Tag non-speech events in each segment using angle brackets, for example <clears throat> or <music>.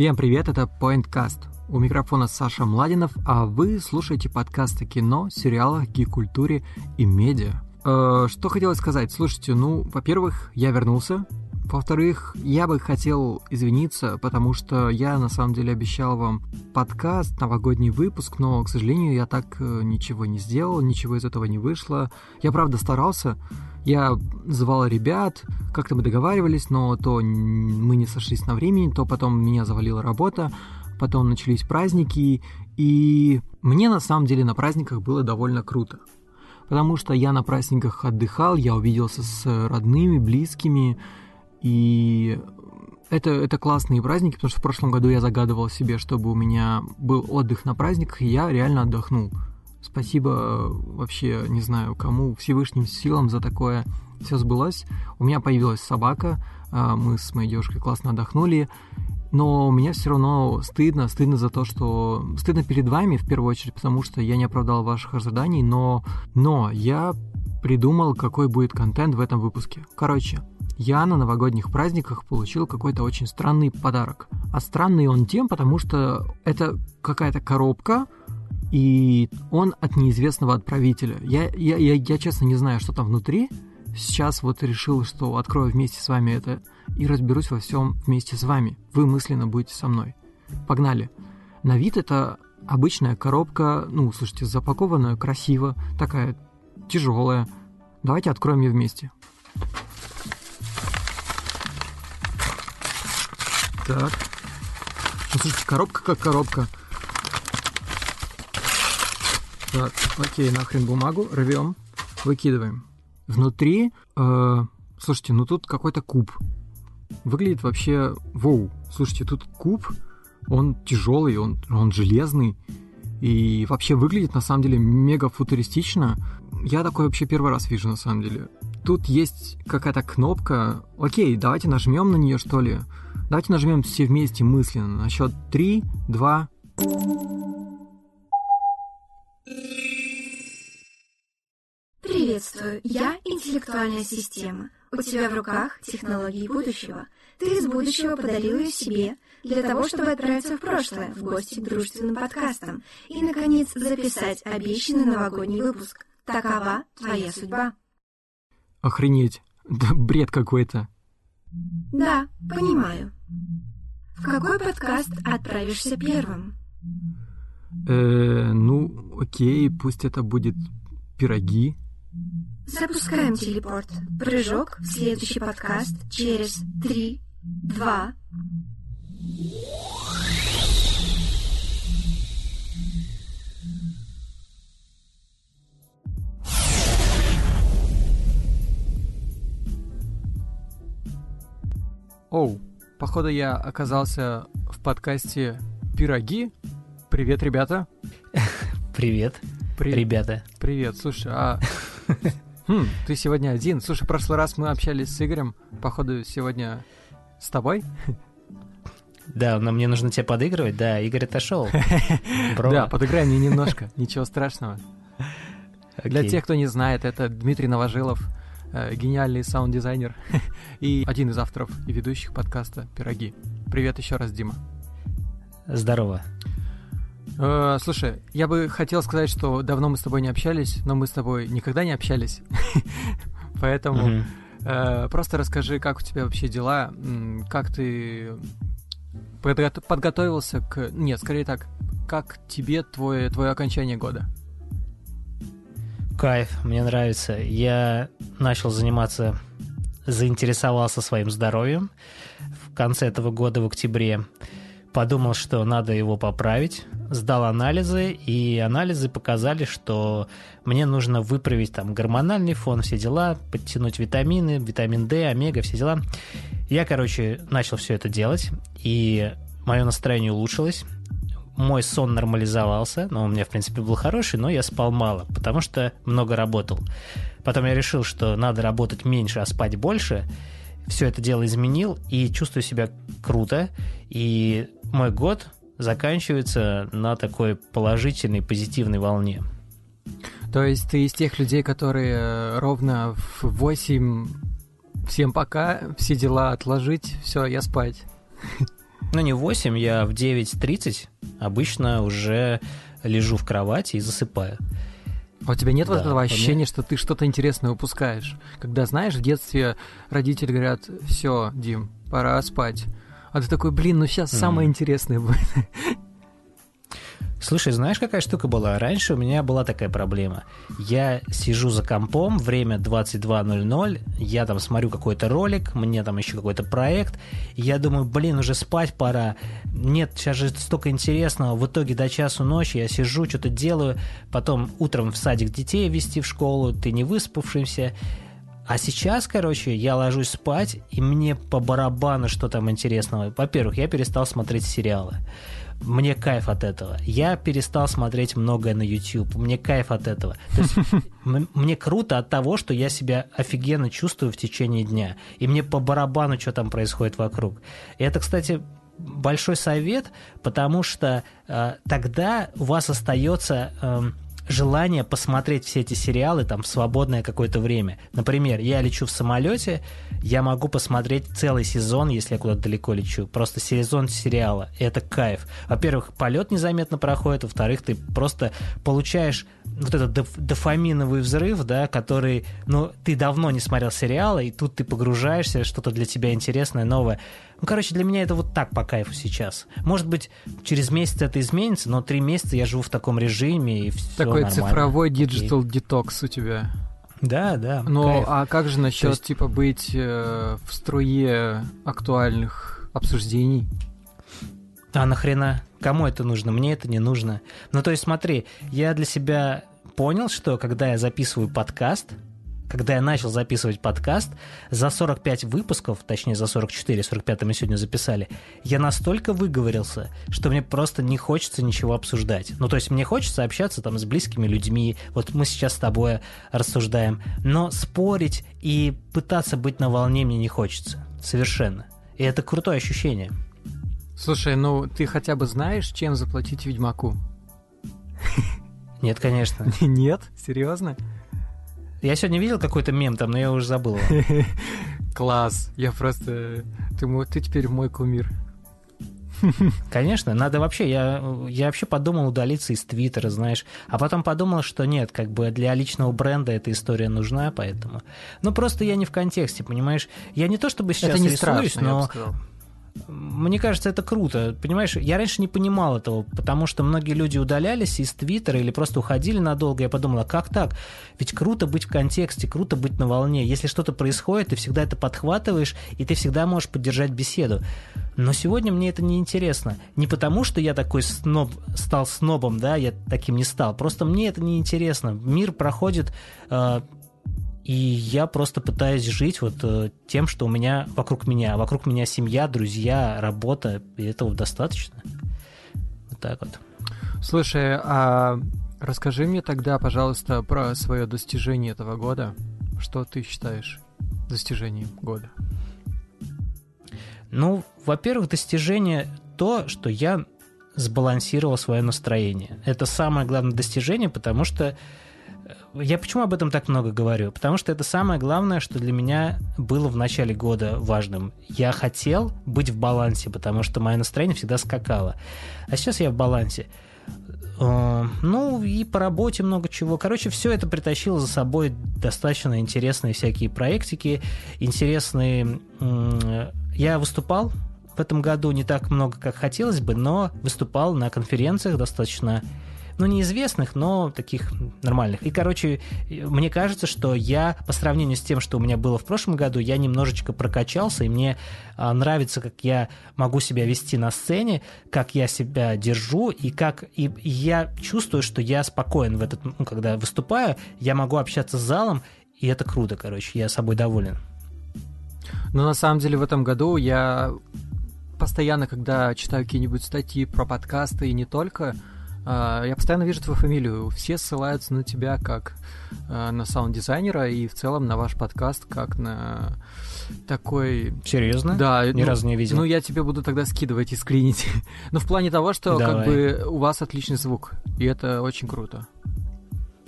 Всем привет, это PointCast. У микрофона Саша Младинов, а вы слушаете подкаст о кино, сериалах, гик-культуре и медиа. Э, что хотелось сказать? Слушайте, ну, во-первых, я вернулся. Во-вторых, я бы хотел извиниться, потому что я на самом деле обещал вам подкаст, новогодний выпуск, но, к сожалению, я так э, ничего не сделал, ничего из этого не вышло. Я правда старался, я звал ребят, как-то мы договаривались, но то мы не сошлись на времени, то потом меня завалила работа, потом начались праздники, и мне на самом деле на праздниках было довольно круто. Потому что я на праздниках отдыхал, я увиделся с родными, близкими, и это, это классные праздники, потому что в прошлом году я загадывал себе, чтобы у меня был отдых на праздниках, и я реально отдохнул. Спасибо вообще, не знаю, кому, Всевышним силам за такое все сбылось. У меня появилась собака, а, мы с моей девушкой классно отдохнули, но у меня все равно стыдно, стыдно за то, что... Стыдно перед вами, в первую очередь, потому что я не оправдал ваших ожиданий, но... Но я придумал, какой будет контент в этом выпуске. Короче, я на новогодних праздниках получил какой-то очень странный подарок. А странный он тем, потому что это какая-то коробка, и он от неизвестного отправителя. Я, я, я, я честно не знаю, что там внутри. Сейчас вот решил, что открою вместе с вами это и разберусь во всем вместе с вами. Вы мысленно будете со мной. Погнали. На вид это обычная коробка, ну, слушайте, запакованная красиво, такая тяжелая. Давайте откроем ее вместе. Так. Ну, слушайте, коробка как коробка. Так, окей, нахрен бумагу, рвем, выкидываем. Внутри, э, слушайте, ну тут какой-то куб. Выглядит вообще, воу, слушайте, тут куб, он тяжелый, он, он железный. И вообще выглядит на самом деле мега футуристично. Я такой вообще первый раз вижу на самом деле. Тут есть какая-то кнопка. Окей, давайте нажмем на нее, что ли. Давайте нажмем все вместе мысленно. На счет 3, 2. Приветствую, я интеллектуальная система. У тебя в руках технологии будущего. Ты из будущего подарил ее себе для того, чтобы отправиться в прошлое, в гости к дружественным подкастам и, наконец, записать обещанный новогодний выпуск. Такова твоя судьба. Охренеть. Да бред какой-то. Да, понимаю. В какой подкаст отправишься первым? Э, ну, окей, пусть это будет пироги. Запускаем телепорт. Прыжок в следующий подкаст через три, два. Оу, походу я оказался в подкасте «Пироги». Привет, ребята. <laughs> Привет, Привет. ребята. Привет, слушай, а... <laughs> Хм, ты сегодня один. Слушай, в прошлый раз мы общались с Игорем. Походу, сегодня с тобой? Да, но мне нужно тебе подыгрывать. Да, Игорь отошел. <laughs> Да, подыграй мне немножко. Ничего страшного. Для тех, кто не знает, это Дмитрий Новожилов, э, гениальный саунд-дизайнер и один из авторов и ведущих подкаста «Пироги». Привет еще раз, Дима. Здорово. Э, слушай, я бы хотел сказать, что давно мы с тобой не общались, но мы с тобой никогда не общались. <laughs> Поэтому э, просто расскажи, как у тебя вообще дела, как ты подго- подготовился к... Нет, скорее так, как тебе твое, твое окончание года? Кайф, мне нравится. Я начал заниматься, заинтересовался своим здоровьем в конце этого года, в октябре. Подумал, что надо его поправить. Сдал анализы, и анализы показали, что мне нужно выправить там гормональный фон, все дела, подтянуть витамины, витамин D, омега, все дела. Я, короче, начал все это делать, и мое настроение улучшилось. Мой сон нормализовался, но у меня, в принципе, был хороший, но я спал мало, потому что много работал. Потом я решил, что надо работать меньше, а спать больше. Все это дело изменил и чувствую себя круто. И мой год заканчивается на такой положительной, позитивной волне. То есть ты из тех людей, которые э, ровно в 8 всем пока, все дела отложить, все, я спать. <laughs> Ну, не в 8, я в 9.30 обычно уже лежу в кровати и засыпаю. А у тебя нет Да, вот этого ощущения, что ты что-то интересное упускаешь? Когда, знаешь, в детстве родители говорят, все, Дим, пора спать. А ты такой, блин, ну сейчас самое Мгм. интересное будет. Слушай, знаешь, какая штука была? Раньше у меня была такая проблема. Я сижу за компом, время 22.00, я там смотрю какой-то ролик, мне там еще какой-то проект, я думаю, блин, уже спать пора. Нет, сейчас же столько интересного. В итоге до часу ночи я сижу, что-то делаю, потом утром в садик детей вести в школу, ты не выспавшийся. А сейчас, короче, я ложусь спать, и мне по барабану, что там интересного. Во-первых, я перестал смотреть сериалы. Мне кайф от этого. Я перестал смотреть многое на YouTube. Мне кайф от этого. То есть <laughs> мне круто от того, что я себя офигенно чувствую в течение дня. И мне по барабану, что там происходит вокруг. И это, кстати, большой совет, потому что э, тогда у вас остается эм, желание посмотреть все эти сериалы там в свободное какое-то время. Например, я лечу в самолете, я могу посмотреть целый сезон, если я куда-то далеко лечу. Просто сезон сериала. И это кайф. Во-первых, полет незаметно проходит, во-вторых, ты просто получаешь вот этот доф- дофаминовый взрыв, да, который, ну, ты давно не смотрел сериалы, и тут ты погружаешься, что-то для тебя интересное, новое. Ну, короче, для меня это вот так по кайфу сейчас. Может быть, через месяц это изменится, но три месяца я живу в таком режиме, и все Такой нормально. цифровой digital детокс у тебя. Да, да. Ну, кайф. а как же насчет, есть- типа, быть э, в струе актуальных обсуждений? А нахрена? Кому это нужно? Мне это не нужно. Ну, то есть, смотри, я для себя понял, что когда я записываю подкаст, когда я начал записывать подкаст, за 45 выпусков, точнее за 44, 45 мы сегодня записали, я настолько выговорился, что мне просто не хочется ничего обсуждать. Ну, то есть мне хочется общаться там с близкими людьми, вот мы сейчас с тобой рассуждаем, но спорить и пытаться быть на волне мне не хочется. Совершенно. И это крутое ощущение. Слушай, ну ты хотя бы знаешь, чем заплатить Ведьмаку? Нет, конечно. <laughs> Нет? Серьезно? Я сегодня видел какой-то мем там, но я уже забыл. <laughs> Класс. Я просто... Ты, ты теперь мой кумир. <laughs> Конечно, надо вообще, я, я вообще подумал удалиться из Твиттера, знаешь, а потом подумал, что нет, как бы для личного бренда эта история нужна, поэтому... Ну, просто я не в контексте, понимаешь? Я не то чтобы сейчас Это не рисуюсь, страшно, но. Мне кажется, это круто. Понимаешь, я раньше не понимал этого, потому что многие люди удалялись из Твиттера или просто уходили надолго. Я подумал, а как так? Ведь круто быть в контексте, круто быть на волне. Если что-то происходит, ты всегда это подхватываешь, и ты всегда можешь поддержать беседу. Но сегодня мне это не интересно. Не потому, что я такой сноб, стал снобом, да, я таким не стал. Просто мне это не интересно. Мир проходит э, и я просто пытаюсь жить вот э, тем, что у меня вокруг меня. Вокруг меня семья, друзья, работа, и этого достаточно. Вот так вот. Слушай, а расскажи мне тогда, пожалуйста, про свое достижение этого года. Что ты считаешь достижением года? Ну, во-первых, достижение то, что я сбалансировал свое настроение. Это самое главное достижение, потому что я почему об этом так много говорю? Потому что это самое главное, что для меня было в начале года важным. Я хотел быть в балансе, потому что мое настроение всегда скакало. А сейчас я в балансе. Э, Ну, и по работе много чего. Короче, все это притащило за собой достаточно интересные всякие проектики, интересные... Я выступал в этом году не так много, как хотелось бы, но выступал на конференциях достаточно, ну, неизвестных, но таких нормальных. И, короче, мне кажется, что я, по сравнению с тем, что у меня было в прошлом году, я немножечко прокачался, и мне а, нравится, как я могу себя вести на сцене, как я себя держу, и как и, я чувствую, что я спокоен в этот, ну, когда выступаю, я могу общаться с залом, и это круто, короче, я собой доволен. Ну, на самом деле, в этом году я постоянно, когда читаю какие-нибудь статьи про подкасты и не только, я постоянно вижу твою фамилию. Все ссылаются на тебя как а, на саунд-дизайнера и в целом на ваш подкаст как на такой... Серьезно? Да, Ни ну, разу не видел. Ну, я тебе буду тогда скидывать и скринить. <laughs> Но в плане того, что как Давай. бы у вас отличный звук, и это очень круто.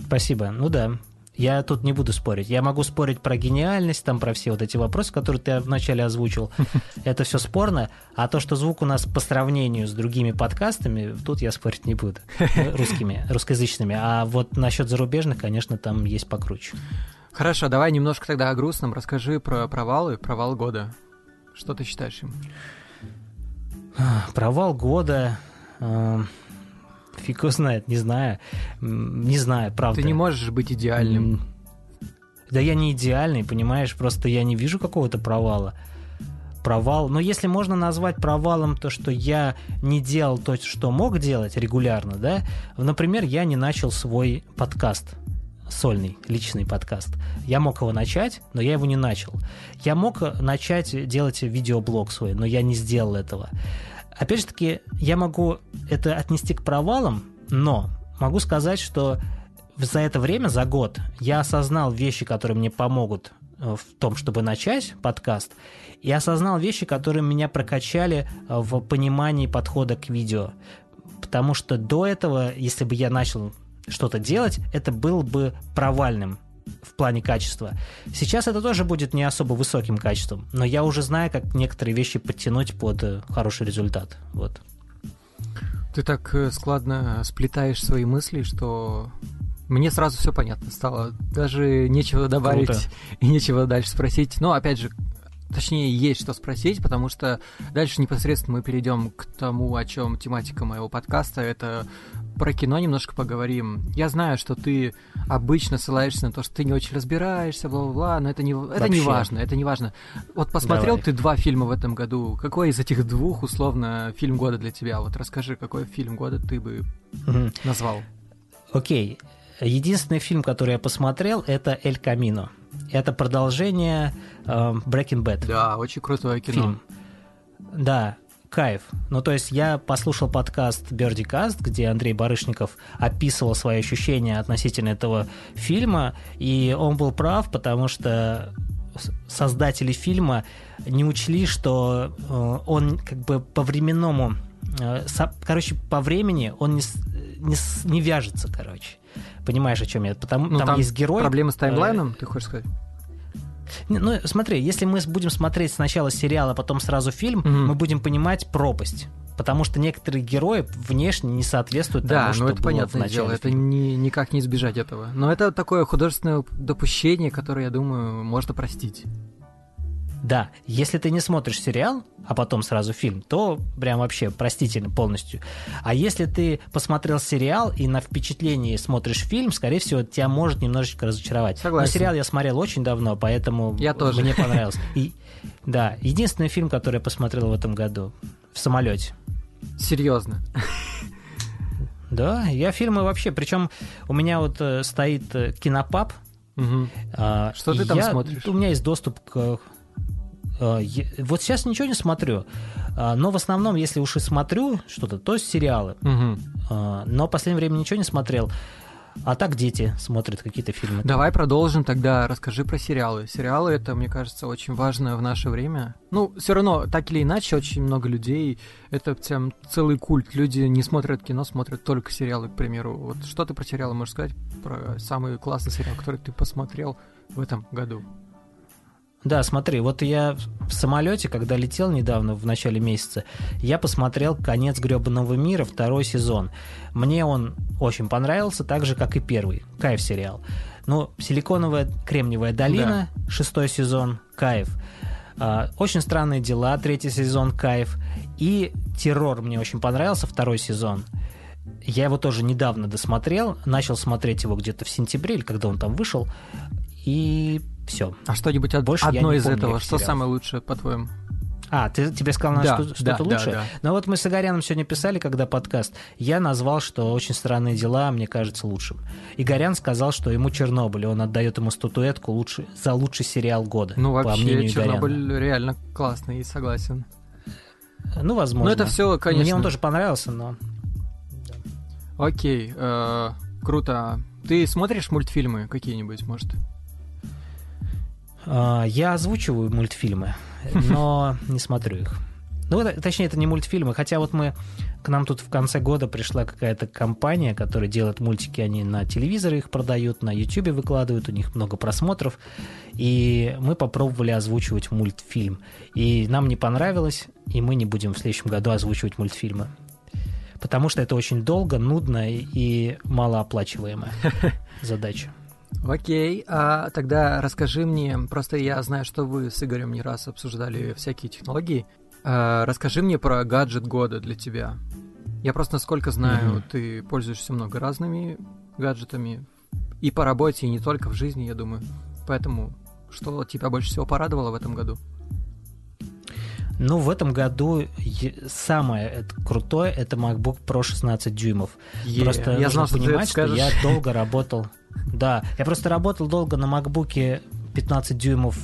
Спасибо. Ну да. Я тут не буду спорить. Я могу спорить про гениальность, там, про все вот эти вопросы, которые ты вначале озвучил. <laughs> Это все спорно. А то, что звук у нас по сравнению с другими подкастами, тут я спорить не буду. <laughs> Русскими, русскоязычными. А вот насчет зарубежных, конечно, там есть покруче. Хорошо, давай немножко тогда о грустном. Расскажи про провалы, провал года. Что ты считаешь им? Провал года... Э, фиг его знает, не знаю. Не знаю, правда. Ты не можешь быть идеальным. Да я не идеальный, понимаешь, просто я не вижу какого-то провала. Провал, но если можно назвать провалом то, что я не делал то, что мог делать регулярно, да, например, я не начал свой подкаст, сольный, личный подкаст. Я мог его начать, но я его не начал. Я мог начать делать видеоблог свой, но я не сделал этого. Опять же таки, я могу это отнести к провалам, но могу сказать, что за это время, за год, я осознал вещи, которые мне помогут э, в том, чтобы начать подкаст, и осознал вещи, которые меня прокачали э, в понимании подхода к видео. Потому что до этого, если бы я начал что-то делать, это было бы провальным в плане качества. Сейчас это тоже будет не особо высоким качеством, но я уже знаю, как некоторые вещи подтянуть под э, хороший результат. Вот. Ты так э, складно сплетаешь свои мысли, что мне сразу все понятно стало. Даже нечего добавить Круто. и нечего дальше спросить. Но опять же, точнее, есть что спросить, потому что дальше непосредственно мы перейдем к тому, о чем тематика моего подкаста. Это про кино немножко поговорим. Я знаю, что ты обычно ссылаешься на то, что ты не очень разбираешься, бла-бла-бла, но это не, это не важно, это не важно. Вот посмотрел Давай. ты два фильма в этом году. Какой из этих двух, условно, фильм года для тебя? Вот расскажи, какой фильм года ты бы угу. назвал. Окей. Единственный фильм, который я посмотрел, это «Эль Камино». Это продолжение э, Breaking Bad. Да, очень крутое кино. Фильм. Да, кайф. Ну, то есть я послушал подкаст Берди Каст, где Андрей Барышников описывал свои ощущения относительно этого фильма, и он был прав, потому что создатели фильма не учли, что э, он как бы по временному, э, короче, по времени он не, не, не вяжется, короче. Понимаешь, о чем я? Потому ну, там, там есть герой. Проблемы с таймлайном, э, ты хочешь сказать? Ну, смотри, если мы будем смотреть сначала сериал, а потом сразу фильм, угу. мы будем понимать пропасть. Потому что некоторые герои внешне не соответствуют да, тому, ну что это было понятное в дело, это не, никак не избежать этого. Но это такое художественное допущение, которое, я думаю, можно простить. Да, если ты не смотришь сериал, а потом сразу фильм, то прям вообще простительно полностью. А если ты посмотрел сериал и на впечатлении смотришь фильм, скорее всего, тебя может немножечко разочаровать. Согласен. Но сериал я смотрел очень давно, поэтому я тоже. мне <laughs> понравился. И, да, единственный фильм, который я посмотрел в этом году в самолете. Серьезно? Да, я фильмы вообще, причем у меня вот э, стоит э, кинопаб. Угу. А, Что ты там я, смотришь? У меня есть доступ к вот сейчас ничего не смотрю, а, но в основном, если уж и смотрю что-то, то сериалы. Угу. Но в последнее время ничего не смотрел. А так дети смотрят какие-то фильмы. Давай продолжим тогда. Расскажи про сериалы. Сериалы это, мне кажется, очень важно в наше время. Ну, все равно, так или иначе, очень много людей. Это прям целый культ. Люди не смотрят кино, смотрят только сериалы, к примеру. Вот что ты про сериалы можешь сказать? Про самый классный сериал, который ты посмотрел в этом году? Да, смотри, вот я в самолете, когда летел недавно, в начале месяца, я посмотрел «Конец гребаного мира», второй сезон. Мне он очень понравился, так же, как и первый. Кайф сериал. Ну, «Силиконовая кремниевая долина», да. шестой сезон, кайф. А, «Очень странные дела», третий сезон, кайф. И «Террор» мне очень понравился, второй сезон. Я его тоже недавно досмотрел, начал смотреть его где-то в сентябре, или когда он там вышел, и все. А что-нибудь от... Больше одно из этого? Что самое лучшее, по-твоему? А, ты тебе сказал, да, что, что-то да, лучше? Да, да. Но вот мы с Игоряном сегодня писали, когда подкаст, я назвал, что «Очень странные дела» мне кажется лучшим. Игорян сказал, что ему «Чернобыль», он отдает ему статуэтку лучше, за лучший сериал года, Ну, вообще, по мнению «Чернобыль» Игоряна. реально классный, согласен. Ну, возможно. Ну, это все, конечно. Мне он тоже понравился, но... Окей, э, круто. Ты смотришь мультфильмы какие-нибудь, может? А, я озвучиваю мультфильмы, но <laughs> не смотрю их. Ну, точнее, это не мультфильмы, хотя вот мы к нам тут в конце года пришла какая-то компания, которая делает мультики, они на телевизоре их продают, на YouTube выкладывают, у них много просмотров, и мы попробовали озвучивать мультфильм. И нам не понравилось, и мы не будем в следующем году озвучивать мультфильмы. Потому что это очень долго, нудно и малооплачиваемая <laughs> задача. Окей, а тогда расскажи мне, просто я знаю, что вы с Игорем не раз обсуждали всякие технологии. А, расскажи мне про гаджет года для тебя. Я просто, насколько знаю, mm-hmm. ты пользуешься много разными гаджетами. И по работе, и не только в жизни, я думаю. Поэтому, что тебя больше всего порадовало в этом году? Ну, в этом году самое крутое это MacBook Pro 16 дюймов. Yeah. Просто я знал, понимать, что, что я долго работал. Да, я просто работал долго на MacBook 15 дюймов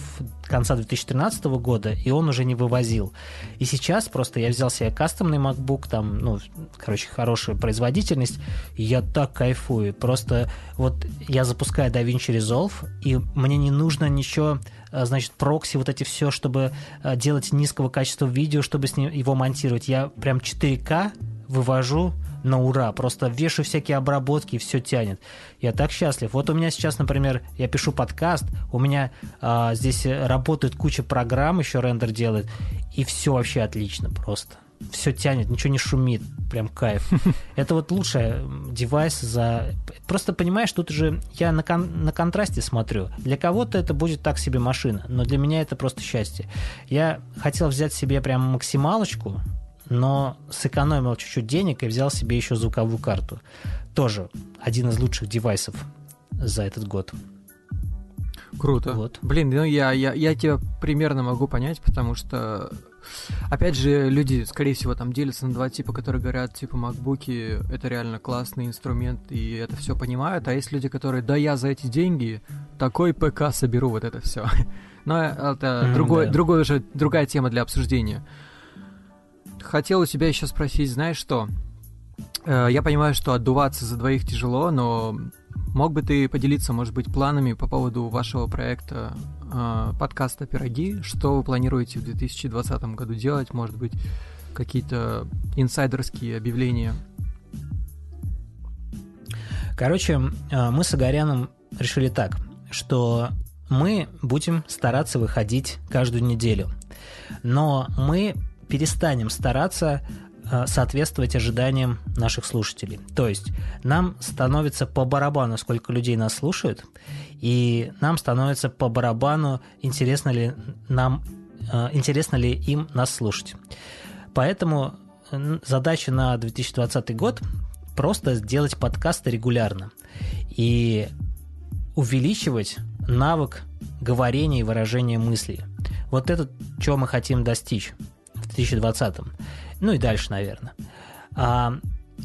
конца 2013 года, и он уже не вывозил. И сейчас просто я взял себе кастомный MacBook, там, ну, короче, хорошая производительность, и я так кайфую. Просто вот я запускаю DaVinci Resolve, и мне не нужно ничего а, значит, прокси, вот эти все, чтобы а, делать низкого качества видео, чтобы с ним его монтировать. Я прям 4К вывожу на ура. Просто вешаю всякие обработки, и все тянет. Я так счастлив. Вот у меня сейчас, например, я пишу подкаст, у меня а, здесь работает куча программ, еще рендер делает, и все вообще отлично просто. Все тянет, ничего не шумит, прям кайф. <laughs> Это вот лучший девайс за... Просто понимаешь, тут уже я на, кон... на контрасте смотрю. Для кого-то это будет так себе машина, но для меня это просто счастье. Я хотел взять себе прям максималочку, но сэкономил чуть-чуть денег и взял себе еще звуковую карту. Тоже один из лучших девайсов за этот год. Круто. Вот. Блин, ну я, я, я тебя примерно могу понять, потому что, опять же, люди, скорее всего, там делятся на два типа, которые говорят, типа, макбуки — это реально классный инструмент, и это все понимают, а есть люди, которые, да я за эти деньги такой ПК соберу, вот это все. <laughs> Но это mm, другой, да. другой уже, другая тема для обсуждения хотел у тебя еще спросить, знаешь что? Э, я понимаю, что отдуваться за двоих тяжело, но мог бы ты поделиться, может быть, планами по поводу вашего проекта э, подкаста «Пироги»? Что вы планируете в 2020 году делать? Может быть, какие-то инсайдерские объявления? Короче, э, мы с Огаряном решили так, что мы будем стараться выходить каждую неделю. Но мы перестанем стараться э, соответствовать ожиданиям наших слушателей. То есть нам становится по барабану, сколько людей нас слушают, и нам становится по барабану, интересно ли нам, э, интересно ли им нас слушать. Поэтому задача на 2020 год просто сделать подкасты регулярно и увеличивать навык говорения и выражения мыслей. Вот это, чего мы хотим достичь 2020. Ну и дальше, наверное. А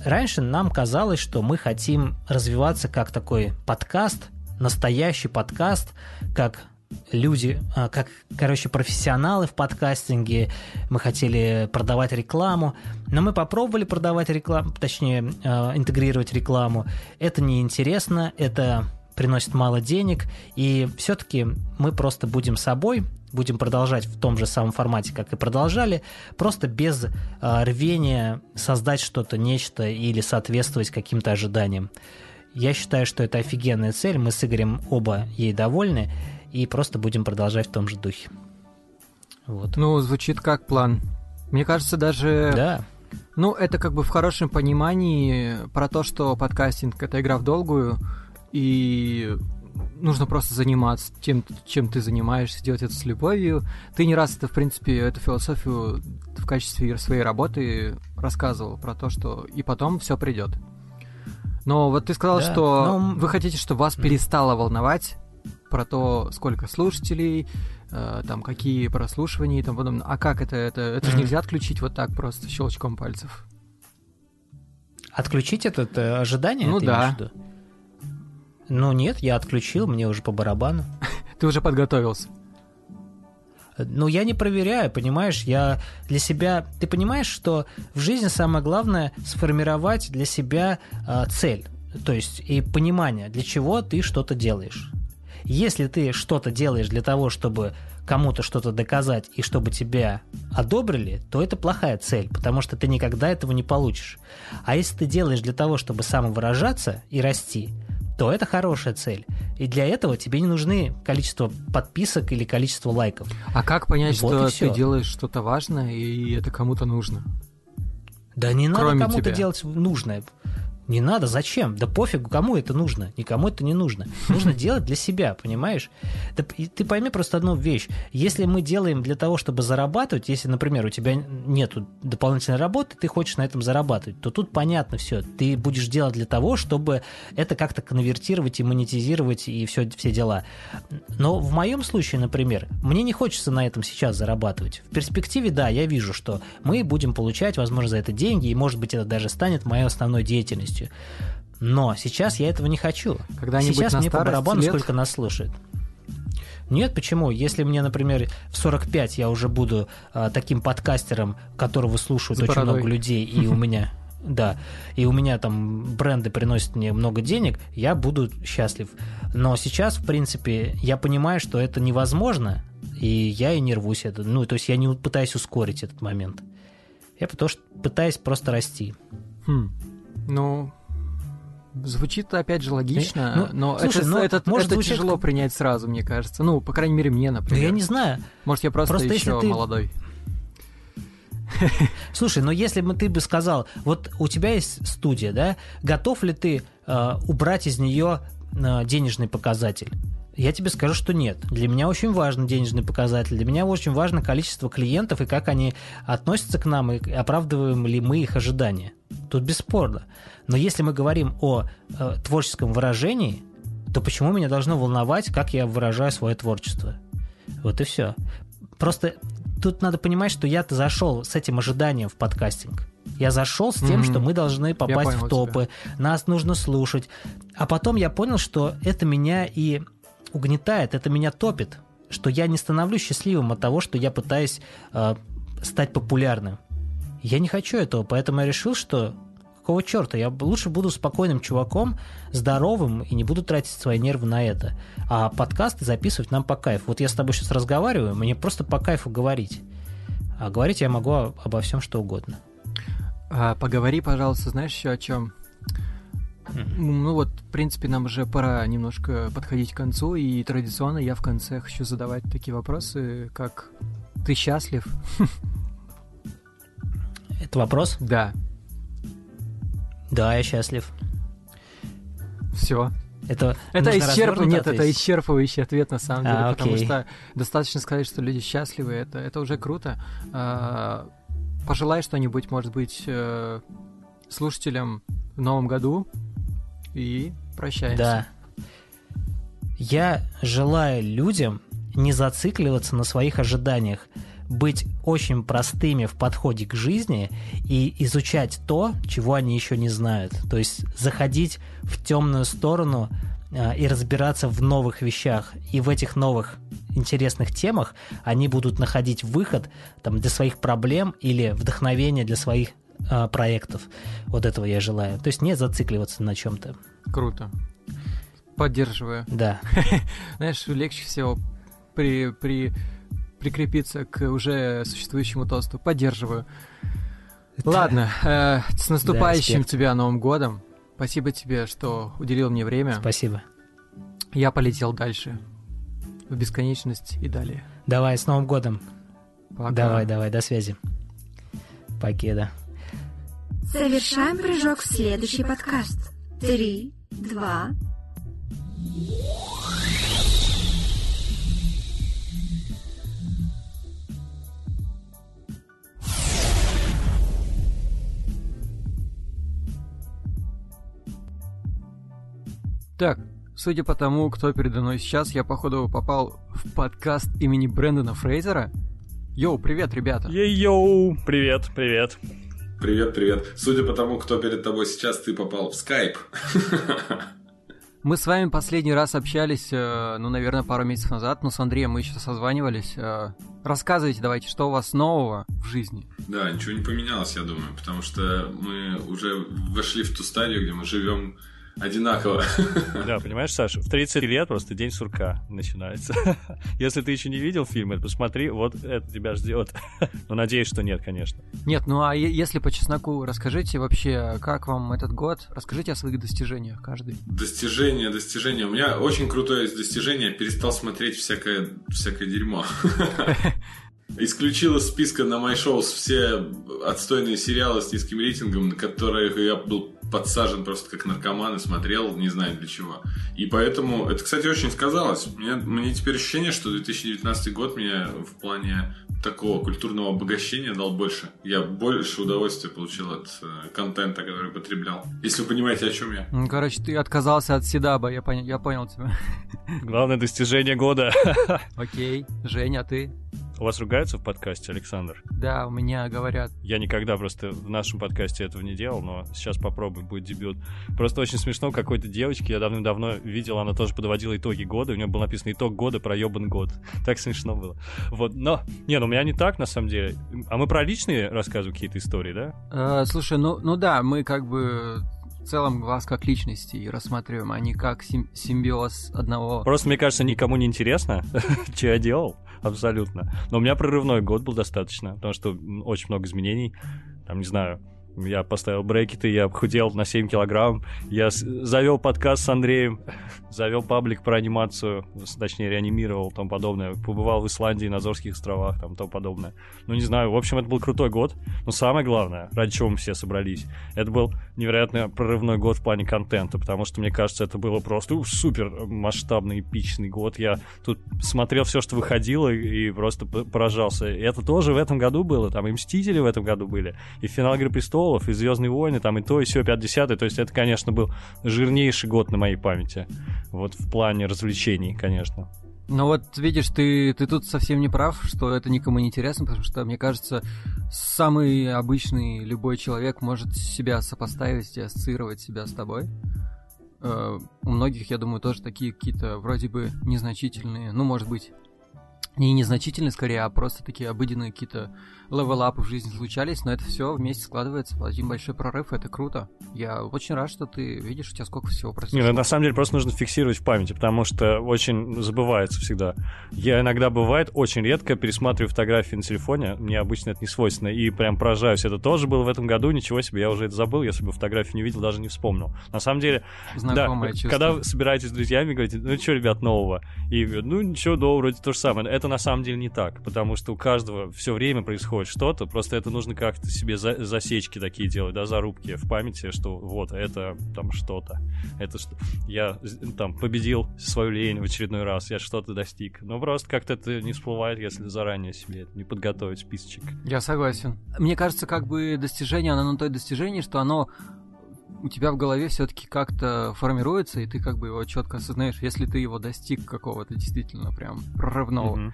раньше нам казалось, что мы хотим развиваться как такой подкаст, настоящий подкаст, как люди, а, как, короче, профессионалы в подкастинге, мы хотели продавать рекламу, но мы попробовали продавать рекламу, точнее, а, интегрировать рекламу. Это неинтересно, это приносит мало денег, и все-таки мы просто будем собой, будем продолжать в том же самом формате, как и продолжали, просто без э, рвения создать что-то, нечто или соответствовать каким-то ожиданиям. Я считаю, что это офигенная цель, мы с Игорем оба ей довольны, и просто будем продолжать в том же духе. Вот. Ну, звучит как план. Мне кажется, даже... Да. Ну, это как бы в хорошем понимании про то, что подкастинг — это игра в долгую, и нужно просто заниматься тем, чем ты занимаешься, делать это с любовью. Ты не раз это, в принципе, эту философию в качестве своей работы рассказывал про то, что и потом все придет. Но вот ты сказал, да, что но... вы хотите, чтобы вас перестало волновать про то, сколько слушателей, э, там какие прослушивания и тому подобное. А как это? Это, это mm-hmm. же нельзя отключить вот так просто щелчком пальцев. Отключить это, это ожидание? Ну да. Ну нет, я отключил, мне уже по барабану. <laughs> Ты уже подготовился. Ну, я не проверяю, понимаешь, я для себя... Ты понимаешь, что в жизни самое главное сформировать для себя э, цель, то есть и понимание, для чего ты что-то делаешь. Если ты что-то делаешь для того, чтобы кому-то что-то доказать и чтобы тебя одобрили, то это плохая цель, потому что ты никогда этого не получишь. А если ты делаешь для того, чтобы самовыражаться и расти, то это хорошая цель. И для этого тебе не нужны количество подписок или количество лайков. А как понять, вот что ты делаешь что-то важное и это кому-то нужно? Да не надо кому-то делать нужное. Не надо, зачем? Да пофигу, кому это нужно. Никому это не нужно. Нужно <laughs> делать для себя, понимаешь? Да, ты пойми просто одну вещь. Если мы делаем для того, чтобы зарабатывать, если, например, у тебя нет дополнительной работы, ты хочешь на этом зарабатывать, то тут понятно все. Ты будешь делать для того, чтобы это как-то конвертировать и монетизировать и все, все дела. Но в моем случае, например, мне не хочется на этом сейчас зарабатывать. В перспективе, да, я вижу, что мы будем получать, возможно, за это деньги, и, может быть, это даже станет моей основной деятельностью полностью. Но сейчас я этого не хочу. Когда-нибудь сейчас на мне по барабану, лет? сколько нас слушает. Нет, почему? Если мне, например, в 45 я уже буду а, таким подкастером, которого слушают С очень бородой. много людей, и у меня <laughs> да, и у меня там бренды приносят мне много денег, я буду счастлив. Но сейчас, в принципе, я понимаю, что это невозможно, и я и не рвусь это. Ну, то есть я не пытаюсь ускорить этот момент. Я потому что пытаюсь просто расти. Хм. Ну, звучит опять же логично, ну, но слушай, это, ну, это, может это звучит... тяжело принять сразу, мне кажется. Ну, по крайней мере, мне, например. Ну, я не знаю. Может, я просто, просто еще ты... молодой. <laughs> Слушай, но если бы ты бы сказал, вот у тебя есть студия, да, готов ли ты э, убрать из нее э, денежный показатель? Я тебе скажу, что нет. Для меня очень важен денежный показатель. Для меня очень важно количество клиентов и как они относятся к нам, и оправдываем ли мы их ожидания. Тут бесспорно. Но если мы говорим о э, творческом выражении, то почему меня должно волновать, как я выражаю свое творчество? Вот и все. Просто тут надо понимать, что я-то зашел с этим ожиданием в подкастинг. Я зашел с тем, mm-hmm. что мы должны попасть в топы, тебя. нас нужно слушать. А потом я понял, что это меня и угнетает, это меня топит, что я не становлюсь счастливым от того, что я пытаюсь э, стать популярным. Я не хочу этого, поэтому я решил, что какого черта, я лучше буду спокойным чуваком, здоровым и не буду тратить свои нервы на это. А подкасты записывать нам по кайфу. Вот я с тобой сейчас разговариваю, мне просто по кайфу говорить. А говорить я могу обо всем, что угодно. А, поговори, пожалуйста, знаешь еще о чем? Ну вот, в принципе, нам уже пора немножко подходить к концу, и традиционно я в конце хочу задавать такие вопросы, как «Ты счастлив?» Это вопрос? Да. Да, я счастлив. Все. Это, это исчерпывающий, нет, это исчерпывающий ответ на самом деле, а, потому что достаточно сказать, что люди счастливы, это, это уже круто. А, пожелай что-нибудь, может быть, э, слушателям в новом году, и прощаемся. Да. Я желаю людям не зацикливаться на своих ожиданиях, быть очень простыми в подходе к жизни и изучать то, чего они еще не знают. То есть заходить в темную сторону э, и разбираться в новых вещах. И в этих новых интересных темах они будут находить выход там, для своих проблем или вдохновение для своих э, проектов. Вот этого я желаю. То есть не зацикливаться на чем-то. Круто. Поддерживаю. Да. <laughs> Знаешь, легче всего при, при, прикрепиться к уже существующему тосту. Поддерживаю. Ладно, <laughs> э, с наступающим да, тебя Новым годом. Спасибо тебе, что уделил мне время. Спасибо. Я полетел дальше. В бесконечность и далее. Давай, с Новым годом. Пока. Давай, давай, до связи. Покеда. Совершаем прыжок в следующий подкаст. Три, два. Так, судя по тому, кто передо мной сейчас, я, походу, попал в подкаст имени Брэндона Фрейзера. Yo, привет, ребята. Yo, привет, привет. Привет, привет. Судя по тому, кто перед тобой сейчас, ты попал в скайп. <laughs> Мы с вами последний раз общались, э, ну, наверное, пару месяцев назад, но с Андреем мы еще созванивались. Э, рассказывайте давайте, что у вас нового в жизни? Да, ничего не поменялось, я думаю, потому что мы уже вошли в ту стадию, где мы живем одинаково. <laughs> Да, понимаешь, Саша, в 30 лет просто день сурка начинается. <laughs> Если ты еще не видел фильм, это посмотри, вот это тебя ждет. <laughs> Но надеюсь, что нет, конечно. Нет, ну а если по чесноку, расскажите вообще, как вам этот год? Расскажите о своих достижениях каждый. Достижения, достижения. У меня очень крутое достижение. Перестал смотреть всякое, всякое дерьмо. Исключил из списка на MyShows все отстойные сериалы с низким рейтингом, на которых я был подсажен просто как наркоман и смотрел, не знаю для чего. И поэтому, это, кстати, очень сказалось. Мне, мне теперь ощущение, что 2019 год мне в плане такого культурного обогащения дал больше. Я больше удовольствия получил от э, контента, который потреблял. Если вы понимаете, о чем я. Ну, короче, ты отказался от Седаба, я, пон... я понял тебя. Главное достижение года. Окей. Женя, а ты? У вас ругаются в подкасте, Александр? Да, у меня говорят. Я никогда просто в нашем подкасте этого не делал, но сейчас попробуем, будет дебют. Просто очень смешно какой-то девочке, я давным-давно видел, она тоже подводила итоги года, у нее был написан итог года, проебан год. <laughs> Так смешно было. Вот, но, не, ну у меня не так, на самом деле. А мы про личные рассказываем какие-то истории, да? Э, слушай, ну, ну да, мы как бы в целом вас как личности рассматриваем, а не как сим- симбиоз одного. Просто, мне кажется, никому не интересно, <laughs> что я делал абсолютно. Но у меня прорывной год был достаточно, потому что очень много изменений. Там, не знаю, я поставил брекеты, я худел на 7 килограмм. Я завел подкаст с Андреем, завел паблик про анимацию, точнее, реанимировал, там подобное. Побывал в Исландии, на Азорских островах, там тому подобное. Ну, не знаю, в общем, это был крутой год. Но самое главное, ради чего мы все собрались, это был невероятно прорывной год в плане контента, потому что, мне кажется, это было просто супер масштабный, эпичный год. Я тут смотрел все, что выходило, и просто поражался. И это тоже в этом году было, там и Мстители в этом году были, и финал Игры Престолов и Звездные войны, там и то, и все, 50 То есть это, конечно, был жирнейший год на моей памяти. Вот в плане развлечений, конечно. Ну вот, видишь, ты, ты тут совсем не прав, что это никому не интересно, потому что, мне кажется, самый обычный любой человек может себя сопоставить и ассоциировать себя с тобой. Uh, у многих, я думаю, тоже такие какие-то вроде бы незначительные, ну, может быть, не незначительные скорее, а просто такие обыденные какие-то левелапы в жизни случались, но это все вместе складывается в один большой прорыв, это круто. Я очень рад, что ты видишь, у тебя сколько всего произошло. Нет, ну, на самом деле просто нужно фиксировать в памяти, потому что очень забывается всегда. Я иногда, бывает, очень редко пересматриваю фотографии на телефоне, мне обычно это не свойственно, и прям поражаюсь. Это тоже было в этом году, ничего себе, я уже это забыл, если бы фотографию не видел, даже не вспомнил. На самом деле, Знакомое да, чувство. когда вы собираетесь с друзьями, говорите, ну что, ребят, нового? И ну ничего, да, вроде то же самое. Это на самом деле не так, потому что у каждого все время происходит происходит что-то, просто это нужно как-то себе за, засечки такие делать, да, зарубки в памяти, что вот это там что-то, это что я там победил свою лень в очередной раз, я что-то достиг. Но просто как-то это не всплывает, если заранее себе не подготовить списочек. Я согласен. Мне кажется, как бы достижение, оно на то достижение, что оно у тебя в голове все-таки как-то формируется, и ты как бы его четко осознаешь, если ты его достиг какого-то действительно прям прорывного. Mm-hmm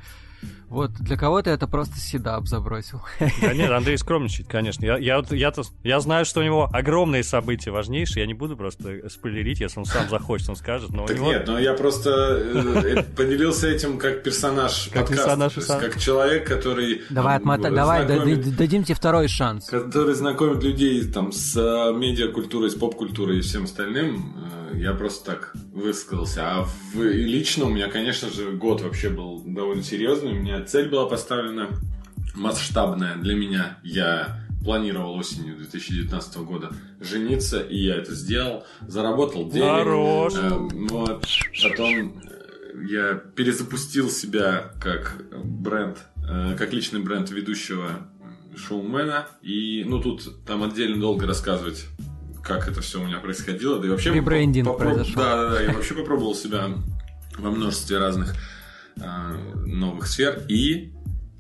вот, для кого-то это просто седап забросил. Да нет, Андрей скромничает, конечно. Я, я, я, -то, я знаю, что у него огромные события важнейшие. Я не буду просто спойлерить, если он сам захочет, он скажет. Но так него... нет, но я просто э, поделился этим как персонаж как подкаста. Как человек, который... Давай, отмотай, давай, дадим тебе второй шанс. Который знакомит людей там с э, медиакультурой, с поп-культурой и всем остальным. Э, я просто так высказался. А в, лично у меня, конечно же, год вообще был довольно серьезный. У меня цель была поставлена масштабная для меня. Я планировал осенью 2019 года жениться, и я это сделал. Заработал денег. Хорош. Э, вот. Потом э, я перезапустил себя как бренд, э, как личный бренд ведущего шоумена. И, ну, тут там отдельно долго рассказывать как это все у меня происходило. Да и вообще Ребрендинг попроб... произошел. Да, да, да. Я вообще попробовал себя во множестве разных э, новых сфер. И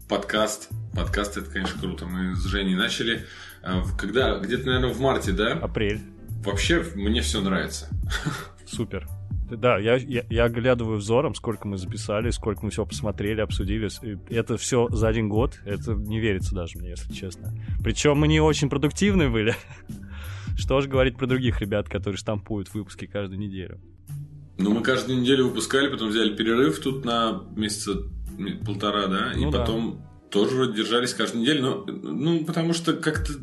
подкаст. Подкаст это, конечно, круто. Мы с Женей начали. Э, когда? Где-то, наверное, в марте, да? Апрель. Вообще, мне все нравится. Супер. Да, я, я, я оглядываю взором, сколько мы записали, сколько мы все посмотрели, обсудили. И это все за один год. Это не верится даже мне, если честно. Причем мы не очень продуктивные были. Что же говорить про других ребят, которые штампуют выпуски каждую неделю? Ну, мы каждую неделю выпускали, потом взяли перерыв тут на месяца полтора, да, и ну, потом да. тоже вроде держались каждую неделю, но, ну, потому что как-то,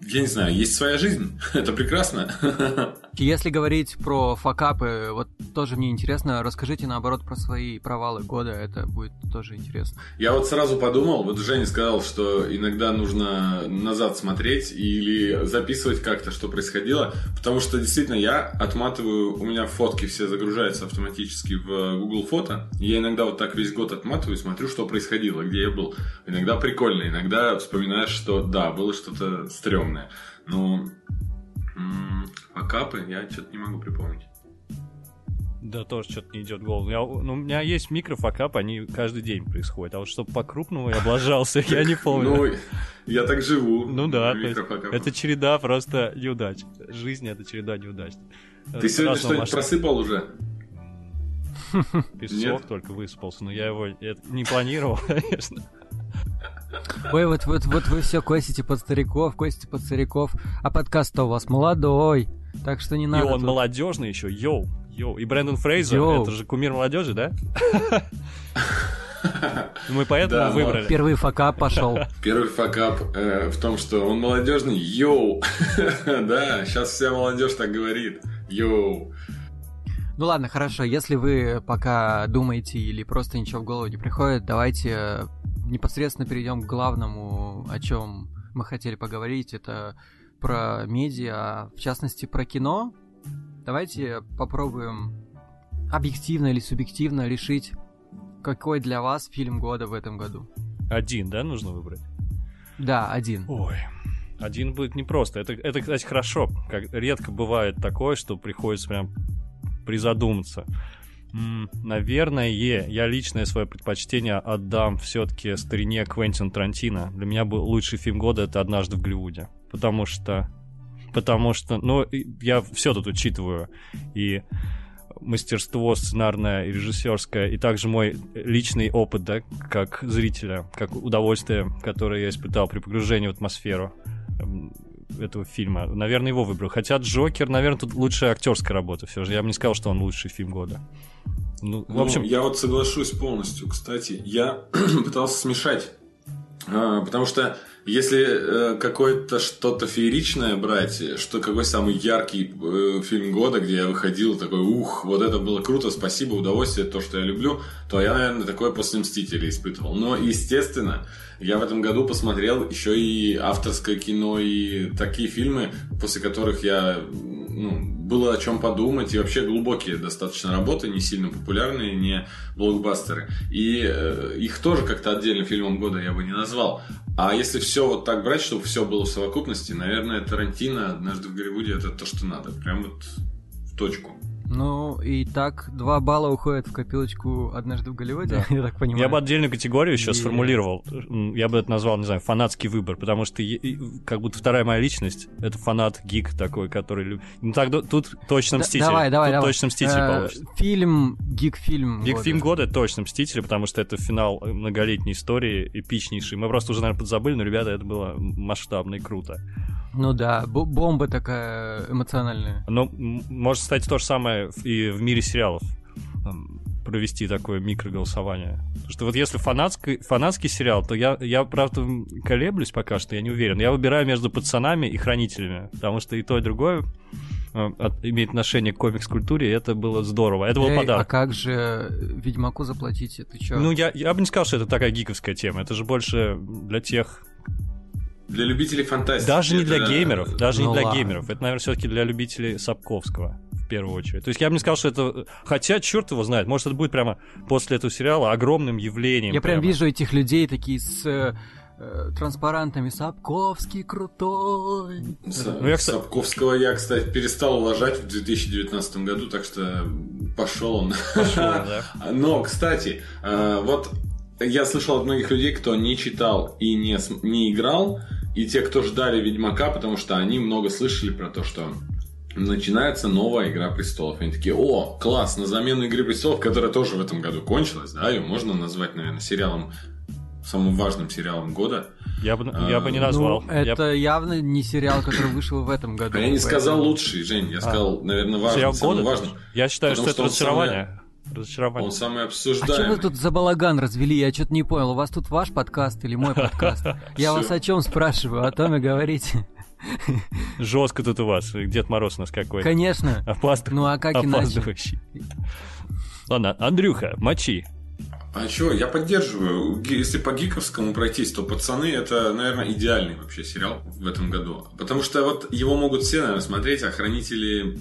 я не знаю, есть своя жизнь, <laughs> это прекрасно. <laughs> Если говорить про факапы, вот тоже мне интересно, расскажите наоборот про свои провалы года, это будет тоже интересно. Я вот сразу подумал, вот Женя сказал, что иногда нужно назад смотреть или записывать как-то, что происходило, потому что действительно я отматываю, у меня фотки все загружаются автоматически в Google фото, я иногда вот так весь год отматываю, смотрю, что происходило, где я был. Иногда прикольно, иногда вспоминаешь, что да, было что-то стрёмное. Но Факапы я что-то не могу припомнить. Да, тоже что-то не идет в голову. Я, ну, у меня есть микрофакап, они каждый день происходят. А вот чтобы по-крупному я облажался, я не помню. Ну, я так живу. Ну да, это череда просто неудач. Жизнь — это череда неудач. Ты сегодня что-нибудь просыпал уже? Песок только выспался, но я его не планировал, <laughs> конечно. Ой, вот, вот, вот вы все косите под стариков, косите под стариков, а подкаст-то у вас молодой, так что не надо. И он тут... молодежный еще, yo, yo. И Брэндон Фрейзер, yo. это же кумир молодежи, да? <laughs> Мы поэтому да, выбрали. Первый факап пошел. <laughs> Первый факап э, в том, что он молодежный. Yo! <laughs> да, сейчас вся молодежь так говорит. Йоу! Ну ладно, хорошо. Если вы пока думаете или просто ничего в голову не приходит, давайте непосредственно перейдем к главному, о чем мы хотели поговорить. Это про медиа, в частности про кино. Давайте попробуем объективно или субъективно решить, какой для вас фильм года в этом году. Один, да, нужно выбрать? Да, один. Ой, один будет непросто. Это, это, кстати, хорошо. Как редко бывает такое, что приходится прям призадуматься. Наверное, я личное свое предпочтение отдам все-таки старине Квентин Тарантино. Для меня был лучший фильм года это «Однажды в Голливуде». Потому что... Потому что... Ну, я все тут учитываю. И мастерство сценарное и режиссерское, и также мой личный опыт, да, как зрителя, как удовольствие, которое я испытал при погружении в атмосферу этого фильма. Наверное, его выбрал. Хотя Джокер, наверное, тут лучшая актерская работа все же. Я бы не сказал, что он лучший фильм года. Ну, в общем... Ну, я вот соглашусь полностью. Кстати, я <clears throat> пытался смешать. А, потому что если э, какое-то что-то фееричное брать, что какой самый яркий э, фильм года, где я выходил такой, ух, вот это было круто, спасибо, удовольствие, то, что я люблю, то я, наверное, такое после «Мстителей» испытывал. Но, естественно, я в этом году посмотрел еще и авторское кино, и такие фильмы, после которых я ну, было о чем подумать, и вообще глубокие достаточно работы, не сильно популярные, не блокбастеры. И э, их тоже как-то отдельно фильмом года я бы не назвал. А если все вот так брать, чтобы все было в совокупности, наверное, Тарантино однажды в Голливуде это то, что надо. Прям вот в точку. Ну, и так два балла уходят в копилочку однажды в Голливуде, да. <laughs> я так понимаю. Я бы отдельную категорию еще и... сформулировал. Я бы это назвал, не знаю, фанатский выбор, потому что как будто вторая моя личность — это фанат, гик такой, который... Ну, так тут точно Мститель. Давай, давай, тут давай. точно Мститель э, получится. Фильм, гик-фильм Гик-фильм года точно Мстители, потому что это финал многолетней истории, эпичнейший. Мы просто уже, наверное, подзабыли, но, ребята, это было масштабно и круто. Ну да, бомба такая эмоциональная. Но может стать то же самое и в мире сериалов провести такое микроголосование. Потому что вот если фанатский, фанатский сериал, то я, я, правда, колеблюсь пока что, я не уверен. Я выбираю между пацанами и хранителями, потому что и то, и другое э, от, имеет отношение к комикс-культуре, и это было здорово. Это был Эй, подарок. А как же Ведьмаку заплатить? Это что? Ну, я, я бы не сказал, что это такая гиковская тема. Это же больше для тех для любителей фантастики. Даже не для геймеров, даже ну не для ладно. геймеров. Это, наверное, все-таки для любителей Сапковского в первую очередь. То есть я бы не сказал, что это... Хотя, черт его знает, может, это будет прямо после этого сериала огромным явлением. Я прям, прям вижу этих людей такие с э, э транспарантами «Сапковский крутой». С, ну, я, кстати... Сапковского я, кстати, перестал уважать в 2019 году, так что пошел он. Пошел, да. <laughs> Но, кстати, э, вот я слышал от многих людей, кто не читал и не, не играл, и те, кто ждали Ведьмака, потому что они много слышали про то, что начинается новая Игра Престолов. Они такие, о, класс, на замену Игры Престолов, которая тоже в этом году кончилась, да, ее можно назвать, наверное, сериалом, самым важным сериалом года. Я бы, а, я бы не назвал. Ну, это я... явно не сериал, который вышел в этом году. А я не поэтому... сказал лучший, Жень, я а. сказал, наверное, важный, сериал самый года? важный. Я считаю, что, что это разочарование. Самое разочарование. Он самый обсуждаемый. А что вы тут за балаган развели? Я что-то не понял. У вас тут ваш подкаст или мой подкаст? <laughs> Я вас о чем спрашиваю? О том и говорите. Жестко тут у вас. Дед Мороз у нас какой. Конечно. Опаздыв... Ну а как иначе? Опаздывающий. Ладно, Андрюха, мочи. А что, я поддерживаю. Если по гиковскому пройтись, то «Пацаны» — это, наверное, идеальный вообще сериал в этом году. Потому что вот его могут все, наверное, смотреть, а «Хранители...»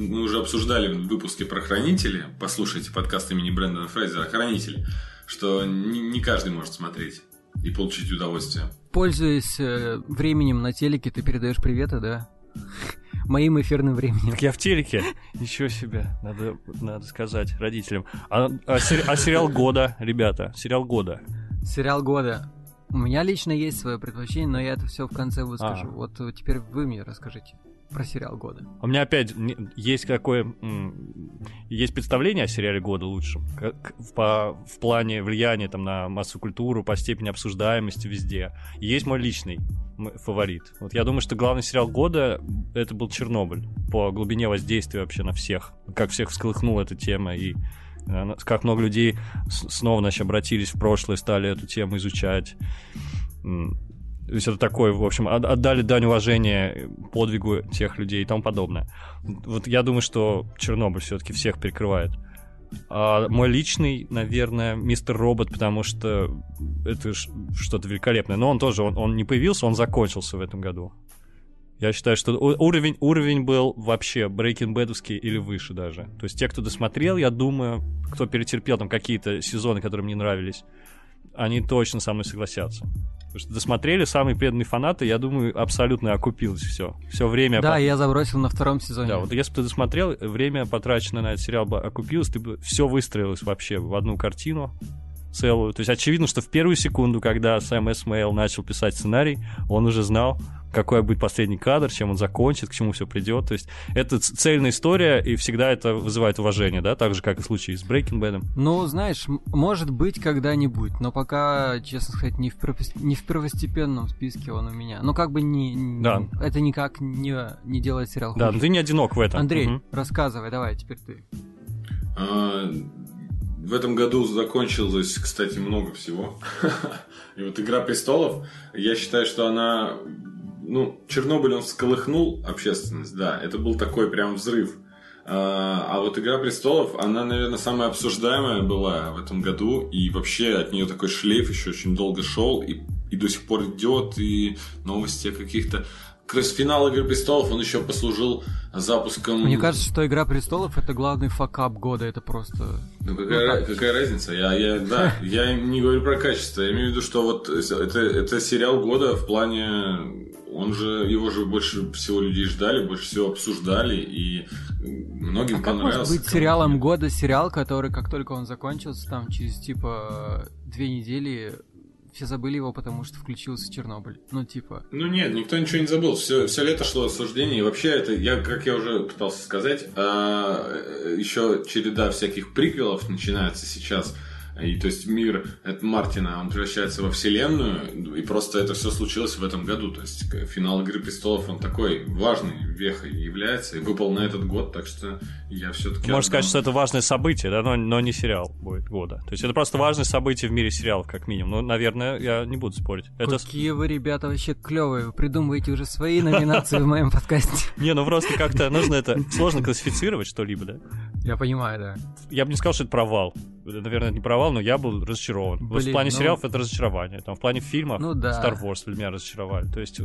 Мы уже обсуждали в выпуске про «Хранители». Послушайте подкаст имени Брэндона Фрейзера «Хранители», что не, не каждый может смотреть и получить удовольствие. Пользуясь э, временем на телеке, ты передаешь приветы, да? Моим эфирным временем. Так я в телеке. Ничего себе. Надо, надо сказать родителям. А, а сери- а сериал года, ребята, сериал года. Сериал года. У меня лично есть свое предпочтение, но я это все в конце выскажу. А. Вот э, теперь вы мне расскажите про сериал года. У меня опять есть какое... Есть представление о сериале года лучшем. Как по, в плане влияния там, на массовую культуру, по степени обсуждаемости везде. И есть мой личный фаворит. Вот я думаю, что главный сериал года это был Чернобыль. По глубине воздействия вообще на всех. Как всех всколыхнула эта тема и э, как много людей снова значит, обратились в прошлое, стали эту тему изучать. То есть это такое, в общем, от- отдали дань уважения подвигу тех людей и тому подобное. Вот я думаю, что Чернобыль все-таки всех перекрывает. А мой личный, наверное, мистер Робот, потому что это что-то великолепное. Но он тоже, он, он не появился, он закончился в этом году. Я считаю, что уровень, уровень был вообще Breaking Bad'овский или выше даже. То есть те, кто досмотрел, я думаю, кто перетерпел там какие-то сезоны, которые мне нравились, они точно со мной согласятся. Потому что досмотрели самые преданные фанаты, я думаю, абсолютно окупилось все. Все время... Да, по- я забросил на втором сезоне. да, вот если бы ты досмотрел, время, потраченное на этот сериал бы окупилось, ты бы все выстроилось вообще в одну картину целую. То есть очевидно, что в первую секунду, когда Сэм Эсмейл начал писать сценарий, он уже знал, какой будет последний кадр, чем он закончит, к чему все придет. То есть это цельная история, и всегда это вызывает уважение, да, так же, как и в случае с Breaking Bad. Ну, знаешь, может быть когда-нибудь, но пока, честно сказать, не в, не в первостепенном списке он у меня. Ну, как бы не... Да. Это никак не, не делает сериал Да, хуже. но ты не одинок в этом. Андрей, Мгм. рассказывай, давай, теперь ты. В этом году закончилось, кстати, много всего. <laughs> И вот «Игра престолов», я считаю, что она... Ну, Чернобыль, он всколыхнул общественность, да. Это был такой прям взрыв. А а вот «Игра престолов», она, наверное, самая обсуждаемая была в этом году. И вообще от нее такой шлейф еще очень долго шел. И, и до сих пор идет. И новости о каких-то... Как финал «Игры престолов», он еще послужил запуском... Мне кажется, что «Игра престолов» — это главный факап года, это просто... Ну какая, ра- какая разница? Я, я, да, <laughs> я не говорю про качество. Я имею в виду, что вот это, это сериал года в плане. Он же, его же больше всего людей ждали, больше всего обсуждали, и многим А как понравился. может быть сериалом года сериал, который, как только он закончился, там через типа две недели все забыли его, потому что включился Чернобыль. Ну, типа... Ну нет, никто ничего не забыл. Все, все лето шло обсуждение. И вообще это, я, как я уже пытался сказать, а, э, еще череда всяких приквелов начинается сейчас. И то есть мир от Мартина, он превращается во вселенную, и просто это все случилось в этом году. То есть финал Игры престолов, он такой важный вехой является, и выпал на этот год, так что я все-таки... Можно сказать, что это важное событие, да, но, но не сериал будет года. То есть это просто важное событие в мире сериалов, как минимум. Ну, наверное, я не буду спорить. Это... Какие вы, ребята, вообще клевые. Вы придумываете уже свои номинации в моем подкасте. <laughs> Не, ну просто как-то нужно это... Сложно классифицировать что-либо, да? Я понимаю, да. Я бы не сказал, что это провал. Это, наверное, это не провал, но я был разочарован. вот в Блин, плане ну- сериалов это разочарование. Там в плане фильмов Ну да. Star Wars меня разочаровали. То есть... э,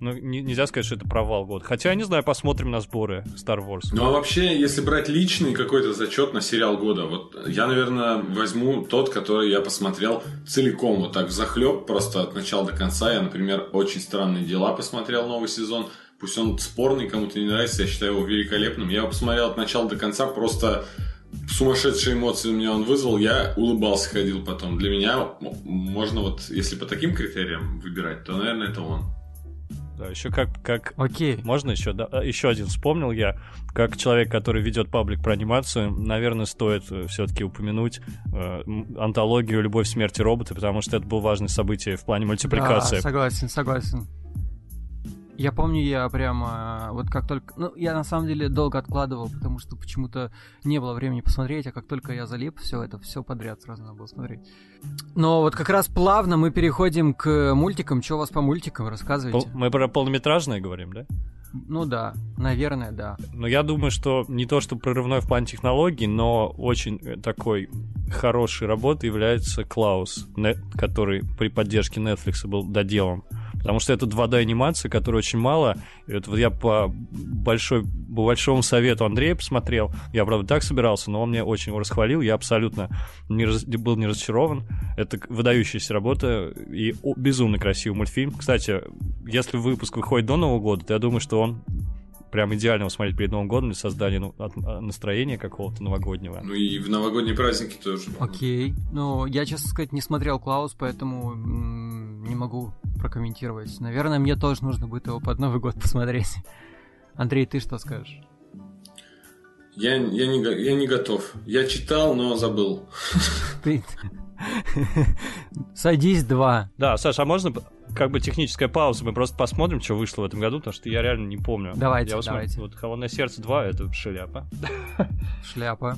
Ну, не- нельзя сказать, что это провал года. Хотя, я не знаю, посмотрим на сборы Star Wars. Ну а вообще, если брать личный какой-то зачет на сериал года, вот я, наверное, возьму тот, который я посмотрел целиком, вот так захлеб, просто от начала до конца. Я, например, очень странные дела посмотрел новый сезон. Пусть он спорный, кому-то не нравится, я считаю его великолепным. Я его посмотрел от начала до конца, просто сумасшедшие эмоции у меня он вызвал. Я улыбался, ходил потом. Для меня можно вот, если по таким критериям выбирать, то, наверное, это он. Да, еще как, как Окей. Можно еще? Да, а, еще один вспомнил я. Как человек, который ведет паблик про анимацию, наверное, стоит все-таки упомянуть э, антологию «Любовь, смерть и роботы», потому что это было важное событие в плане мультипликации. Да, согласен, согласен. Я помню, я прямо вот как только... Ну, я на самом деле долго откладывал, потому что почему-то не было времени посмотреть, а как только я залип, все это, все подряд сразу надо было смотреть. Но вот как раз плавно мы переходим к мультикам. Что у вас по мультикам? Рассказывайте. Мы про полнометражные говорим, да? Ну да, наверное, да. Но я думаю, что не то, что прорывной в плане технологий, но очень э, такой хорошей работой является Клаус, который при поддержке Netflix был доделан. Потому что это 2D-анимация, которой очень мало. И это вот я по, большой, по большому совету Андрея посмотрел. Я, правда, так собирался, но он мне очень его расхвалил. Я абсолютно не раз, был не разочарован. Это выдающаяся работа и о, безумно красивый мультфильм. Кстати, если выпуск выходит до Нового года, то я думаю, что он прям идеально его смотреть перед Новым годом для создания ну, от, а, настроения какого-то новогоднего. Ну и в новогодние праздники тоже. Окей. Ну, я, честно сказать, не смотрел Клаус, поэтому м- не могу прокомментировать. Наверное, мне тоже нужно будет его под Новый год посмотреть. Андрей, ты что скажешь? Я, я, не, я не готов. Я читал, но забыл. <laughs> Садись два. Да, Саша, а можно как бы техническая пауза, мы просто посмотрим, что вышло в этом году, потому что я реально не помню. Давайте, я давайте. Вот «Холодное сердце 2» — это шляпа. <laughs> Шляпа.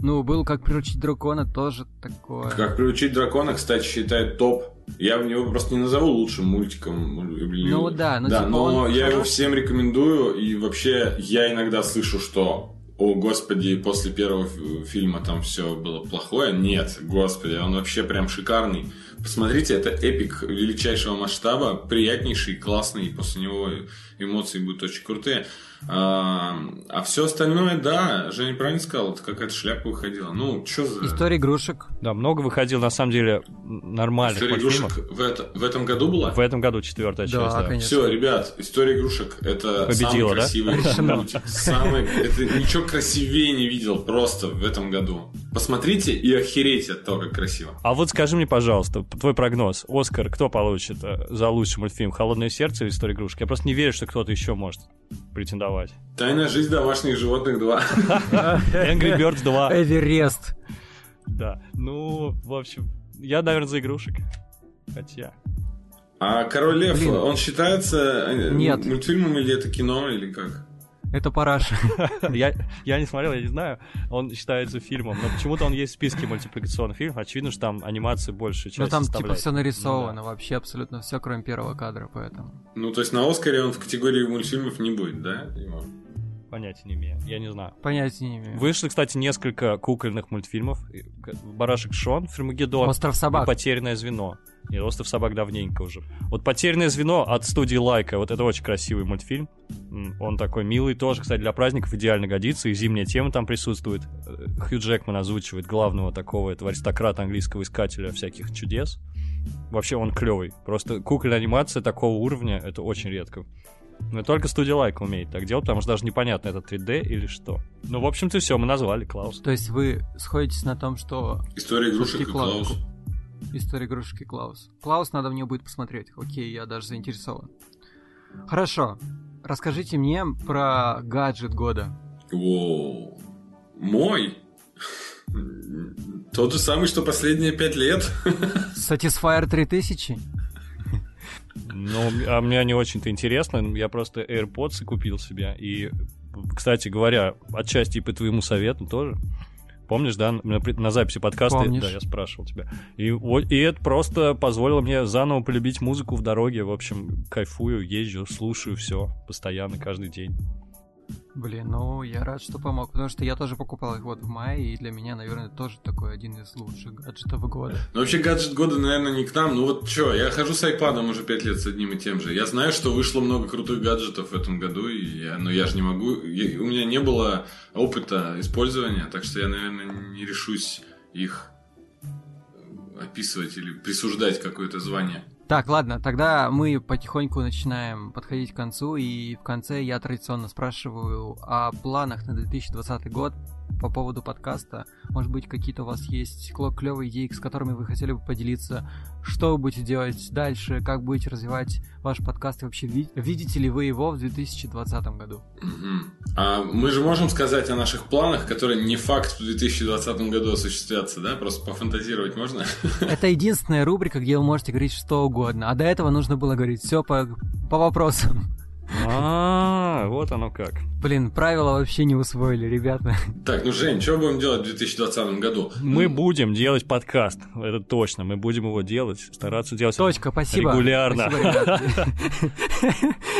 Ну, был «Как приручить дракона» тоже такое. «Как приручить дракона», кстати, считает топ. Я в него просто не назову лучшим мультиком. Ну да, ну, да типа но я его всем рекомендую, и вообще я иногда слышу, что о, господи, после первого фильма там все было плохое. Нет, господи, он вообще прям шикарный. Посмотрите, это эпик величайшего масштаба, приятнейший, классный, и после него эмоции будут очень крутые. А, а все остальное, да, Женя правильно сказал, это какая-то шляпа выходила. Ну, что за... История игрушек. Да, много выходило, на самом деле, нормальных История игрушек в, это, в этом году была? В этом году четвертая да, часть, да. Конечно. Все, ребят, История игрушек это Победила, самый красивый да? мультик. Самый, это ничего красивее не видел просто в этом году. Посмотрите и охерейте от того, как красиво. А вот скажи мне, пожалуйста, твой прогноз. Оскар кто получит э, за лучший мультфильм? «Холодное сердце» или «История игрушек»? Я просто не верю, что кто-то еще может претендовать. Тайная жизнь домашних животных 2. Angry Birds 2. Эверест. Да. Ну, в общем, я, наверное, за игрушек. Хотя... А Король Лев, Блин. он считается э, Нет. мультфильмом или это кино, или как? Это параша. <laughs> я, я не смотрел, я не знаю. Он считается фильмом, но почему-то он есть в списке мультипликационных фильмов. Очевидно, что там анимации больше часть Ну там типа все нарисовано, Ну да. вообще абсолютно все, кроме первого кадра, поэтому. Ну, то есть на Оскаре он в категории мультфильмов не будет, да? Понятия не имею, я не знаю. Понятия не имею. Вышло, кстати, несколько кукольных мультфильмов. Барашек Шон, Фермагеддон Остров и собак. Потерянное звено. И Остров собак давненько уже. Вот Потерянное звено от студии Лайка. Вот это очень красивый мультфильм. Он такой милый тоже, кстати, для праздников идеально годится. И зимняя тема там присутствует. Э, Хью Джекман озвучивает главного такого этого аристократа английского искателя всяких чудес. Вообще он клевый. Просто кукольная анимация такого уровня это очень редко. Но только студия Лайка умеет так делать, потому что даже непонятно, это 3D или что. Ну, в общем-то, все, мы назвали Клаус. То есть вы сходитесь на том, что История игрушек и Клаус. Клаус. История игрушки Клаус. Клаус надо в нее будет посмотреть. Окей, я даже заинтересован. Хорошо. Расскажите мне про гаджет года. Воу. Мой? Тот же самый, что последние пять лет. Satisfyer 3000? Ну, а мне они очень-то интересны. Я просто AirPods купил себе. И, кстати говоря, отчасти и по твоему совету тоже. Помнишь, да, на, на записи подкаста, Помнишь. да, я спрашивал тебя. И, и это просто позволило мне заново полюбить музыку в дороге. В общем, кайфую, езжу, слушаю все постоянно, каждый день. Блин, ну я рад, что помог, потому что я тоже покупал их вот в мае, и для меня, наверное, тоже такой один из лучших гаджетов года. Ну, вообще, гаджет года, наверное, не к нам. Ну, вот что, я хожу с айпадом уже пять лет с одним и тем же. Я знаю, что вышло много крутых гаджетов в этом году, и я, но я же не могу... я- у меня не было опыта использования, так что я, наверное, не решусь их описывать или присуждать какое-то звание. Так, ладно, тогда мы потихоньку начинаем подходить к концу, и в конце я традиционно спрашиваю о планах на 2020 год по поводу подкаста. Может быть, какие-то у вас есть клевые идеи, с которыми вы хотели бы поделиться? Что вы будете делать дальше? Как будете развивать ваш подкаст? И вообще, ви- видите ли вы его в 2020 году? А мы же можем сказать о наших планах, которые не факт в 2020 году осуществятся, да? Просто пофантазировать можно? <laughs> Это единственная рубрика, где вы можете говорить что угодно. А до этого нужно было говорить все по, по вопросам. А, вот оно как. Блин, правила вообще не усвоили, ребята. Так, ну, Жень, что будем делать в 2020 году? Мы будем делать подкаст, это точно. Мы будем его делать, стараться делать Точка, спасибо. регулярно.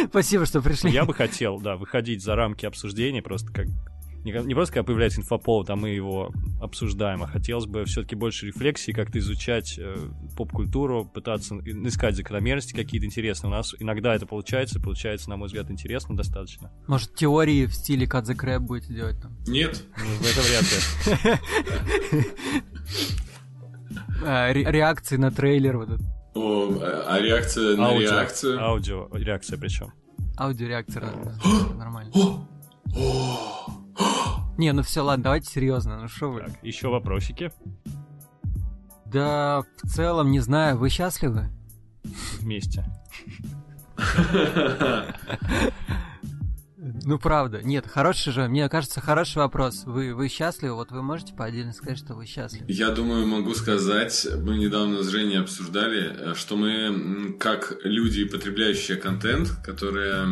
Спасибо, <laughs> что пришли. Я бы хотел, да, выходить за рамки обсуждения, просто как не, не просто когда появляется инфоповод, а мы его обсуждаем, а хотелось бы все-таки больше рефлексии, как-то изучать э, поп-культуру, пытаться искать закономерности какие-то интересные. У нас иногда это получается, получается, на мой взгляд, интересно достаточно. Может, теории в стиле Cut the Crab будете делать там? Нет. Ну, это вряд ли. <laughs> А, ре- Реакции на трейлер, вот этот. О, а реакция на Аудио, реакцию? аудио, реакция причем. Аудиореакция <gasps> нормально. <gasps> Не, ну все, ладно, давайте серьезно. Ну что вы? Так, еще вопросики Да, в целом, не знаю, вы счастливы? вместе. <laughs> Ну, правда. Нет, хороший же, мне кажется, хороший вопрос. Вы, вы счастливы? Вот вы можете по отдельно сказать, что вы счастливы? Я думаю, могу сказать, мы недавно с Женей обсуждали, э, что мы, как люди, потребляющие контент, которые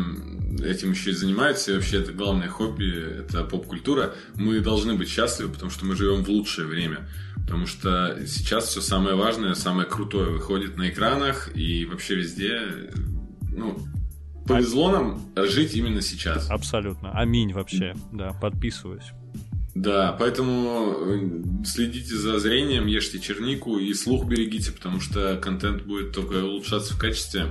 этим еще и занимаются, и вообще это главное хобби, это поп-культура, мы должны быть счастливы, потому что мы живем в лучшее время. Потому что сейчас все самое важное, самое крутое выходит на экранах и вообще везде. Ну, повезло нам жить именно сейчас. Абсолютно. Аминь вообще. Да, подписываюсь. Да, поэтому э, следите за зрением, ешьте чернику и слух берегите, потому что контент будет только улучшаться в качестве,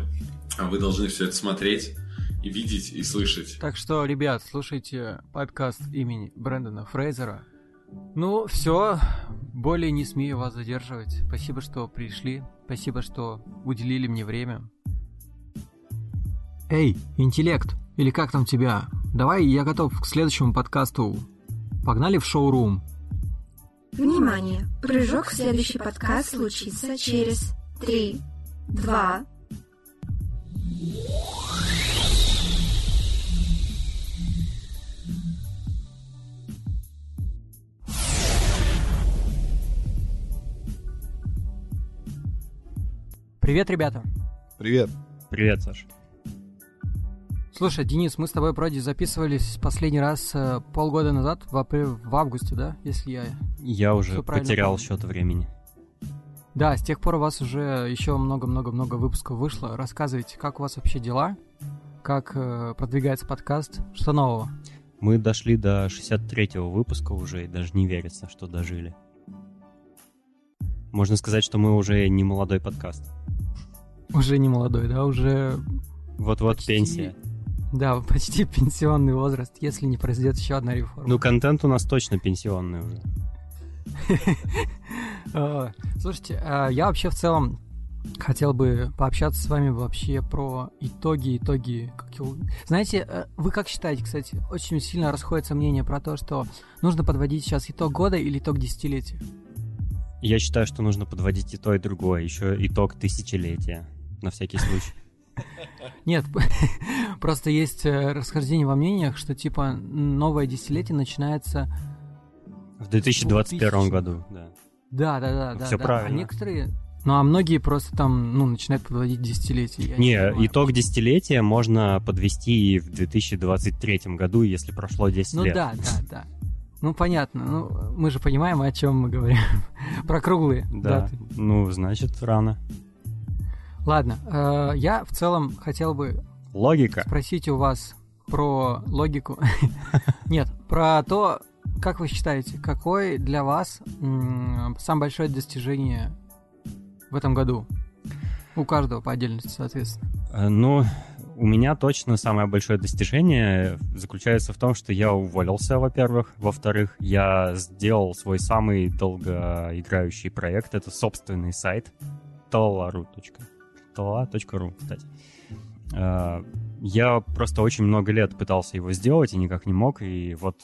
а вы должны все это смотреть и видеть и слышать. Так что, ребят, слушайте подкаст имени Брэндона Фрейзера. Ну, все, более не смею вас задерживать. Спасибо, что пришли. Спасибо, что уделили мне время. Эй, интеллект, или как там тебя? Давай, я готов к следующему подкасту. Погнали в шоурум. Внимание! Прыжок в следующий подкаст случится через три, два, Привет, ребята. Привет. Привет, Саш. Слушай, Денис, мы с тобой вроде записывались последний раз э, полгода назад, в, апре- в августе, да? Если я... Я уже потерял помню. счет времени. Да, с тех пор у вас уже еще много-много-много выпусков вышло. Рассказывайте, как у вас вообще дела? Как э, продвигается подкаст? Что нового? Мы дошли до 63-го выпуска уже, и даже не верится, что дожили. Можно сказать, что мы уже не молодой подкаст. Уже не молодой, да? Уже, Вот-вот Почти. пенсия. Да, <laughs> почти пенсионный возраст, если не произойдет еще одна реформа. Ну, контент у нас точно пенсионный уже. <laughs> Слушайте, а, я вообще в целом хотел бы пообщаться с вами вообще про итоги, итоги. Знаете, э, вы как считаете, кстати, очень сильно расходится мнение про то, что нужно подводить сейчас итог года или итог десятилетия? Я считаю, что нужно подводить и то, и другое. Еще итог тысячелетия. На всякий случай. <laughs> Нет, <laughs> просто есть э, расхождение во мнениях, что типа новое десятилетие начинается... В 2021 2000. году, да. Да, да, да, да. Всё да. правильно. А некоторые... Ну, а многие просто там, ну, начинают подводить десятилетие. я Не, понимаю. итог десятилетия можно подвести и в 2023 году, если прошло 10 Ну лет. да, да, да. Ну, понятно. Ну, мы же понимаем, о чем мы говорим. <laughs> Про круглые Да. даты. Ну, значит, рано. Ладно, э, я в целом хотел бы Логика. спросить у вас про логику. <laughs> Нет, про то, как вы считаете, какое для вас самое большое достижение в этом году? У каждого по отдельности, соответственно. Э, Ну, у меня точно самое большое достижение заключается в том, что я уволился, во-первых. Во-вторых, я сделал свой самый долгоиграющий проект. Это собственный сайт talala.ru. talala.ru, кстати. Э, Я просто очень много лет пытался его сделать и никак не мог. И вот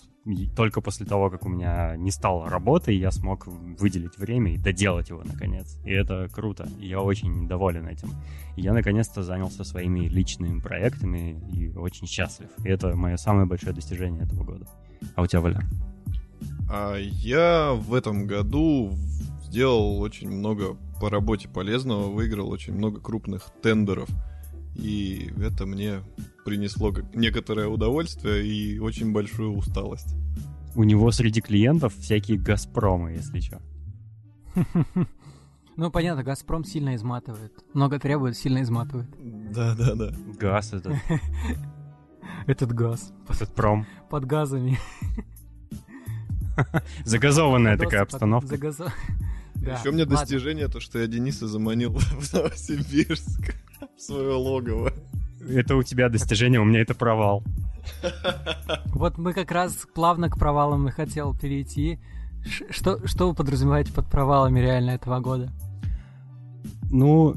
только после того, как у меня не стало работы, я смог выделить время и доделать его наконец. И это круто. Я очень доволен этим. Я наконец-то занялся своими личными проектами и очень счастлив. И это мое самое большое достижение этого года. А у тебя, Валяр? А я в этом году сделал очень много по работе полезного, выиграл очень много крупных тендеров. И это мне принесло как некоторое удовольствие и очень большую усталость. У него среди клиентов всякие «Газпромы», если что. <laughs> Ну, понятно, Газпром сильно изматывает. Много требует, сильно изматывает. Да-да-да. Газ этот, <laughs> Этот газ. этот пром. <laughs> Под газами. Загазованная такая обстановка. Да, Еще мне ладно. достижение то, что я Дениса заманил <laughs> в Новосибирск в свое логово. Это у тебя достижение, у меня это провал. <laughs> Вот мы как раз плавно к провалам и хотел перейти. Что, что вы подразумеваете под провалами реально этого года? Ну,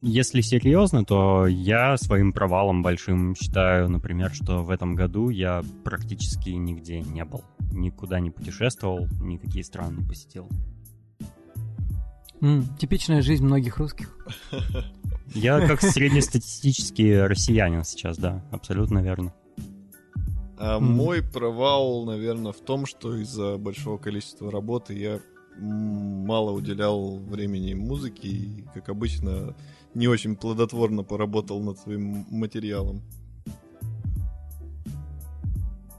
если серьезно, то я своим провалом большим считаю, например, что в этом году я практически нигде не был. Никуда не путешествовал, никакие страны не посетил. М, типичная жизнь многих русских. <laughs> Я как среднестатистический россиянин сейчас, да, абсолютно верно. А Мгм. мой провал, наверное, в том, что из-за большого количества работы я мало уделял времени музыке и, как обычно, не очень плодотворно поработал над своим материалом.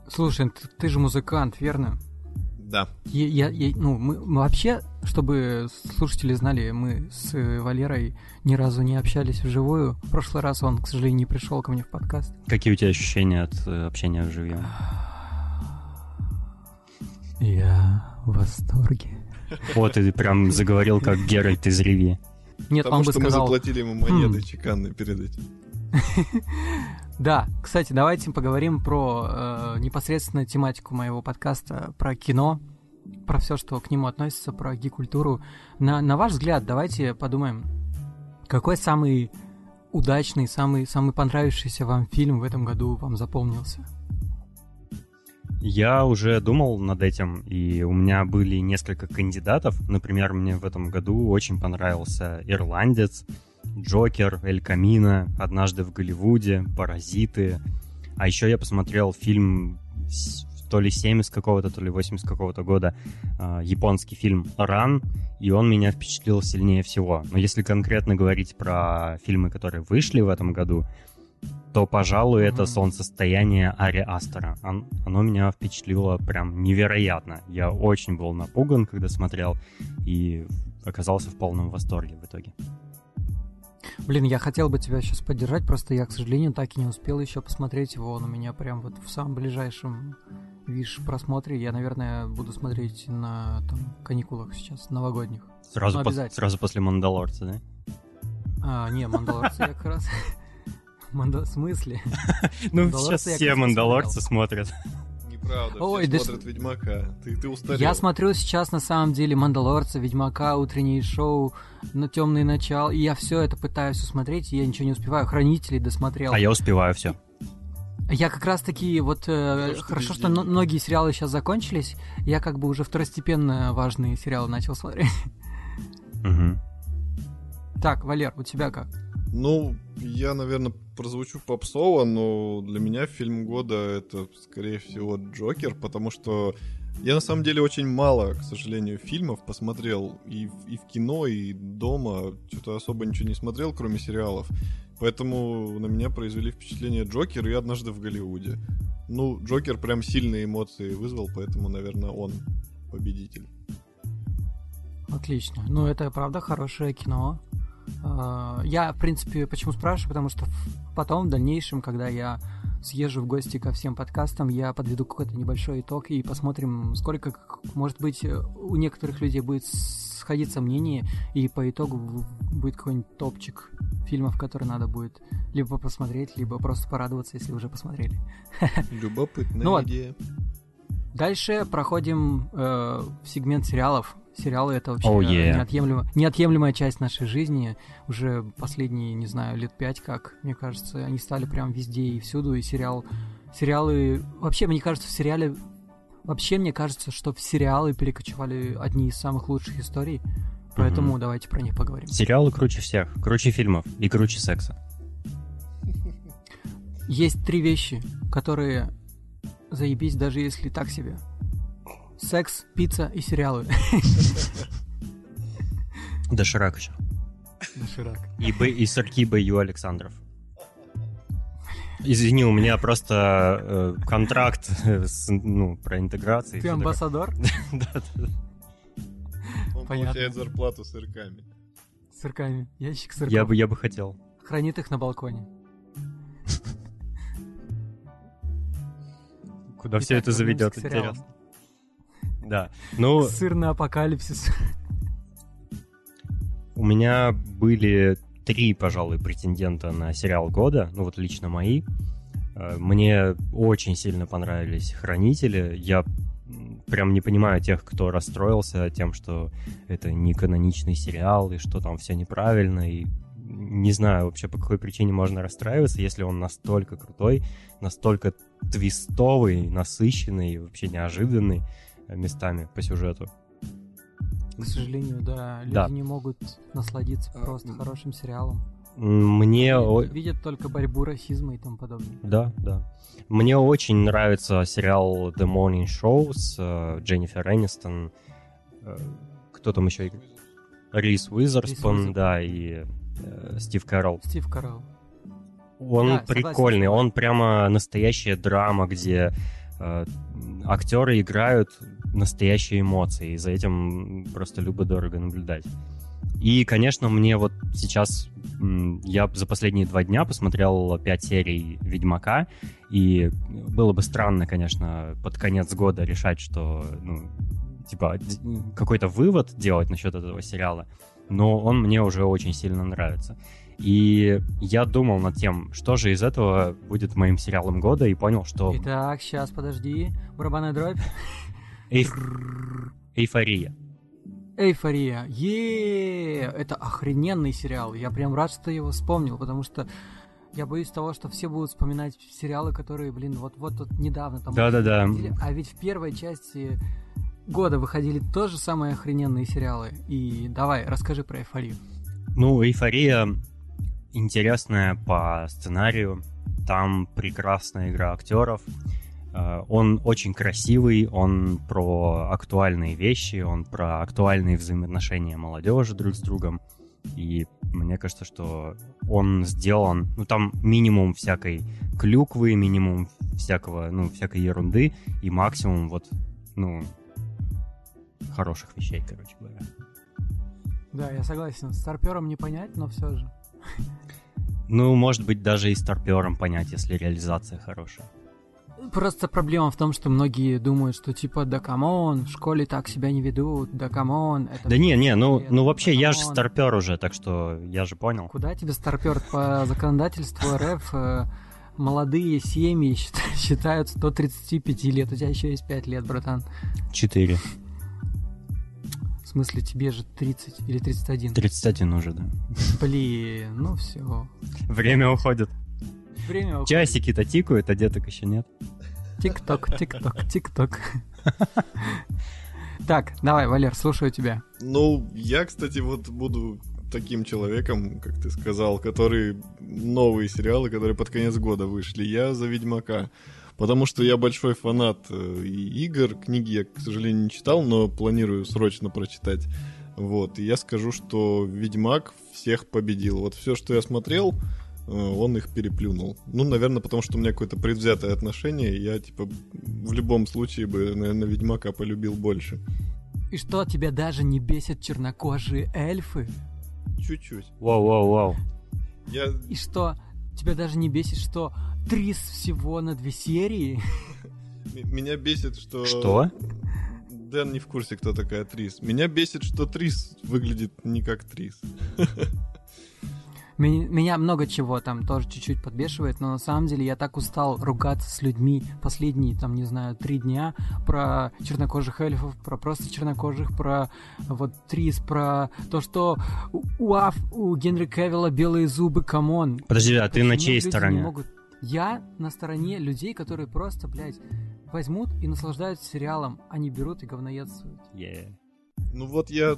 Слушай, ты, ты же музыкант, верно? Да. Я, я- я- ну, мы, мы вообще, чтобы слушатели знали, мы с э, Валерой ни разу не общались вживую. В прошлый раз он, к сожалению, не пришел ко мне в подкаст. Какие у тебя ощущения от э, общения вживьем? Я в восторге. Вот, ты прям заговорил как Геральт из Риви. Нет, Потому он бы что мы сказал... заплатили ему монеты «Хм». чеканные перед этим. <laughs> Да, кстати, давайте поговорим про э, непосредственно тематику моего подкаста, про кино, про все, что к нему относится, про гик-культуру. На, на ваш взгляд, давайте подумаем, какой самый удачный, самый, самый понравившийся вам фильм в этом году вам запомнился? Я уже думал над этим, и у меня были несколько кандидатов. Например, мне в этом году очень понравился «Ирландец», «Джокер», «Эль Камино», «Однажды в Голливуде», «Паразиты». А еще я посмотрел фильм то ли 70 какого-то, то ли 80 какого-то года, э, японский фильм «Ран», и он меня впечатлил сильнее всего. Но если конкретно говорить про фильмы, которые вышли в этом году, то, пожалуй, это Мгм. «Солнцестояние» Ари Астера. Он- оно меня впечатлило прям невероятно. Я очень был напуган, когда смотрел, и оказался в полном восторге в итоге. Блин, я хотел бы тебя сейчас поддержать, просто я, к сожалению, так и не успел еще посмотреть его. Он у меня прям вот в самом ближайшем, видишь, просмотре. Я, наверное, буду смотреть на там, каникулах сейчас, новогодних. Сразу, Ну, обязательно. сразу после «Мандалорца», да? А, не, Мандалорцы я как раз... <laughs> В смысле? <laughs> Ну, сейчас все «Мандалорцы» смотрят. Неправда, Ой, все да смотрят Ведьмака. Ты, ты устарел. Я смотрю сейчас на самом деле Мандалорца, Ведьмака, утреннее шоу, на темный начал, и я все это пытаюсь усмотреть, и я ничего не успеваю. Хранителей досмотрел. А я успеваю все. Я как раз таки вот э, Что хорошо, что денег? многие сериалы сейчас закончились. Я как бы уже второстепенно важные сериалы начал смотреть. Так, Валер, у тебя как? Ну, я, наверное, прозвучу попсово, но для меня фильм года это, скорее всего, Джокер, потому что я на самом деле очень мало, к сожалению, фильмов посмотрел и, в- и в кино, и дома. Что-то особо ничего не смотрел, кроме сериалов. Поэтому на меня произвели впечатление Джокер и однажды в Голливуде. Ну, Джокер прям сильные эмоции вызвал, поэтому, наверное, он победитель. Отлично. Ну, это правда хорошее кино. А, Я, в принципе, почему спрашиваю, потому что потом, в дальнейшем, когда я съезжу в гости ко всем подкастам, я подведу какой-то небольшой итог и посмотрим, сколько, может быть, у некоторых людей будет сходиться мнение, и по итогу будет какой-нибудь топчик фильмов, которые надо будет либо посмотреть, либо просто порадоваться, если уже посмотрели. <laughs> Любопытная Ну идея. Дальше проходим э, в сегмент сериалов. Сериалы это вообще Oh, yeah. неотъемлемо- неотъемлемая часть нашей жизни. Уже последние, не знаю, лет пять, как, мне кажется, они стали прям везде и всюду. И сериал, сериалы... Вообще, мне кажется, в сериале... Вообще, мне кажется, что в сериалы перекочевали одни из самых лучших историй. Поэтому давайте про них поговорим. Сериалы круче всех, круче фильмов и круче секса. Есть три вещи, которые заебись, даже если так себе. Секс, пицца и сериалы. <laughs> Доширак еще. Доширак. И, Б, и Сарки Б. Ю. Александров. Извини, у меня просто э, контракт с, ну, про интеграцию. и Ты амбассадор? <laughs> Да, да. Он Понятно. получает зарплату сырками. С сырками. Ящик сырков. Я бы, я бы хотел. Хранит их на балконе. <laughs> Куда Итак, все это заведет, интересно. Да. Ну, Сырный апокалипсис. у меня были три, пожалуй, претендента на сериал года. Ну, вот лично мои. Э, Мне очень сильно понравились «Хранители». Я прям не понимаю тех, кто расстроился тем, что это не каноничный сериал, и что там все неправильно, и не знаю вообще, по какой причине можно расстраиваться, если он настолько крутой, настолько твистовый, насыщенный, вообще неожиданный местами по сюжету. К сожалению, да, люди Да. не могут насладиться А, просто хорошим сериалом. Мне... Видят, только борьбу расизма и тому подобное. Да, да. Мне очень нравится сериал The Morning Show с э, Дженнифер Энистон. Э, кто там еще? играет? Рис Уизерспун, да, и э, Стив Кэрролл. Стив Карелл. Он Да, согласен прикольный, с тобой. он прямо настоящая драма, где э, актеры играют настоящие эмоции, и за этим просто любо-дорого наблюдать. И, конечно, мне вот сейчас я за последние два дня посмотрел пять серий Ведьмака, и было бы странно, конечно, под конец года решать, что, ну, типа, какой-то вывод делать насчет этого сериала, но он мне уже очень сильно нравится. И я думал над тем, что же из этого будет моим сериалом года, и понял, что Итак, сейчас, подожди. Барабанная дробь. <laughs> эйф- эйфория. Эйфория. е Это охрененный сериал. Я прям рад, что его вспомнил, потому что я боюсь того, что все будут вспоминать сериалы, которые, блин, вот-вот вот недавно там Да-да-да. А ведь в первой части года выходили тоже самые охрененные сериалы. И давай, расскажи про эйфорию. Ну, эйфория интересная по сценарию. Там прекрасная игра актеров. Э, Он очень красивый, он про актуальные вещи, он про актуальные взаимоотношения молодежи друг с другом. И мне кажется, что он сделан, ну там минимум всякой клюквы, минимум всякого, ну, всякой ерунды и максимум вот, ну, хороших вещей, короче говоря. Да, я согласен. Старпером не понять, но все же. Ну, может быть, даже и старпером понять, если реализация хорошая. Просто проблема в том, что многие думают, что типа, да come on, в школе так себя не ведут, да come on. Это Да не, не, ну, бред, ну вообще, да я же come on». старпер уже, так что я же понял. Куда тебе старпер по законодательству РФ? э, Молодые семьи счит- считаются до 35 лет. У тебя еще есть 5 лет, братан. Четыре. В смысле, тебе же 30 или 31. 31 уже, да. Блин, ну все. Время уходит. Время уходит. Часики-то тикают, а деток еще нет. Тик-ток, тик-ток, тик-ток. Так, давай, Валер, слушаю тебя. Ну, я, кстати, вот буду таким человеком, как ты сказал, который новые сериалы, которые под конец года вышли. Я за Ведьмака. Потому что я большой фанат э, и игр, книги я, к сожалению, не читал, но планирую срочно прочитать. Вот, и я скажу, что Ведьмак всех победил. Вот все, что я смотрел, он их переплюнул. Ну, наверное, потому что у меня какое-то предвзятое отношение, я, типа, в любом случае бы, наверное, Ведьмака полюбил больше. И что, тебя даже не бесят чернокожие эльфы? Чуть-чуть. Вау-вау-вау. Я И что, тебя даже не бесит, что Трис всего на две серии? Меня бесит, что... Что? Дэн не в курсе, кто такая Трис. Меня бесит, что Трис выглядит не как Трис. <laughs> Меня, много чего там тоже чуть-чуть подбешивает, но на самом деле я так устал ругаться с людьми последние, там, не знаю, три дня про чернокожих эльфов, про просто чернокожих, про вот Трис, про то, что у, Аф- у Генри Кевилла белые зубы, come on. Подожди, а ты на чьей стороне? могут- Я на стороне людей, которые просто, блядь, возьмут и наслаждаются сериалом, они берут и говноедствуют. Е. Ну вот я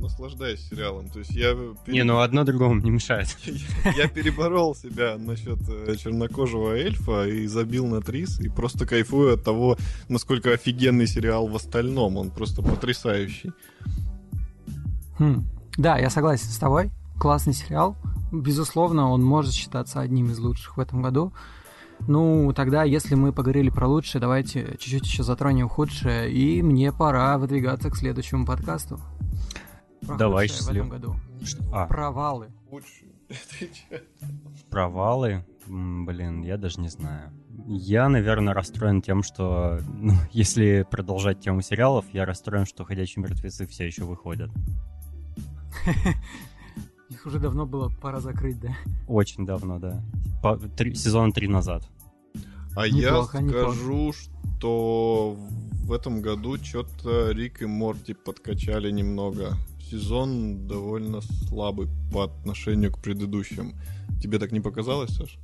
наслаждаюсь сериалом. То есть я... пере- Не, ну одно другому не мешает. <laughs> Я переборол себя насчет э, чернокожего эльфа и забил на Трис, и просто кайфую от того, насколько офигенный сериал в остальном. Он просто потрясающий. Хм. Да, я согласен с тобой. Классный сериал. Безусловно, он может считаться одним из лучших в этом году. Ну, тогда, если мы поговорили про лучшее, давайте чуть-чуть еще затронем худшее, и мне пора выдвигаться к следующему подкасту. Про Давай, худшее в этом году. А, Провалы. <laughs> Провалы? Блин, я даже не знаю. Я, наверное, расстроен тем, что, <laughs> ну, если продолжать тему сериалов, я расстроен, что «Ходячие мертвецы» все еще выходят. <laughs> Их уже давно было пора закрыть, да? Очень давно, да. По, три, сезона три назад. А Неплохо, я неплохо. скажу, что в этом году что-то Рик и Морти подкачали немного. Сезон довольно слабый по отношению к предыдущим. Тебе так не показалось, Саш?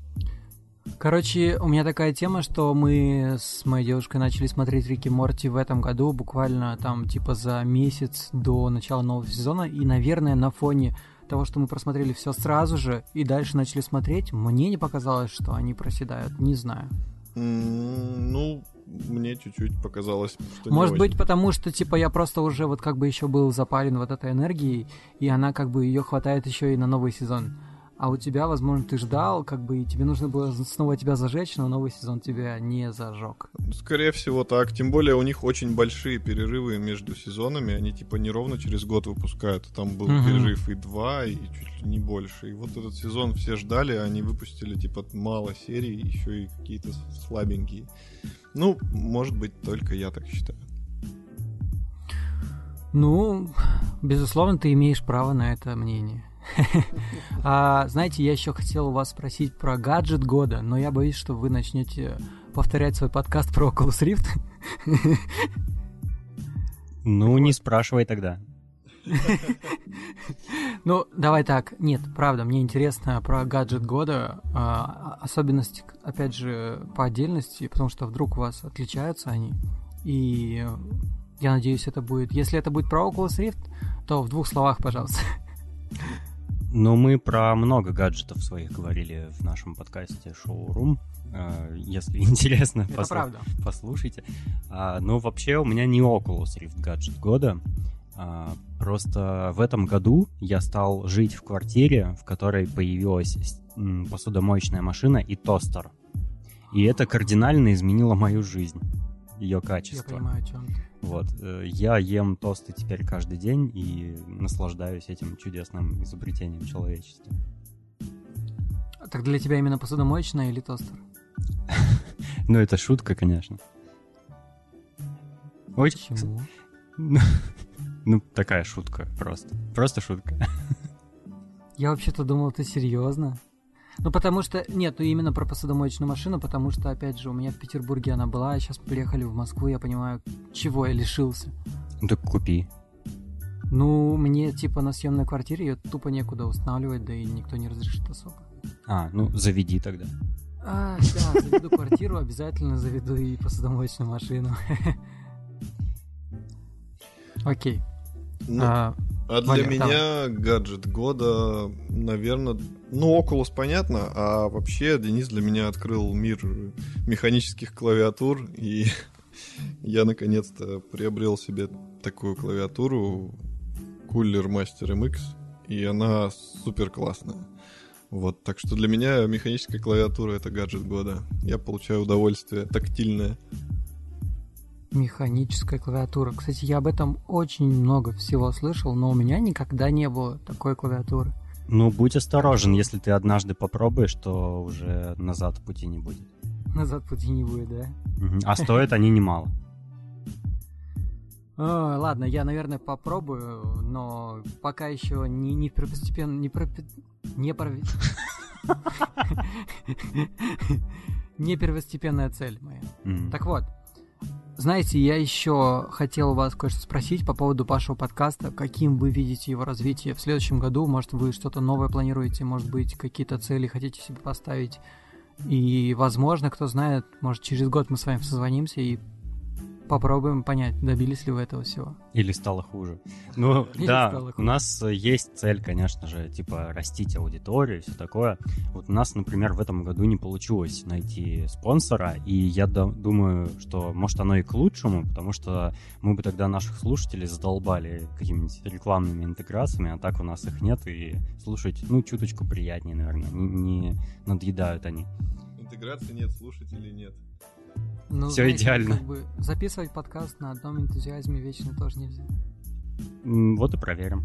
Короче, у меня такая тема, что мы с моей девушкой начали смотреть Рики Морти в этом году, буквально там типа за месяц до начала нового сезона, и, наверное, на фоне того, что мы просмотрели все сразу же и дальше начали смотреть, мне не показалось, что они проседают, не знаю. Ну, мне чуть-чуть показалось, что Может быть, потому что, типа, я просто уже вот как бы еще был запален вот этой энергией, и она как бы ее хватает еще и на новый сезон. А у тебя, возможно, ты ждал, как бы, и тебе нужно было снова тебя зажечь, но новый сезон тебя не зажег. Скорее всего так. Тем более у них очень большие перерывы между сезонами. Они типа не ровно через год выпускают. Там был Мгм. перерыв и два, и чуть ли не больше. И вот этот сезон все ждали, а они выпустили типа мало серий, еще и какие-то слабенькие. Ну, может быть, только я так считаю. Ну, безусловно, ты имеешь право на это мнение. А, знаете, я еще хотел у вас спросить про гаджет года, но я боюсь, что вы начнете повторять свой подкаст про Oculus Rift. Ну, не спрашивай тогда. Ну, давай так. Нет, правда, мне интересно про гаджет года, а, особенности, опять же, по отдельности, потому что вдруг у вас отличаются они. И я надеюсь, это будет... Если это будет про Oculus Rift, то в двух словах, пожалуйста. Но мы про много гаджетов своих говорили в нашем подкасте «Шоурум». Э, Если <laughs> интересно, Это посл- правда. послушайте. А, ну, вообще, у меня не Oculus Rift гаджет года. А, просто в этом году я стал жить в квартире, в которой появилась посудомоечная машина и тостер. И это кардинально изменило мою жизнь, ее Я качество. понимаю, о чем ты. Вот. э, Я ем тосты теперь каждый день и наслаждаюсь этим чудесным изобретением человечества. Так для тебя именно посудомоечная или тостер? <laughs> Ну, это шутка, конечно. Очень... Почему? Ну, <laughs> ну, такая шутка просто. Просто шутка. <laughs> Я вообще-то думал, ты серьезно. Ну, потому что... Нет, ну именно про посудомоечную машину, потому что, опять же, у меня в Петербурге она была, а сейчас приехали в Москву, я понимаю, чего я лишился. Ну, так купи. Ну, мне, типа, на съемной квартире ее тупо некуда устанавливать, да и никто не разрешит особо. А, ну, заведи тогда. А, да, заведу квартиру, обязательно заведу и посудомоечную машину. <laughs> Окей. Ну, А, А для Ваня, меня гаджет года, наверное, ну, Oculus понятно, а вообще Денис для меня открыл мир механических клавиатур, и <laughs> я наконец-то приобрел себе такую клавиатуру Cooler Master MX, и она супер классная. Вот, так что для меня механическая клавиатура это гаджет года. Я получаю удовольствие тактильное. Механическая клавиатура. Кстати, я об этом очень много всего слышал, но у меня никогда не было такой клавиатуры. Ну, будь осторожен, если ты однажды попробуешь, то уже назад пути не будет. Назад пути не будет, да? А стоят они немало. А, ладно, я, наверное, попробую, но пока еще не, не первостепенно, не. Не про... <laughs> <laughs> Не первостепенная цель моя. Так вот, знаете, я еще хотел вас кое-что спросить по поводу вашего подкаста. Каким вы видите его развитие в следующем году? Может, вы что-то новое планируете? Может быть, какие-то цели хотите себе поставить? И, возможно, кто знает, может, через год мы с вами созвонимся и попробуем понять, добились ли вы этого всего. Или стало хуже. Ну, <laughs> Или да, стало у хуже. нас есть цель, конечно же, типа растить аудиторию и все такое. Вот у нас, например, в этом году не получилось найти спонсора, и я ду- думаю, что может оно и к лучшему, потому что мы бы тогда наших слушателей задолбали какими-нибудь рекламными интеграциями, а так у нас их нет, и слушать, ну, чуточку приятнее, наверное, не, не надъедают они. интеграции нет, слушателей нет. Ну, Все знаете, идеально. Как бы записывать подкаст на одном энтузиазме вечно тоже нельзя. Вот и проверим.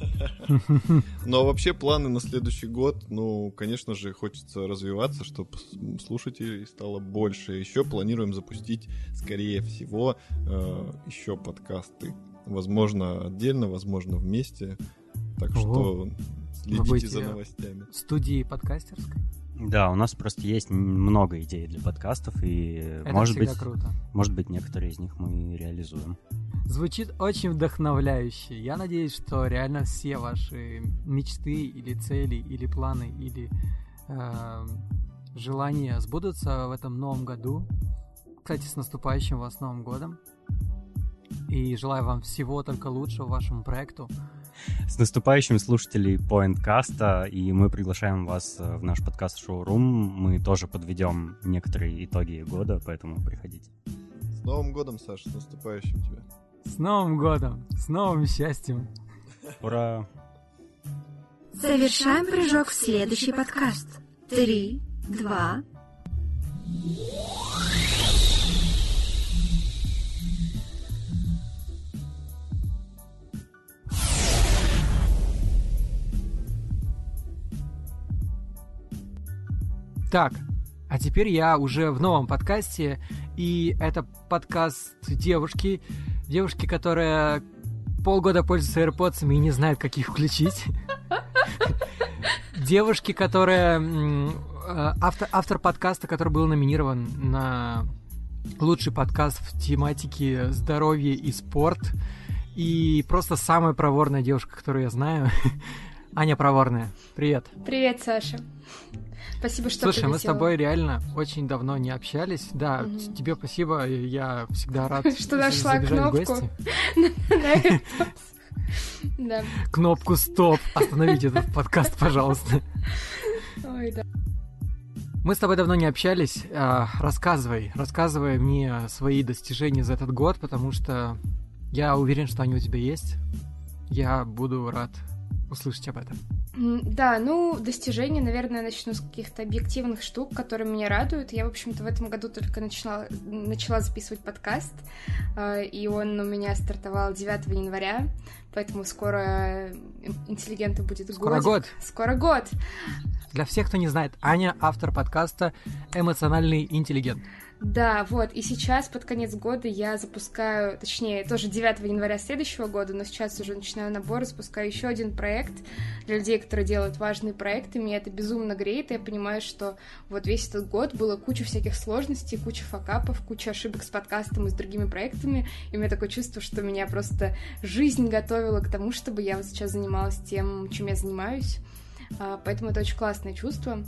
<laughs> Ну а вообще планы на следующий год, ну, конечно же, хочется развиваться, чтобы слушателей стало больше. Еще планируем запустить, скорее всего, э, еще подкасты. Возможно, отдельно, возможно, вместе. Так что следите за новостями. Студии подкастерской? Да, у нас просто есть много идей для подкастов, и Это может быть, круто. может быть, некоторые из них мы реализуем. Звучит очень вдохновляюще. Я надеюсь, что реально все ваши мечты или цели, или планы, или э, желания сбудутся в этом новом году. Кстати, с наступающим вас Новым годом. И желаю вам всего только лучшего вашему проекту. С наступающим слушателей Pointcast, и мы приглашаем вас э, в наш подкаст Шоурум. Мы тоже подведем некоторые итоги года, поэтому приходите. С Новым годом, Саша, с наступающим тебя. С Новым годом, с новым счастьем. Ура! Завершаем прыжок в следующий подкаст. Три, два, Так, а теперь я уже в новом подкасте, и это подкаст девушки, девушки, которая полгода пользуется AirPods и не знает, как их включить. <laughs> Девушки, которая э, автор, автор подкаста, который был номинирован на лучший подкаст в тематике здоровье и спорт. И просто самая проворная девушка, которую я знаю. <laughs> Аня Проворная. Привет. Привет, Саша. Спасибо, что Слушай, мы с тобой реально очень давно не общались. Да, угу. тебе спасибо, я всегда <laughs> рад Что нашла кнопку <laughs> <laughs> Да. Кнопку стоп. Остановите этот подкаст, пожалуйста. Ой, да. Мы с тобой давно не общались. А, рассказывай, рассказывай мне свои достижения за этот год, потому что я уверен, что они у тебя есть. Я буду рад услышать об этом. Да, ну, достижения, наверное, начну с каких-то объективных штук, которые меня радуют. Я, в общем-то, в этом году только начала, начала записывать подкаст, э, и он у меня стартовал 9 января, поэтому скоро интеллигенты будет Скоро годик. год. Скоро год. Для всех, кто не знает, Аня автор подкаста «Эмоциональный интеллигент». Да, вот, и сейчас под конец года я запускаю, точнее, тоже 9 января следующего года, но сейчас уже начинаю набор, запускаю еще один проект для людей, которые делают важные проекты, меня это безумно греет, и я понимаю, что вот весь этот год было куча всяких сложностей, куча факапов, куча ошибок с подкастом и с другими проектами, и у меня такое чувство, что меня просто жизнь готовила к тому, чтобы я вот сейчас занималась тем, чем я занимаюсь, а, поэтому это очень классное чувство.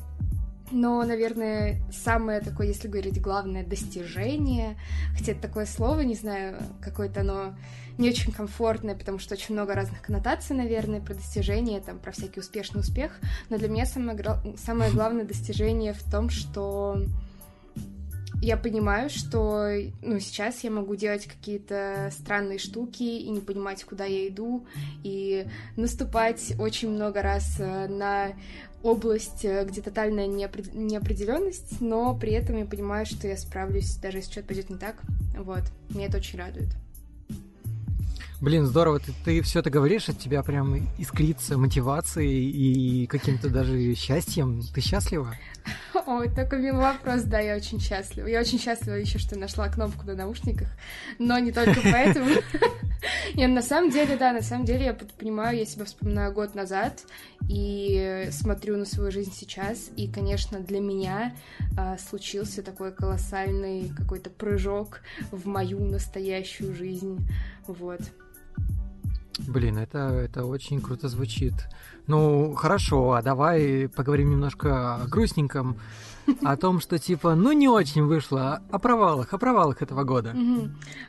Но, наверное, самое такое, если говорить, главное достижение, хотя это такое слово, не знаю, какое-то оно не очень комфортное, потому что очень много разных коннотаций, наверное, про достижение, там, про всякий успешный успех, но для меня самое, самое главное <laughs> достижение в том, что я понимаю, что ну, сейчас я могу делать какие-то странные штуки и не понимать, куда я иду, и наступать очень много раз э, на область, э, где тотальная неопред... неопределенность, но при этом я понимаю, что я справлюсь, даже если что-то пойдет не так. Вот, меня это очень радует. Блин, здорово, ты, ты все это говоришь, от тебя прям искрится мотивацией и каким-то даже счастьем. Ты счастлива? <laughs> Ой, такой милый вопрос, да, я очень счастлива. Я очень счастлива еще, что нашла кнопку на наушниках, но не только поэтому. <laughs> Нет, на самом деле, да, на самом деле я понимаю, я себя вспоминаю год назад и смотрю на свою жизнь сейчас, и, конечно, для меня а, случился такой колоссальный какой-то прыжок в мою настоящую жизнь, вот. Блин, это, это очень круто звучит. Ну, хорошо, а давай поговорим немножко о грустненьком о том, что типа, ну не очень вышло, о провалах, о провалах этого года.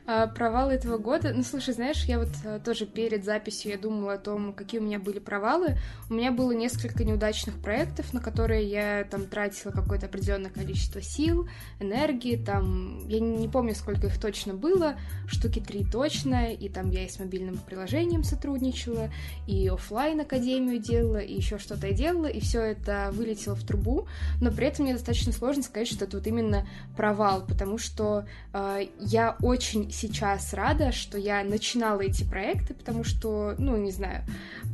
А, провалы этого года, ну слушай, знаешь, я вот а, тоже перед записью я думала о том, какие у меня были провалы. У меня было несколько неудачных проектов, на которые я там тратила какое-то определенное количество сил, энергии, там, я не помню, сколько их точно было, штуки три точно, и там я и с мобильным приложением сотрудничала, и офлайн академию делала, и еще что-то я делала, и все это вылетело в трубу, но при этом мне достаточно сложно сказать, что это вот именно провал, потому что э, я очень сейчас рада, что я начинала эти проекты, потому что, ну, не знаю,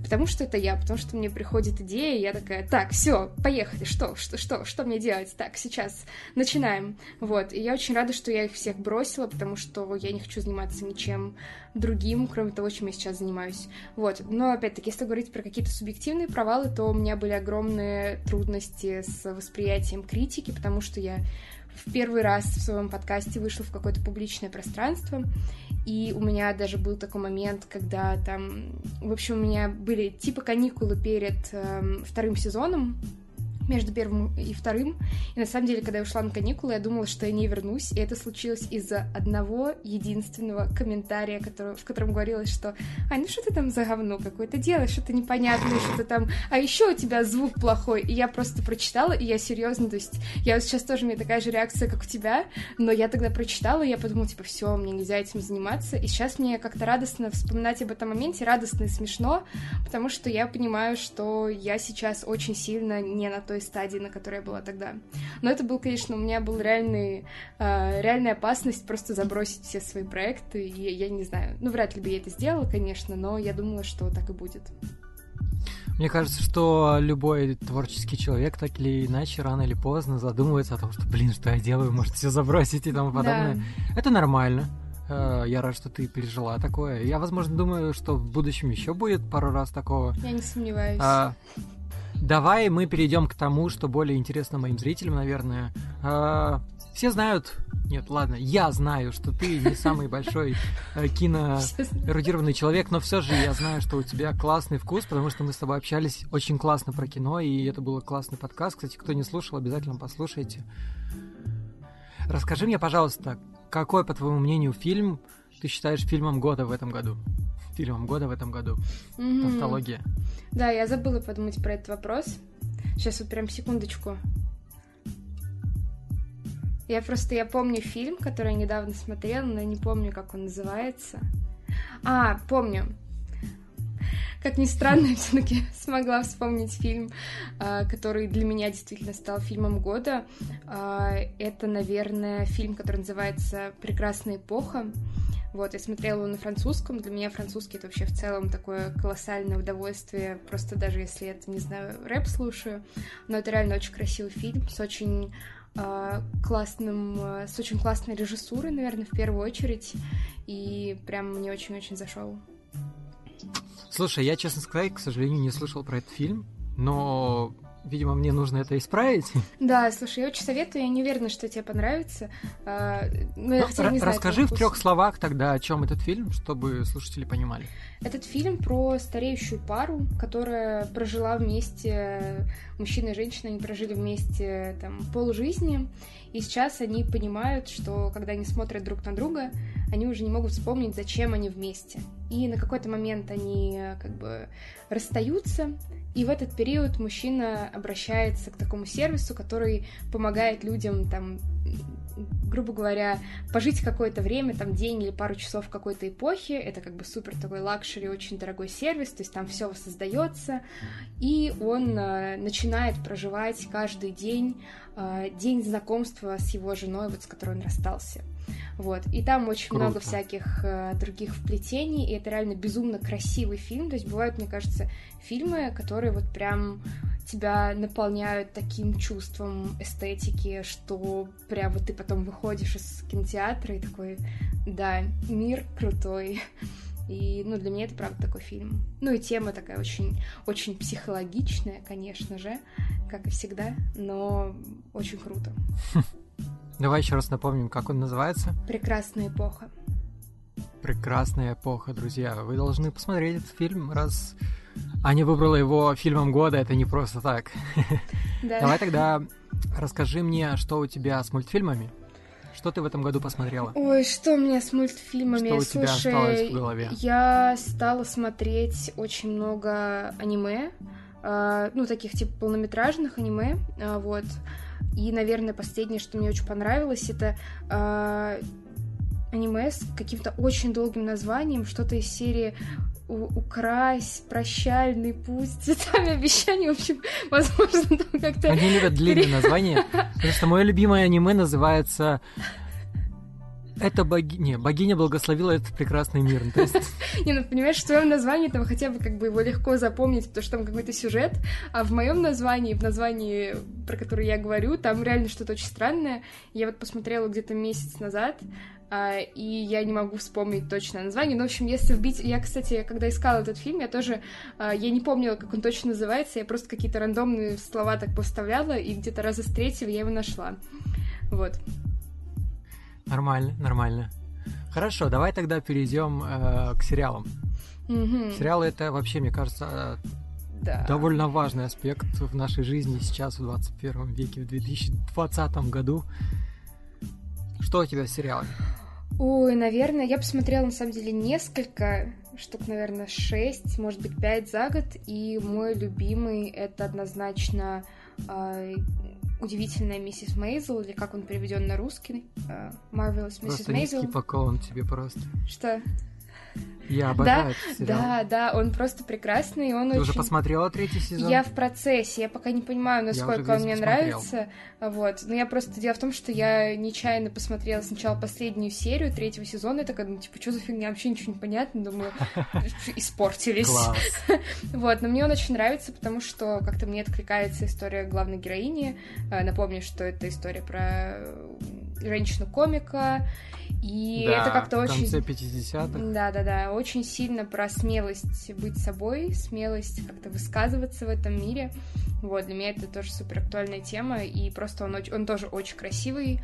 потому что это я, потому что мне приходит идея, и я такая, так, все, поехали, что, что, что, что мне делать? Так, сейчас начинаем. Вот, и я очень рада, что я их всех бросила, потому что я не хочу заниматься ничем другим, кроме того, чем я сейчас занимаюсь. Вот, но опять-таки, если говорить про какие-то субъективные провалы, то у меня были огромные трудности с восприятием критики, потому что я в первый раз в своем подкасте вышла в какое-то публичное пространство, и у меня даже был такой момент, когда там, в общем, у меня были типа каникулы перед э, вторым сезоном, между первым и вторым. И на самом деле, когда я ушла на каникулы, я думала, что я не вернусь. И это случилось из-за одного единственного комментария, который, в котором говорилось, что «Ай, ну что ты там за говно какое-то делаешь, что-то непонятное, что-то там... А еще у тебя звук плохой». И я просто прочитала, и я серьезно, то есть я вот сейчас тоже, у меня такая же реакция, как у тебя, но я тогда прочитала, и я подумала, типа, все, мне нельзя этим заниматься. И сейчас мне как-то радостно вспоминать об этом моменте, радостно и смешно, потому что я понимаю, что я сейчас очень сильно не на той стадии, на которой я была тогда. Но это был, конечно, у меня был реальный, э, реальная опасность просто забросить все свои проекты, и я не знаю, ну, вряд ли бы я это сделала, конечно, но я думала, что так и будет. Мне кажется, что любой творческий человек так или иначе рано или поздно задумывается о том, что, блин, что я делаю, может все забросить и тому подобное. Да. Это нормально. Я рад, что ты пережила такое. Я, возможно, думаю, что в будущем еще будет пару раз такого. Я не сомневаюсь. А, Давай мы перейдем к тому, что более интересно моим зрителям, наверное. А, все знают, нет, ладно, я знаю, что ты не самый большой э, киноэрудированный человек, но все же я знаю, что у тебя классный вкус, потому что мы с тобой общались очень классно про кино, и это был классный подкаст. Кстати, кто не слушал, обязательно послушайте. Расскажи мне, пожалуйста, какой, по твоему мнению, фильм ты считаешь фильмом года в этом году? Фильмом года в этом году. Mm-hmm. Тавтология. Да, я забыла подумать про этот вопрос. Сейчас вот прям секундочку. Я просто, я помню фильм, который я недавно смотрела, но не помню, как он называется. А, помню. Как ни странно, <laughs> я все-таки смогла вспомнить фильм, а, который для меня действительно стал фильмом года. А, это, наверное, фильм, который называется «Прекрасная эпоха». Вот, я смотрела его на французском. Для меня французский это вообще в целом такое колоссальное удовольствие, просто даже если я, не знаю, рэп слушаю. Но это реально очень красивый фильм с очень э, классным, э, с очень классной режиссурой, наверное, в первую очередь. И прям мне очень-очень зашел. Слушай, я, честно сказать, к сожалению, не слышал про этот фильм, но Видимо, мне нужно это исправить. Да, слушай, я очень советую, я не уверена, что тебе понравится. А, ну, я ну, не знаю, расскажи в трех словах тогда, о чем этот фильм, чтобы слушатели понимали. Этот фильм про стареющую пару, которая прожила вместе, мужчина и женщина, они прожили вместе там полжизни, и сейчас они понимают, что когда они смотрят друг на друга, они уже не могут вспомнить, зачем они вместе. И на какой-то момент они как бы расстаются, и в этот период мужчина обращается к такому сервису, который помогает людям там грубо говоря, пожить какое-то время, там день или пару часов в какой-то эпохе, это как бы супер такой luxury, очень дорогой сервис, то есть там все создается, и он э, начинает проживать каждый день э, день знакомства с его женой, вот с которой он расстался. Вот. И там очень Круто. много всяких э, других вплетений, и это реально безумно красивый фильм. То есть бывают, мне кажется, фильмы, которые вот прям тебя наполняют таким чувством эстетики, что прям вот ты потом выходишь из кинотеатра и такой, да, мир крутой. И, ну, для меня это, правда, такой фильм. Ну, и тема такая очень, очень психологичная, конечно же, как и всегда, но очень круто. <laughs> Давай еще раз напомним, как он называется. Прекрасная эпоха. Прекрасная эпоха, друзья. Вы должны посмотреть этот фильм, раз Аня выбрала его фильмом года, это не просто так. <laughs> Да. Давай тогда расскажи мне, что у тебя с мультфильмами. Что ты в этом году посмотрела? Ой, что у меня с мультфильмами? Что у Слушай, тебя осталось в голове? Я стала смотреть очень много аниме, э, ну, таких типа полнометражных аниме, э, вот. И, наверное, последнее, что мне очень понравилось, это э, аниме с каким-то очень долгим названием, что-то из серии укрась, прощальный путь, <laughs> цветами обещаний, в общем, возможно, там как-то... Они любят длинные названия, потому что мое любимое аниме называется это богиня, богиня благословила этот прекрасный мир. Ну, То есть, <laughs> Не, ну понимаешь, в твоем названии там хотя бы как бы его легко запомнить, потому что там какой-то сюжет, а в моем названии, в названии, про которое я говорю, там реально что-то очень странное. Я вот посмотрела где-то месяц назад, и я не могу вспомнить точно название. Но, в общем, если вбить... Я, кстати, когда искала этот фильм, я тоже... а, Я не помнила, как он точно называется, я просто какие-то рандомные слова так поставляла, и где-то раза с третьего я его нашла. Вот. нормально, нормально. Хорошо, давай тогда перейдем э, к сериалам. Мгм. Сериалы это вообще, мне кажется, Да. довольно важный аспект в нашей жизни сейчас, в 21 веке, в 2020 году. Что у тебя с сериалами? Ой, наверное, я посмотрела на самом деле несколько, штук, наверное, шесть, может быть, пять за год, и мой любимый это однозначно а, удивительная миссис Мейзел, или как он переведен на русский, а, Marvelous Mrs. Просто Мейзел. низкий поклон тебе просто. Что? Я обожаю Да, этот сериал. да, да, он просто прекрасный, он Ты очень... уже посмотрела третий сезон? Я в процессе, я пока не понимаю, насколько он мне посмотрел. нравится. Вот. Но я просто дело в том, что я нечаянно посмотрела сначала последнюю серию третьего сезона, и такая, ну, типа, что за фигня, вообще ничего не понятно, думаю, <laughs> испортились. <laughs> Вот, но мне он очень нравится, потому что как-то мне откликается история главной героини. Э, Напомню, что это история про э, женщину-комика, и Да, это как-то в очень... конце 50-х. Да, да, да, очень сильно про смелость быть собой, смелость как-то высказываться в этом мире. Вот, для меня это тоже супер актуальная тема, и просто он, оч- он тоже очень красивый,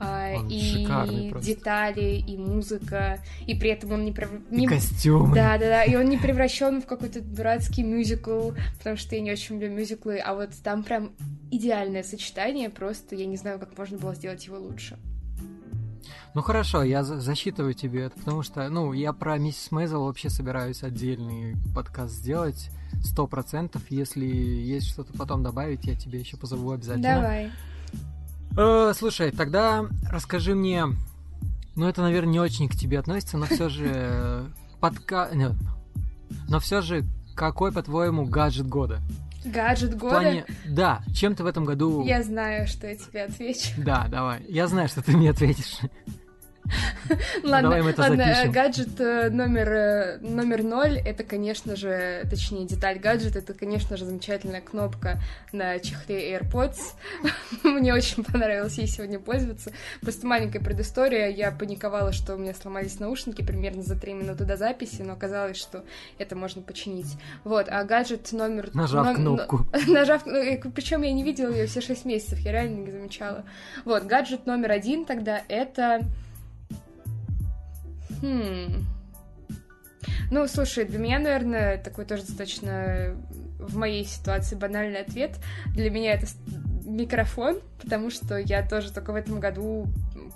а, Он и детали, и музыка, и при этом он не, прев- И не- костюмы. да, да, да, и он не превращен в какой-то дурацкий мюзикл, потому что я не очень люблю мюзиклы, а вот там прям идеальное сочетание, просто я не знаю, как можно было сделать его лучше. Ну хорошо, я за- засчитываю тебе это, потому что, ну, я про миссис Мейзел вообще собираюсь отдельный подкаст сделать, сто процентов. Если есть что-то потом добавить, я тебе еще позову обязательно. Давай. Э, слушай, тогда расскажи мне, ну это, наверное, не очень к тебе относится, но все же э, подка... Но все же, какой, по-твоему, гаджет года? Гаджет года. плане, да, чем ты в этом году... Я знаю, что я тебе отвечу. Да, давай. Я знаю, что ты мне ответишь. <laughs> Ладно, ладно, э, гаджет э, номер, э, номер ноль, это, конечно же, точнее, деталь гаджета, это, конечно же, замечательная кнопка на чехле AirPods. <laughs> Мне очень понравилось ей сегодня пользоваться. Просто маленькая предыстория, я паниковала, что у меня сломались наушники примерно за 3 минуты до записи, но оказалось, что это можно починить. Вот, а гаджет номер... Нажав ном- кнопку. <laughs> Нажав, причем я не видела ее все 6 месяцев, я реально не замечала. Вот, гаджет номер один тогда это... Хм. Ну, слушай, для меня, наверное, такой тоже достаточно в моей ситуации банальный ответ. Для меня это микрофон, потому что я тоже только в этом году,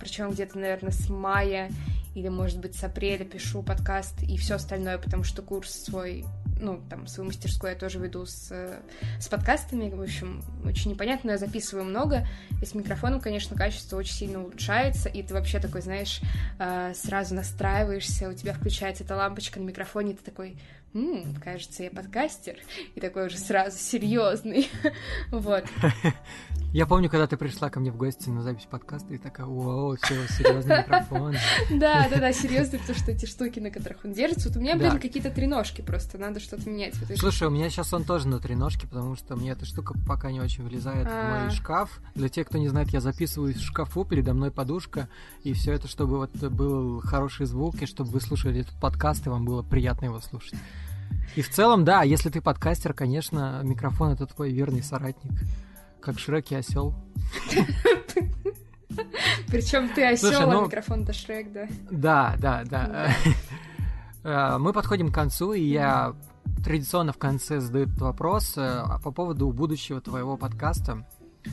причем где-то, наверное, с мая или, может быть, с апреля пишу подкаст и все остальное, потому что курс свой, ну, там, свою мастерскую я тоже веду с, э, с подкастами, в общем, очень непонятно, но я записываю много, и с микрофоном, конечно, качество очень сильно улучшается, и ты вообще такой, знаешь, э, сразу настраиваешься, у тебя включается эта лампочка на микрофоне, и ты такой, «М, кажется, я подкастер, и такой уже сразу серьезный, <laughs> вот. <laughs> Я помню, когда ты пришла ко мне в гости на запись подкаста, и такая, вау, все, серьезный микрофон. <laughs> Да, да, да, серьезно, потому что эти штуки, на которых он держится, вот у меня, блин, какие-то треножки просто, надо что-то менять. Слушай, у меня сейчас он тоже на треножке, потому что мне эта штука пока не очень влезает в А. мой шкаф. Для тех, кто не знает, я записываю в шкафу, передо мной подушка, и все это, чтобы вот был хороший звук, и чтобы вы слушали этот подкаст, и вам было приятно его слушать. И в целом, да, если ты подкастер, конечно, микрофон это твой верный соратник. Как Шрек и осел. Причем ты осел, а ну- микрофон это Шрек, да. Да, да, да. <laughs> Э, Мы подходим к концу, и я традиционно в конце задаю этот вопрос э, по поводу будущего твоего подкаста.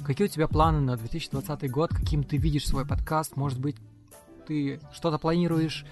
Какие у тебя планы на 2020 год? Каким ты видишь свой подкаст? Может быть, ты что-то планируешь,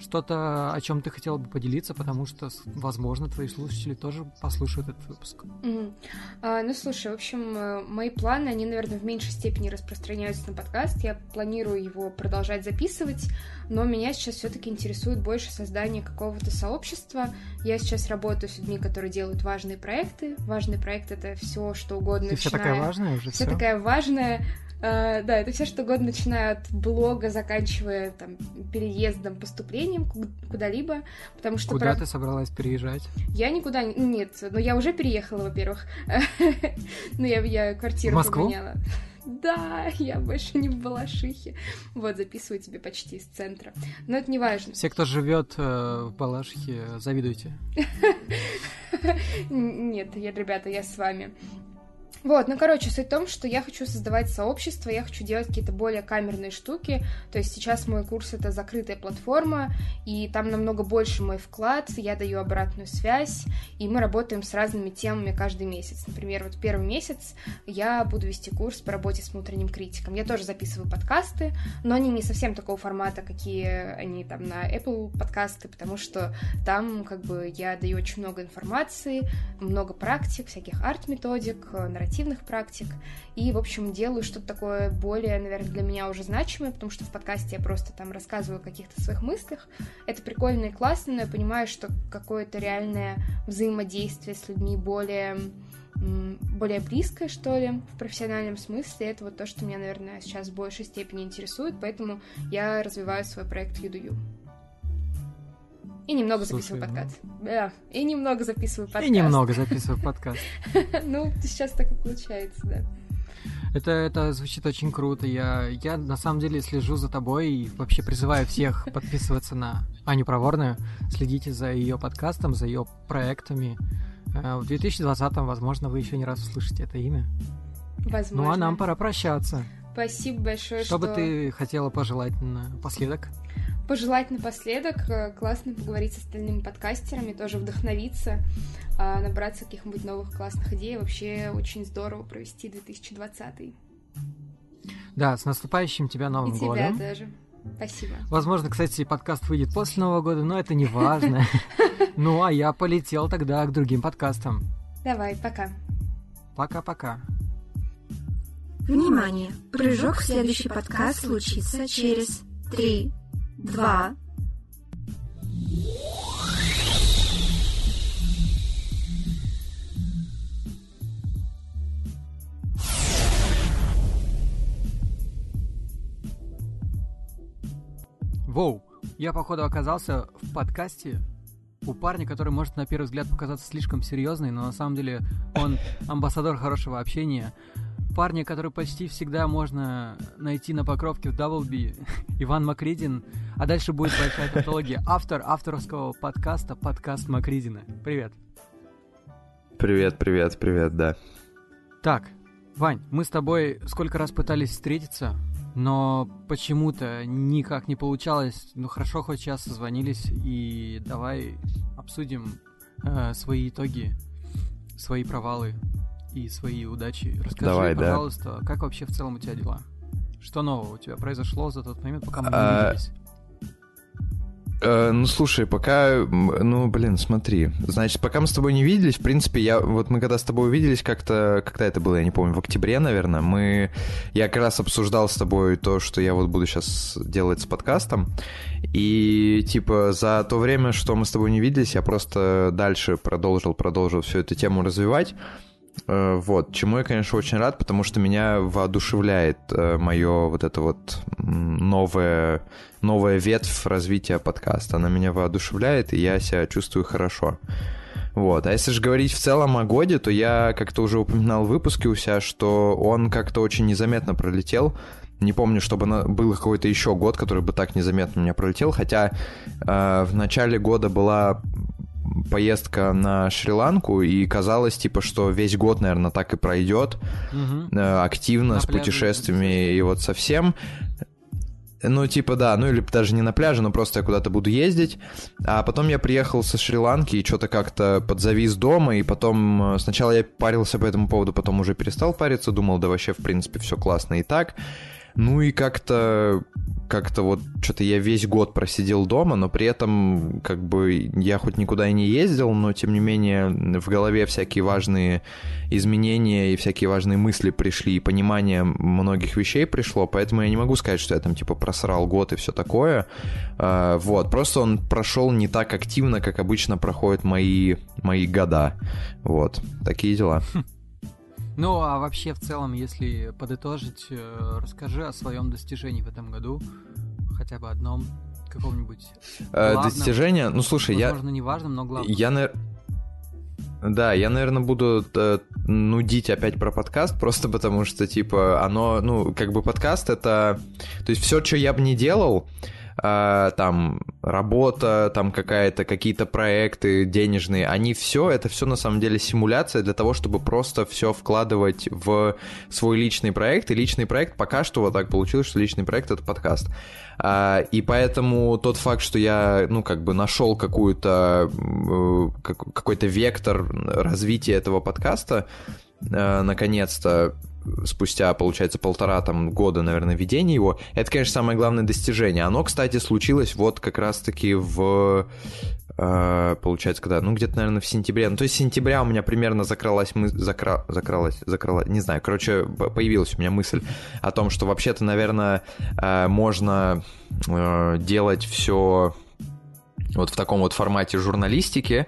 что-то, о чем ты хотела бы поделиться, потому что, возможно, твои слушатели тоже послушают этот выпуск. Мгм. А, ну, слушай, в общем, э, мои планы, они, наверное, в меньшей степени распространяются на подкаст. Я планирую его продолжать записывать, но меня сейчас все-таки интересует больше создание какого-то сообщества. Я сейчас работаю с людьми, которые делают важные проекты. Важный проект — это все, что угодно. Ты вся такая важная уже, Вся все. такая важная. Э, да, это все что угодно, начиная от блога, заканчивая там переездом, поступлением ку- куда-либо, потому что Куда прав- ты собралась переезжать? я никуда не... Нет, но я уже переехала, во-первых. <laughs> Ну, я, я квартиру поменяла. Да, я больше не в Балашихе. Вот, записываю тебе почти из центра. Но это не важно. Все, кто живет э, в Балашихе, завидуйте. <laughs> Нет, я, ребята, я с вами. Вот, ну, короче, суть в том, что я хочу создавать сообщество, я хочу делать какие-то более камерные штуки. То есть сейчас мой курс — это закрытая платформа, и там намного больше мой вклад, я даю обратную связь, и мы работаем с разными темами каждый месяц. Например, вот первый месяц я буду вести курс по работе с внутренним критиком. Я тоже записываю подкасты, но они не совсем такого формата, какие они там на Apple подкасты, потому что там как бы я даю очень много информации, много практик, всяких арт-методик, э, нарративных практик, и, в общем, делаю что-то такое более, наверное, для меня уже значимое, потому что в подкасте я просто там рассказываю о каких-то своих мыслях. Это прикольно и классно, но я понимаю, что какое-то реальное взаимодействие с людьми более более близкое, что ли, в профессиональном смысле. Это вот то, что меня, наверное, сейчас в большей степени интересует, поэтому я развиваю свой проект Юдую. И немного Слушай, записываю ну- подкаст. Да, и немного записываю подкаст. И немного <laughs> записываю подкаст. Ну, сейчас так и получается, да. Это, это звучит очень круто. Я, я на самом деле слежу за тобой и вообще призываю всех <laughs> подписываться на Аню Проворную, следите за ее подкастом, за ее проектами. Э, В 2020-м, возможно, вы еще не раз услышите это имя. Возможно. Ну а нам пора прощаться. Спасибо большое, Что что... бы ты хотела пожелать напоследок? Пожелать напоследок, э, классно поговорить с остальными подкастерами, тоже вдохновиться, а, набраться каких-нибудь новых классных идей. Вообще очень здорово провести 2020. Да, с наступающим тебя Новым И тебя годом. тоже. Спасибо. Возможно, кстати, подкаст выйдет после Нового года, но это не важно. <laughs> Ну, а я полетел тогда к другим подкастам. Давай, пока. Пока-пока. Внимание! Прыжок в следующий подкаст случится через три, два, Воу, я, походу, оказался в подкасте у парня, который может на первый взгляд показаться слишком серьезный, но на самом деле он <laughs> амбассадор хорошего общения. Парня, который почти всегда можно найти на покровке в Даблби, <laughs> Иван Макридин. А дальше будет большая тавтология. Автор авторского подкаста «Подкаст Макридина». Привет. Привет, привет, привет, да. Так, Вань, мы с тобой сколько раз пытались встретиться, но почему-то никак не получалось. Ну хорошо, хоть сейчас созвонились, и давай обсудим э, свои итоги, свои провалы и свои удачи. Расскажи, Давай, да. пожалуйста, как вообще в целом у тебя дела? Что нового у тебя произошло за тот момент, пока мы не А, виделись? Э, ну, слушай, пока... Ну, блин, смотри. Значит, пока мы с тобой не виделись, в принципе, я... Вот мы когда с тобой увиделись как-то... Когда это было, я не помню, в октябре, наверное, мы... Я как раз обсуждал с тобой то, что я вот буду сейчас делать с подкастом. И, типа, за то время, что мы с тобой не виделись, я просто дальше продолжил, продолжил всю эту тему развивать. Э, Вот, чему я, конечно, очень рад, потому что меня воодушевляет мое вот это вот новое, новая ветвь развития подкаста. Она меня воодушевляет, и я себя чувствую хорошо. Вот. А если же говорить в целом о годе, то я как-то уже упоминал в выпуске у себя, что он как-то очень незаметно пролетел. Не помню, чтобы был какой-то еще год, который бы так незаметно у меня пролетел. Хотя э, в начале года была поездка на Шри-Ланку, и казалось, типа, что весь год, наверное, так и пройдет э, активно, На с пляже путешествиями и вот совсем. Ну, типа, да, ну или даже не на пляже, но просто я куда-то буду ездить. А потом я приехал со Шри-Ланки и что-то как-то подзавис дома, и потом э, сначала я парился по этому поводу, потом уже перестал париться, думал, да вообще, в принципе, все классно и так. Ну и как-то как-то вот что-то я весь год просидел дома, но при этом как бы я хоть никуда и не ездил, но тем не менее в голове всякие важные изменения и всякие важные мысли пришли, и понимание многих вещей пришло, поэтому я не могу сказать, что я там типа просрал год и все такое. А, вот, просто он прошел не так активно, как обычно проходят мои, мои года. Вот, такие дела. Ну, а вообще, в целом, если подытожить, э, расскажи о своем достижении в этом году, хотя бы одном, каком-нибудь э, главном, Достижение? Ну, слушай, возможно, я... Возможно, не но главном. Я, на... Да, я, наверное, буду э, нудить опять про подкаст, просто потому что, типа, оно, ну, как бы подкаст это... То есть все, что я бы не делал, э, там работа, там какая-то, какие-то проекты денежные, они все, это все на самом деле симуляция для того, чтобы просто все вкладывать в свой личный проект, и личный проект пока что вот так получилось, что личный проект это подкаст. А, и поэтому тот факт, что я, ну, как бы нашел какую-то, э, какой-то вектор развития этого подкаста, э, наконец-то, спустя, получается, полтора там года, наверное, ведения его, это, конечно, самое главное достижение. Оно, кстати, случилось вот как раз-таки в э, получается, когда, ну, где-то, наверное, в сентябре. Ну, то есть сентября у меня примерно закралась мы... Закра... закралась, закралась, не знаю, короче, появилась у меня мысль о том, что вообще-то, наверное, э, можно э, делать все вот в таком вот формате журналистики.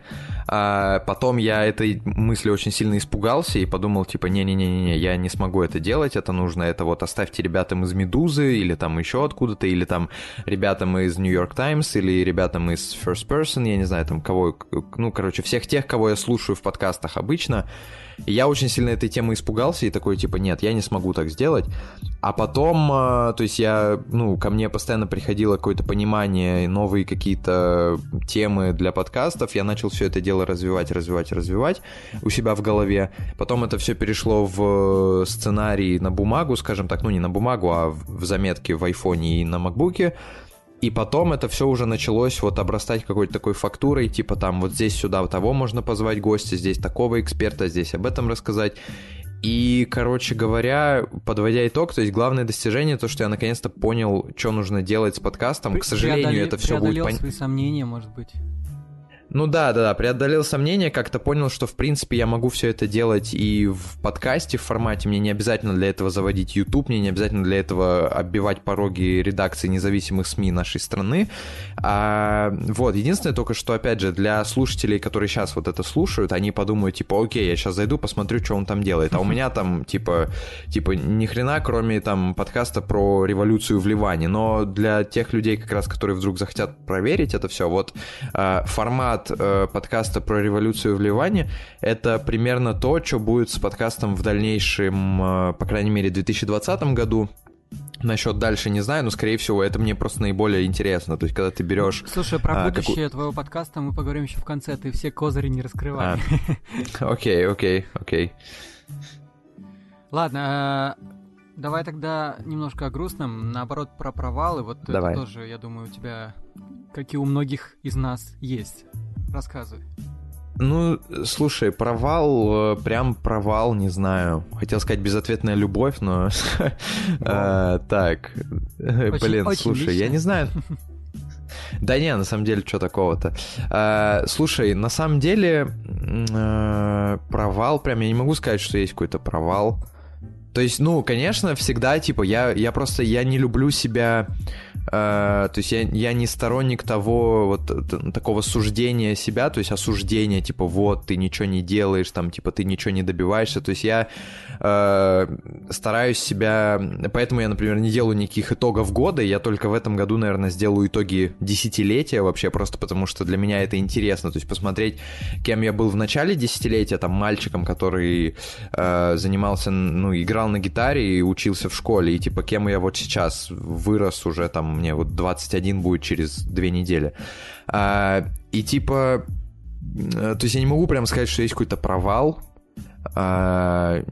А потом я этой мысли очень сильно испугался и подумал, типа, не-не-не-не, я не смогу это делать, это нужно, это вот оставьте ребятам из «Медузы» или там еще откуда-то, или там ребятам из «Нью Йорк Таймс», или ребятам из «First Person», я не знаю, там кого, ну, короче, всех тех, кого я слушаю в подкастах обычно, я очень сильно этой темы испугался и такой, типа, нет, я не смогу так сделать. А потом, э, то есть я, ну, ко мне постоянно приходило какое-то понимание, новые какие-то темы для подкастов, я начал все это дело развивать, развивать, развивать у себя в голове. Потом это все перешло в сценарий на бумагу, скажем так, ну не на бумагу, а в заметки в айфоне и на макбуке. И потом это все уже началось вот обрастать какой-то такой фактурой, типа там вот здесь сюда того можно позвать гостя, здесь такого эксперта, здесь об этом рассказать. И, короче говоря, подводя итог, то есть главное достижение то, что я наконец-то понял, что нужно делать с подкастом. К сожалению, это все будет понятно. свои сомнения, может быть. Ну да, да, да, преодолел сомнения, как-то понял, что в принципе я могу все это делать и в подкасте в формате, мне не обязательно для этого заводить YouTube, мне не обязательно для этого оббивать пороги редакции независимых СМИ нашей страны. А, вот, единственное только, что, опять же, для слушателей, которые сейчас вот это слушают, они подумают, типа, окей, я сейчас зайду, посмотрю, что он там делает, а у меня там, типа, типа, ни хрена, кроме там подкаста про революцию в Ливане, но для тех людей, как раз, которые вдруг захотят проверить это все, вот а, формат формат э, подкаста про революцию в Ливане — это примерно то, что будет с подкастом в дальнейшем, э, по крайней мере, в 2020 году. Насчет дальше не знаю, но, скорее всего, это мне просто наиболее интересно. То есть, когда ты берешь... Слушай, про а, будущее каку... твоего подкаста мы поговорим еще в конце. Ты все козыри не раскрывай. А. <laughs> Окей, окей, окей. Ладно, э, давай тогда немножко о грустном. Наоборот, про провалы. Вот давай. это тоже, я думаю, у тебя, как и у многих из нас, есть. Рассказывай. Ну, слушай, провал, э, прям провал, не знаю. Хотел сказать безответная любовь, но... <laughs> Э, так, блин, слушай, я не знаю. <laughs> Да не, на самом деле, что такого-то. Э, слушай, на самом деле, провал, прям я не могу сказать, что есть какой-то провал. То есть, ну, конечно, всегда, типа, я, я просто, я не люблю себя Э, то есть я, я не сторонник того вот такого суждения себя, то есть осуждения, типа вот ты ничего не делаешь, там типа ты ничего не добиваешься. То есть я э, стараюсь себя, поэтому я, например, не делаю никаких итогов года, я только в этом году, наверное, сделаю итоги десятилетия вообще, просто потому что для меня это интересно, то есть посмотреть, кем я был в начале десятилетия, там мальчиком, который э, занимался, ну играл на гитаре и учился в школе, и типа кем я вот сейчас вырос уже там мне вот 21 будет через две недели. А, и типа, э, то есть я не могу прям сказать, что есть какой-то провал. А,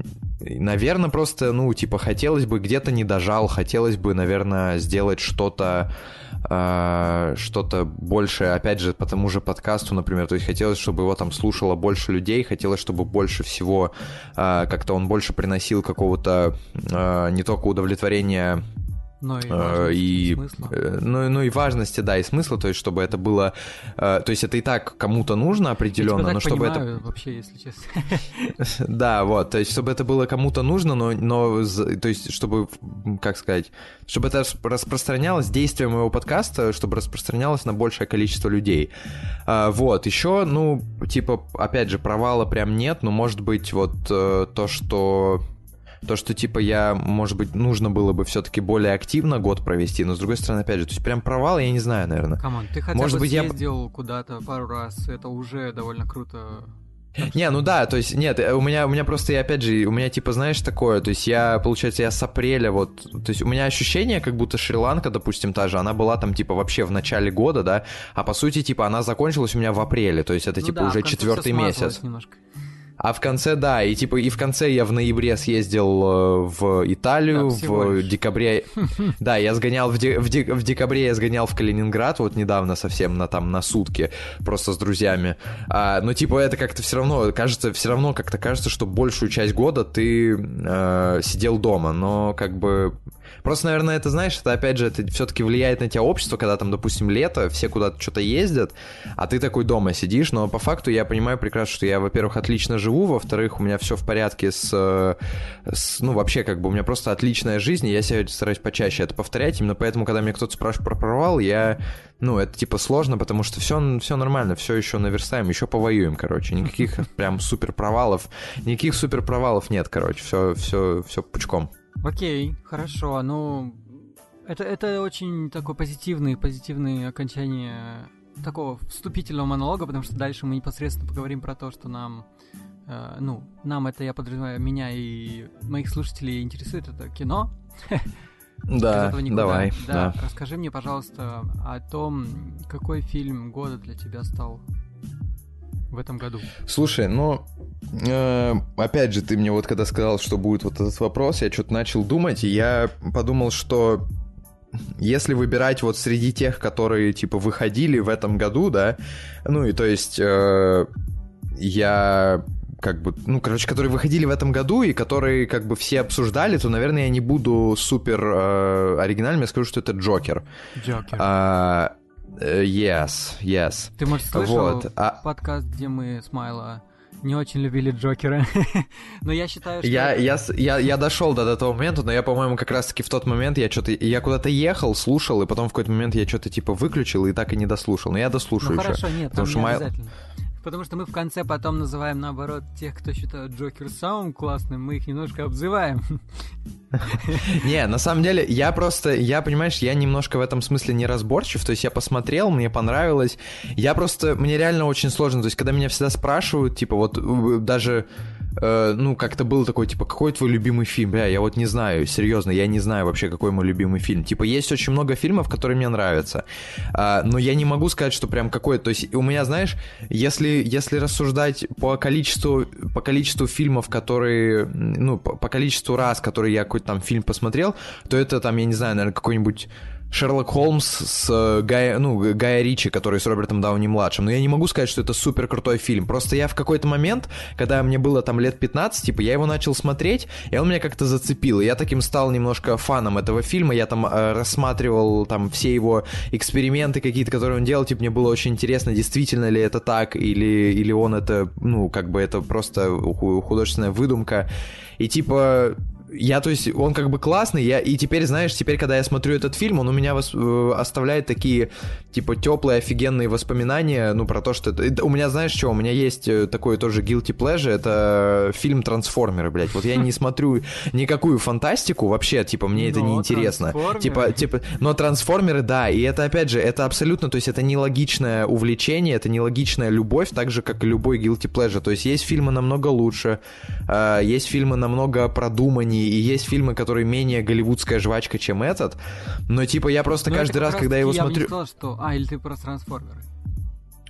наверное, просто, ну, типа, хотелось бы где-то не дожал, хотелось бы, наверное, сделать что-то а, что-то больше, опять же, по тому же подкасту, например, то есть хотелось, чтобы его там слушало больше людей, хотелось, чтобы больше всего а, как-то он больше приносил какого-то а, не только удовлетворения Но и, Э, важности, и, смысла. э, ну, ну и важности, да, и смысла, то есть чтобы это было, э, то есть это и так кому-то нужно определенно, но чтобы это понимаю, вообще, если честно. <laughs> Да, вот, то есть, чтобы это было кому-то нужно, но, но то есть, чтобы, как сказать, чтобы это рас- распространялось, действие моего подкаста, чтобы распространялось на большее количество людей. Вот, еще, ну, типа, опять же, провала прям нет, но, может быть, вот то, что... То, что, типа, я, может быть, нужно было бы все-таки более активно год провести, но, с другой стороны, опять же, то есть, прям провал, я не знаю, наверное. Come on, ты хотя Может бы быть, я- съездил куда-то пару раз, это уже довольно круто. Не, ну да, то есть, нет, э, у меня, у меня просто, я, опять же, у меня, типа, знаешь, такое, то есть я, получается, я с апреля вот, то есть у меня ощущение, как будто Шри-Ланка, допустим, та же, она была там, типа, вообще в начале года, да, а по сути, типа, она закончилась у меня в апреле, то есть это, Ну типа, да, уже четвертый месяц. немножко. А в конце, да, и типа и в конце я в ноябре съездил э, в Италию, Да, в декабре... <laughs> Да, я сгонял в, де- в, де- в декабре я сгонял в Калининград, вот недавно совсем на там на сутки, просто с друзьями. А, но типа это как-то все равно, кажется, все равно как-то кажется, что большую часть года ты э, сидел дома, но как бы... Просто, наверное, это, знаешь, это опять же, это все-таки влияет на тебя общество, когда там, допустим, лето, все куда-то что-то ездят, а ты такой дома сидишь, но по факту я понимаю прекрасно, что я, во-первых, отлично живу, во-вторых, у меня все в порядке с, э, с- ну, вообще, как бы, у меня просто отличная жизнь, и я себя стараюсь почаще это повторять, именно поэтому, когда меня кто-то спрашивает про провал, я, ну, это, типа, сложно, потому что все, все нормально, все еще наверстаем, еще повоюем, короче, никаких прям супер провалов, никаких супер провалов нет, короче, все, все, все пучком. Окей, хорошо. Ну, это, это очень такое позитивное, позитивное окончание такого вступительного монолога, потому что дальше мы непосредственно поговорим про то, что нам, э, ну, нам это, я подразумеваю, меня и моих слушателей интересует это кино. <laughs> Да, давай, да. да. Расскажи мне, пожалуйста, о том, какой фильм года для тебя стал в этом году. Слушай, ну, э, опять же, ты мне вот когда сказал, что будет вот этот вопрос, я что-то начал думать, и я подумал, что если выбирать вот среди тех, которые, типа, выходили в этом году, да, ну, и то есть э, я как бы, ну, короче, которые выходили в этом году и которые как бы все обсуждали, то, наверное, я не буду супер э, оригинальным, я скажу, что это Джокер. Джокер. А, yes, yes. Ты, может, слышал Вот, а- подкаст, где мы с Майло не очень любили Джокера? <laughs> Но я считаю, что... Я, я, я, я дошел до этого момента, но я, по-моему, как раз-таки в тот момент я что-то... Я куда-то ехал, слушал, и потом в какой-то момент я что-то типа выключил и так и не дослушал. Но я дослушаю Ну еще. хорошо, нет, потому что не Майл- обязательно. Потому что мы в конце потом называем, наоборот, тех, кто считает Джокер самым классным, мы их немножко обзываем. <laughs> Не, на самом деле, я просто, я, понимаешь, я немножко в этом смысле неразборчив, то есть я посмотрел, мне понравилось, я просто, мне реально очень сложно, то есть когда меня всегда спрашивают, типа вот э, даже, э, ну, как-то был такой, типа, какой твой любимый фильм? Бля, я вот не знаю, серьезно, я не знаю вообще, какой мой любимый фильм. Типа, есть очень много фильмов, которые мне нравятся, а, но я не могу сказать, что прям какой, то есть у меня, знаешь, если, если рассуждать по количеству, по количеству фильмов, которые, ну, по, по количеству раз, которые я какой-то там фильм посмотрел, то это там, я не знаю, наверное, какой-нибудь Шерлок Холмс с э, Гая, ну, Гая Ричи, который с Робертом Дауни-младшим. Но я не могу сказать, что это супер крутой фильм. Просто я в какой-то момент, когда мне было там лет 15, типа, я его начал смотреть, и он меня как-то зацепил. И я таким стал немножко фаном этого фильма. Я там э, рассматривал там все его эксперименты какие-то, которые он делал. Типа, мне было очень интересно, действительно ли это так, или, или он это, ну, как бы это просто ху- художественная выдумка. И типа, я, то есть, он как бы классный, я, и теперь, знаешь, теперь, когда я смотрю этот фильм, он у меня вос- э, оставляет такие, типа, теплые, офигенные воспоминания, ну, про то, что это... У меня, знаешь, что, у меня есть э, такой тоже guilty pleasure, это фильм «Трансформеры», блядь. Вот я не смотрю никакую фантастику вообще, типа, мне это не интересно. Типа, типа, но трансформеры, да, и это, опять же, это абсолютно, то есть, это нелогичное увлечение, это нелогичная любовь, так же, как и любой guilty pleasure. То есть, есть фильмы намного лучше, э, есть фильмы намного продуманнее, и есть фильмы, которые менее голливудская жвачка, чем этот, но, типа, я просто Ну, это каждый как раз, когда я его не смотрю... сказал, что... А, или ты про трансформеры.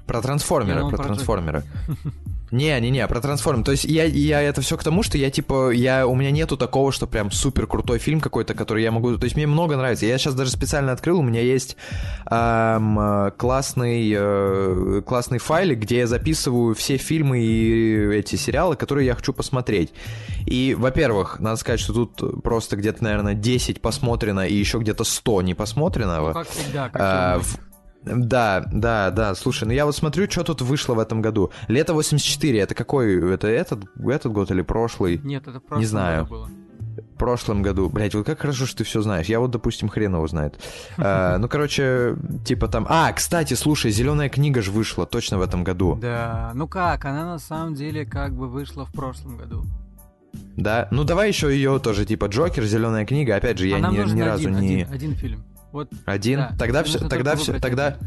Про трансформеры, Я про про трансформеры. <laughs> Не-не-не, про трансформ. То есть я, я это все к тому, что я типа, я, у меня нету такого, что прям супер крутой фильм какой-то, который я могу... То есть мне много нравится. Я сейчас даже специально открыл, у меня есть эм, классный, э, классный файлик, где я записываю все фильмы и эти сериалы, которые я хочу посмотреть. И, во-первых, надо сказать, что тут просто где-то, наверное, 10 посмотрено и еще где-то 100 не посмотренного. Ну, как всегда, как А, и у в- Да, да, да. Слушай, ну я вот смотрю, что тут вышло в этом году. Лето 84, это какой? Это этот, этот год или прошлый? Нет, это просто знаю. было. В прошлом году. Блять, вот как хорошо, что ты все знаешь. Я вот, допустим, хрен его знает. <laughs> А, ну, короче, типа там... А, кстати, слушай, зеленая книга же вышла точно в этом году. Да, ну как, она на самом деле как бы вышла в прошлом году. Да? Ну, давай еще ее тоже, типа Джокер, зеленая книга. Опять же, я а ни, ни разу один, не... один, один фильм. Вот, Один? да, тогда все, тогда все, тогда...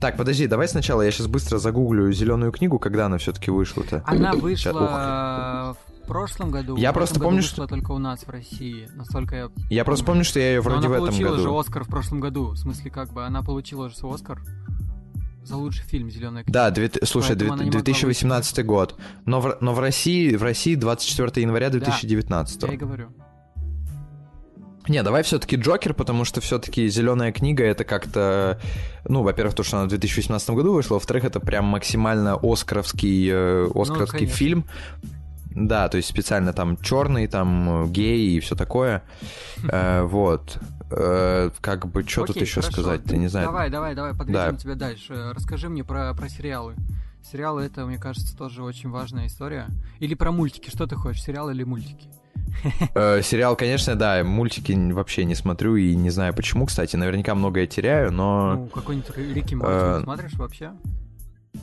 Так, подожди, давай сначала я сейчас быстро загуглю зеленую книгу, когда она все-таки вышла-то. Она вышла в прошлом году. Я в просто помню, вышла только у нас в России, насколько я... Я просто помню, что я ее вроде в она этом получила году. же Оскар в прошлом году. В смысле, как бы, она получила же свой Оскар за лучший фильм «Зеленая книга». Да, две- слушай, она могла 2018 год. Но в, но в России, в России 24 января 2019. Я и говорю. Не, давай все-таки Джокер, потому что все-таки Зеленая книга это как-то, ну, во-первых, то, что она в 2018 году вышла, во-вторых, это прям максимально оскаровский, э, оскаровский конечно. фильм. Да, то есть специально там черный, там э, гей и все такое. Э, Вот. Э, Как бы, что тут еще сказать, ты не знаю. Давай, давай, давай, подведем Да. тебя дальше. Расскажи мне про, про сериалы. Сериалы это, мне кажется, тоже очень важная история. Или про мультики. Что ты хочешь, сериалы или мультики? Э, Сериал, конечно, да, мультики вообще не смотрю и не знаю почему, кстати, наверняка многое теряю, но... Ну, какой-нибудь Рики Морти э, смотришь вообще?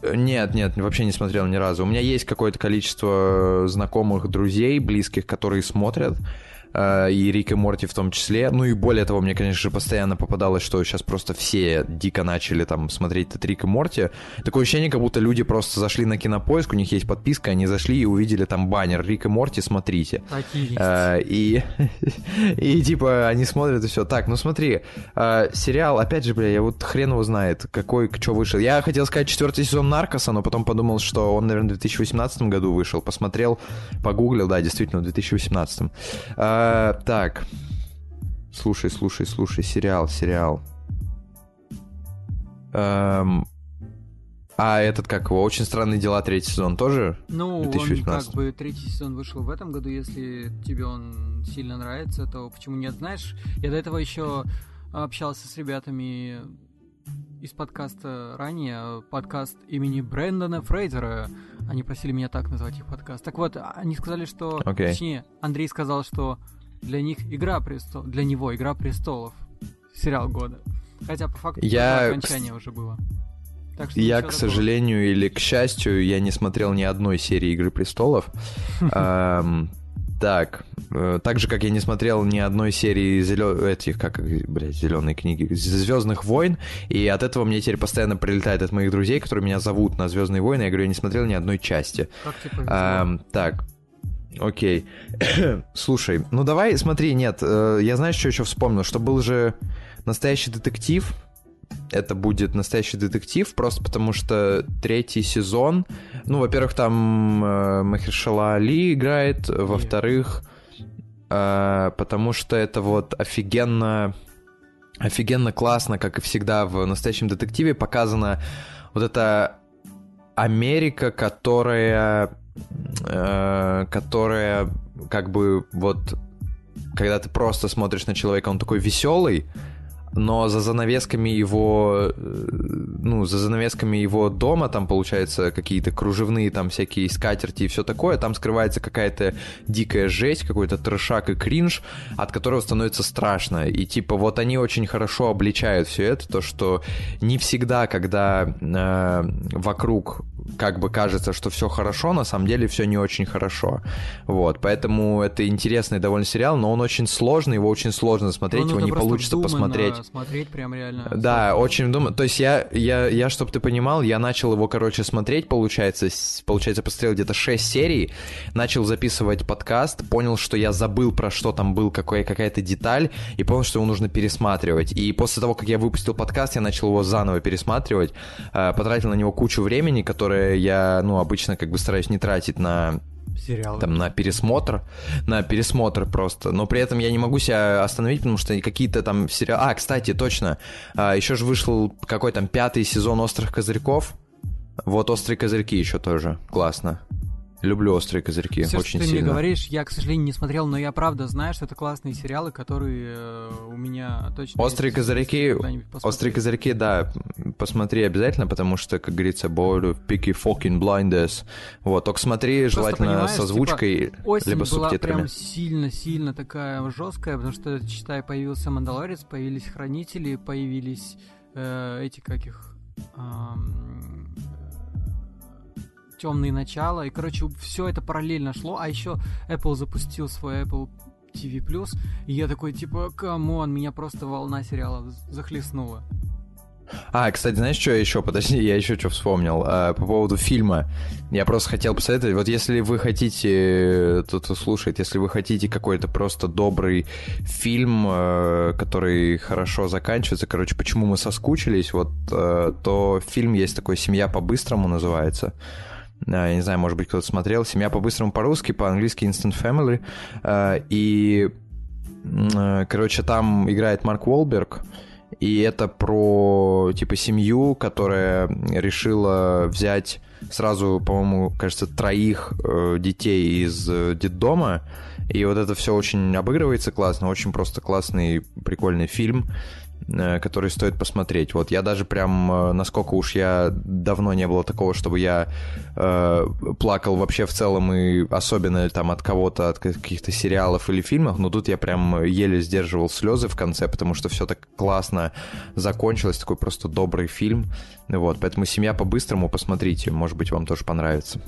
Э, Нет, нет, вообще не смотрел ни разу. У меня есть какое-то количество знакомых, друзей, близких, которые смотрят. Э, И Рик и Морти в том числе. Ну и более того, мне, конечно же, постоянно попадалось, что сейчас просто все дико начали там смотреть этот Рик и Морти. Такое ощущение, как будто люди просто зашли на кинопоиск, у них есть подписка, они зашли и увидели там баннер Рик и Морти, смотрите. Такие. Э, И, <laughs> и типа они смотрят и все. Так, ну смотри, э, сериал, опять же, бля, я вот хрен его знает, какой, что вышел. Я хотел сказать четвертый сезон Наркоса, но потом подумал, что он, наверное, в 2018 году вышел. Посмотрел, погуглил, да, действительно, в 2018. Э, Так, слушай, слушай, слушай, сериал, сериал. Эм, А этот, как его, «Очень странные дела», третий сезон тоже? Ну, он 2018. как бы третий сезон вышел в этом году. Если тебе он сильно нравится, то почему нет? Знаешь, я до этого еще общался с ребятами из подкаста ранее, подкаст имени Брэндона Фрейзера. Они просили меня так назвать их подкаст. Так вот, они сказали, что... Окей. Точнее, Андрей сказал, что для них «Игра престолов», для него «Игра престолов» сериал года. Хотя по факту Я, окончание уже было. Так что Я, к сожалению или к счастью, я не смотрел ни одной серии Игры престолов. <laughs> Так, э, так же, как я не смотрел ни одной серии зелё- этих, как, блядь, зеленые книги, Звездных войн, и от этого мне теперь постоянно прилетает от моих друзей, которые меня зовут на Звездные войны, я говорю, я не смотрел ни одной части. Как тебе повезло? Эм, так, окей. <coughs> Слушай, ну давай, смотри, нет, э, я знаешь, что еще вспомнил, что был же настоящий детектив, это будет настоящий детектив, просто потому что третий сезон, ну, во-первых, там э, Махершала Али играет, во-вторых, э, потому что это вот офигенно, офигенно классно, как и всегда в настоящем детективе, показана вот эта Америка, которая, которая как бы вот, когда ты просто смотришь на человека, он такой веселый, но за занавесками его, э, ну, за занавесками его дома, там, получается, какие-то кружевные там всякие скатерти и все такое, там скрывается какая-то дикая жесть, какой-то трешак и кринж, от которого становится страшно. И, типа, вот они очень хорошо обличают все это, то, что не всегда, когда э, вокруг как бы кажется, что все хорошо, на самом деле все не очень хорошо. Вот, поэтому это интересный довольно сериал, но он очень сложный, его очень сложно смотреть, Ну, его нужно не получится посмотреть. смотреть прям реально. Да, очень думаю. То есть я, я, я, чтобы ты понимал, я начал его, короче, смотреть, получается, получается, посмотрел где-то 6 серий, начал записывать подкаст, понял, что я забыл, про что там был, какой, какая-то деталь, и понял, что его нужно пересматривать. И после того, как я выпустил подкаст, я начал его заново пересматривать, э, потратил на него кучу времени, которое которые я, ну, обычно как бы стараюсь не тратить на Сериалы. там на пересмотр, на пересмотр просто. Но при этом я не могу себя остановить, потому что какие-то там сериалы... А, кстати, точно, а, еще же вышел какой там пятый сезон «Острых козырьков». Вот «Острые козырьки» еще тоже классно. Люблю острые козырьки, Все, очень что ты сильно. мне говоришь, я, к сожалению, не смотрел, но я правда знаю, что это классные сериалы, которые э, у меня точно... Острые козырьки, острые козырьки, да, посмотри обязательно, потому что, как говорится, boy, picky fucking blinders. Вот, только смотри, Просто желательно понимаешь, с озвучкой, типа, Осень либо была субтитрами. прям сильно-сильно такая жесткая, потому что, читай, появился Мандалорец, появились Хранители, появились э, эти, как их... темные начала. И, короче, все это параллельно шло. А еще Apple запустил свой Apple TV+. И я такой, типа, come on, меня просто волна сериалов захлестнула. А, кстати, знаешь, что я еще? Подожди, я еще что вспомнил. А, по поводу фильма. Я просто хотел посоветовать. Вот если вы хотите, тут слушает, если вы хотите какой-то просто добрый фильм, э, который хорошо заканчивается, короче, почему мы соскучились, вот, э, то фильм есть такой «Семья по-быстрому» называется. Я не знаю, может быть, кто-то смотрел. «Семья по-быстрому» по-русски, по-английски «Instant Family». Э, И, э, короче, там играет Марк Уолберг, и это про, типа, семью, которая решила взять сразу, по-моему, кажется, троих э, детей из э, детдома. И вот это все очень обыгрывается классно, очень просто классный, прикольный фильм, э, который стоит посмотреть. Вот я даже прям, э, насколько уж я давно не было такого, чтобы я э, плакал вообще в целом и особенно там от кого-то, от каких-то сериалов или фильмов, но тут я прям еле сдерживал слезы в конце, потому что все так классно закончилось, такой просто добрый фильм. Вот, поэтому «Семья по-быстрому» посмотрите, может быть, вам тоже понравится.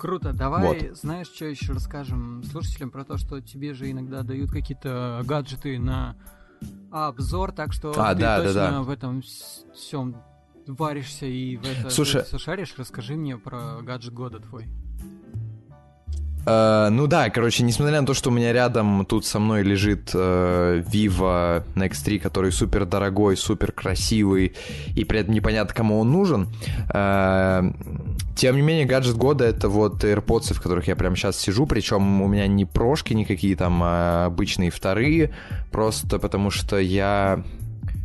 Круто, давай, Вот. знаешь, что еще расскажем слушателям про то, что тебе же иногда дают какие-то гаджеты на обзор, так что А, ты да, да, точно да. в этом всем варишься и в это Слушай- шаришь. Расскажи мне про гаджет года твой. Э, ну да, короче, несмотря на то, что у меня рядом тут со мной лежит э, Vivo Nex 3, который супер дорогой, супер красивый, и при этом непонятно, кому он нужен, э, тем не менее, гаджет года это вот AirPods, в которых я прямо сейчас сижу, причем у меня не прошки никакие там, а обычные вторые, просто потому что я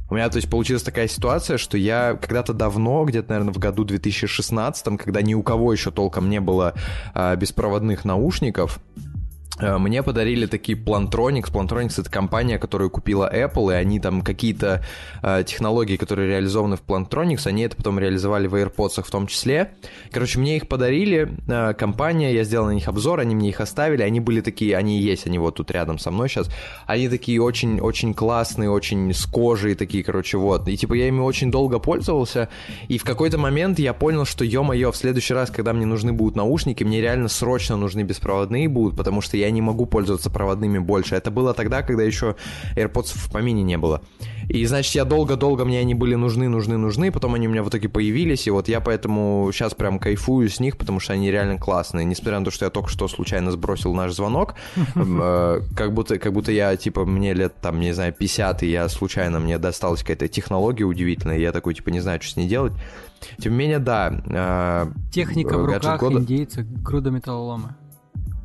у меня, то есть, получилась такая ситуация, что я когда-то давно, где-то, наверное, в году 2016, когда ни у кого еще толком не было а, беспроводных наушников, мне подарили такие Plantronics. Plantronics — это компания, которую купила Apple, и они там какие-то а, технологии, которые реализованы в Plantronics, они это потом реализовали в AirPods в том числе. Короче, мне их подарили, а, компания, я сделал на них обзор, они мне их оставили, они были такие, они есть, они вот тут рядом со мной сейчас, они такие очень-очень классные, очень с кожей такие, короче, вот. И типа я ими очень долго пользовался, и в какой-то момент я понял, что, ё-моё, в следующий раз, когда мне нужны будут наушники, мне реально срочно нужны беспроводные будут, потому что я не могу пользоваться проводными больше. Это было тогда, когда еще AirPods в помине не было. И, значит, я долго-долго мне они были нужны, нужны, нужны, потом они у меня в итоге появились, и вот я поэтому сейчас прям кайфую с них, потому что они реально классные. Несмотря на то, что я только что случайно сбросил наш звонок, <laughs> э, как будто, как будто я, типа, мне лет, там, не знаю, 50, и я случайно, мне досталась какая-то технология удивительная, и я такой, типа, не знаю, что с ней делать. Тем не менее, да. э, Техника в гаджет руках, года- индейцы, груда металлолома.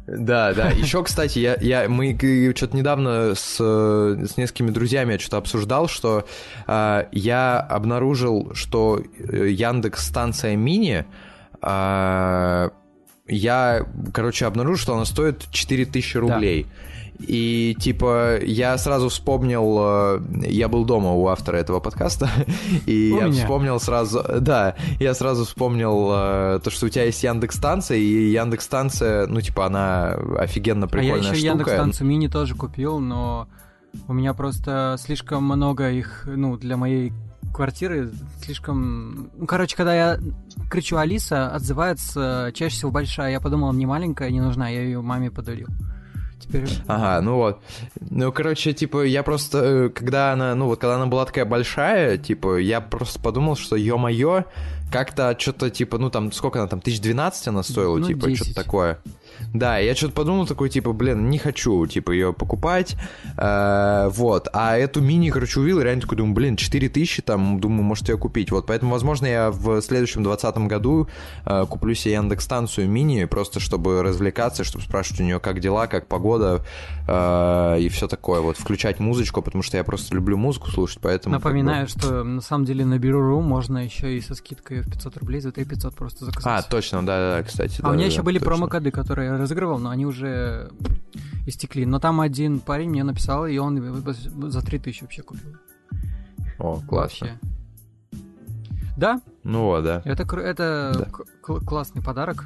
Да, да. Еще, кстати, я, я, мы что-то недавно с, с несколькими друзьями я что-то обсуждал, что э, я обнаружил, что э, Яндекс станция мини, э, я, короче, обнаружил, что она стоит 4000 рублей. И типа я сразу вспомнил, э, я был дома у автора этого подкаста, <laughs> и У я меня. вспомнил сразу, да, я сразу вспомнил э, то, что у тебя есть Яндекс станция, и Яндекс станция, ну типа она офигенно А я прикольная еще штука. Яндекс станцию мини тоже купил, но у меня просто слишком много их, ну, для моей квартиры слишком... Ну, короче, когда я кричу Алиса, отзывается чаще всего большая. Я подумал, не маленькая, не нужна, я ее маме подарил. Теперь... Ага, ну вот. Ну, короче, типа, я просто, э, когда она, ну вот, когда она была такая большая, типа, я просто подумал, что, ё-моё, как-то что-то, типа, ну там, сколько она там, 1012 она стоила, Ну, типа, 10. что-то такое. Да, я что-то подумал такой, типа, блин, не хочу, типа, ее покупать, э, вот. А эту мини, короче, увидел, реально такой, думаю, блин, 4000 там, думаю, может ее купить. Вот, поэтому, возможно, я в следующем 2020 году э, куплю себе Яндекс-станцию мини, просто чтобы развлекаться, чтобы спрашивать у нее, как дела, как погода э, и все такое. Вот, включать музычку, потому что я просто люблю музыку слушать, поэтому... Напоминаю, как бы... что на самом деле на Беру.ру можно еще и со скидкой в 500 рублей за 3500 просто заказать. А, точно, да-да, кстати. А да, у меня да, еще были точно. промокоды, которые разыгрывал, но они уже истекли. Но там один парень мне написал, и он за 3000 вообще купил. О, классно. Вообще. Да. Ну вот, да. Это, это да. классный подарок,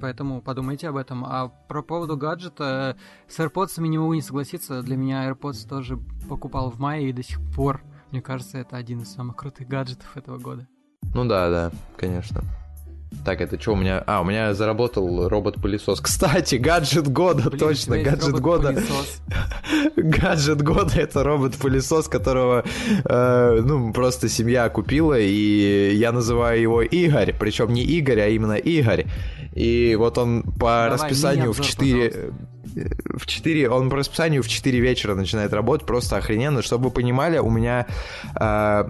поэтому подумайте об этом. А про поводу гаджета, с AirPods не могу не согласиться. Для меня AirPods тоже покупал в мае и до сих пор, мне кажется, это один из самых крутых гаджетов этого года. Ну да, да, конечно. Так, это что у меня... А, у меня заработал робот-пылесос. <laughs> Кстати, гаджет года, Блин, точно, гаджет года. <laughs> гаджет года — это робот-пылесос, которого, э, ну, просто семья купила, и я называю его Игорь, причем не Игорь, а именно Игорь. И вот он по Давай, расписанию в 4... Пожалуйста в 4, он по расписанию в 4 вечера начинает работать, просто охрененно. Чтобы вы понимали, у меня, э,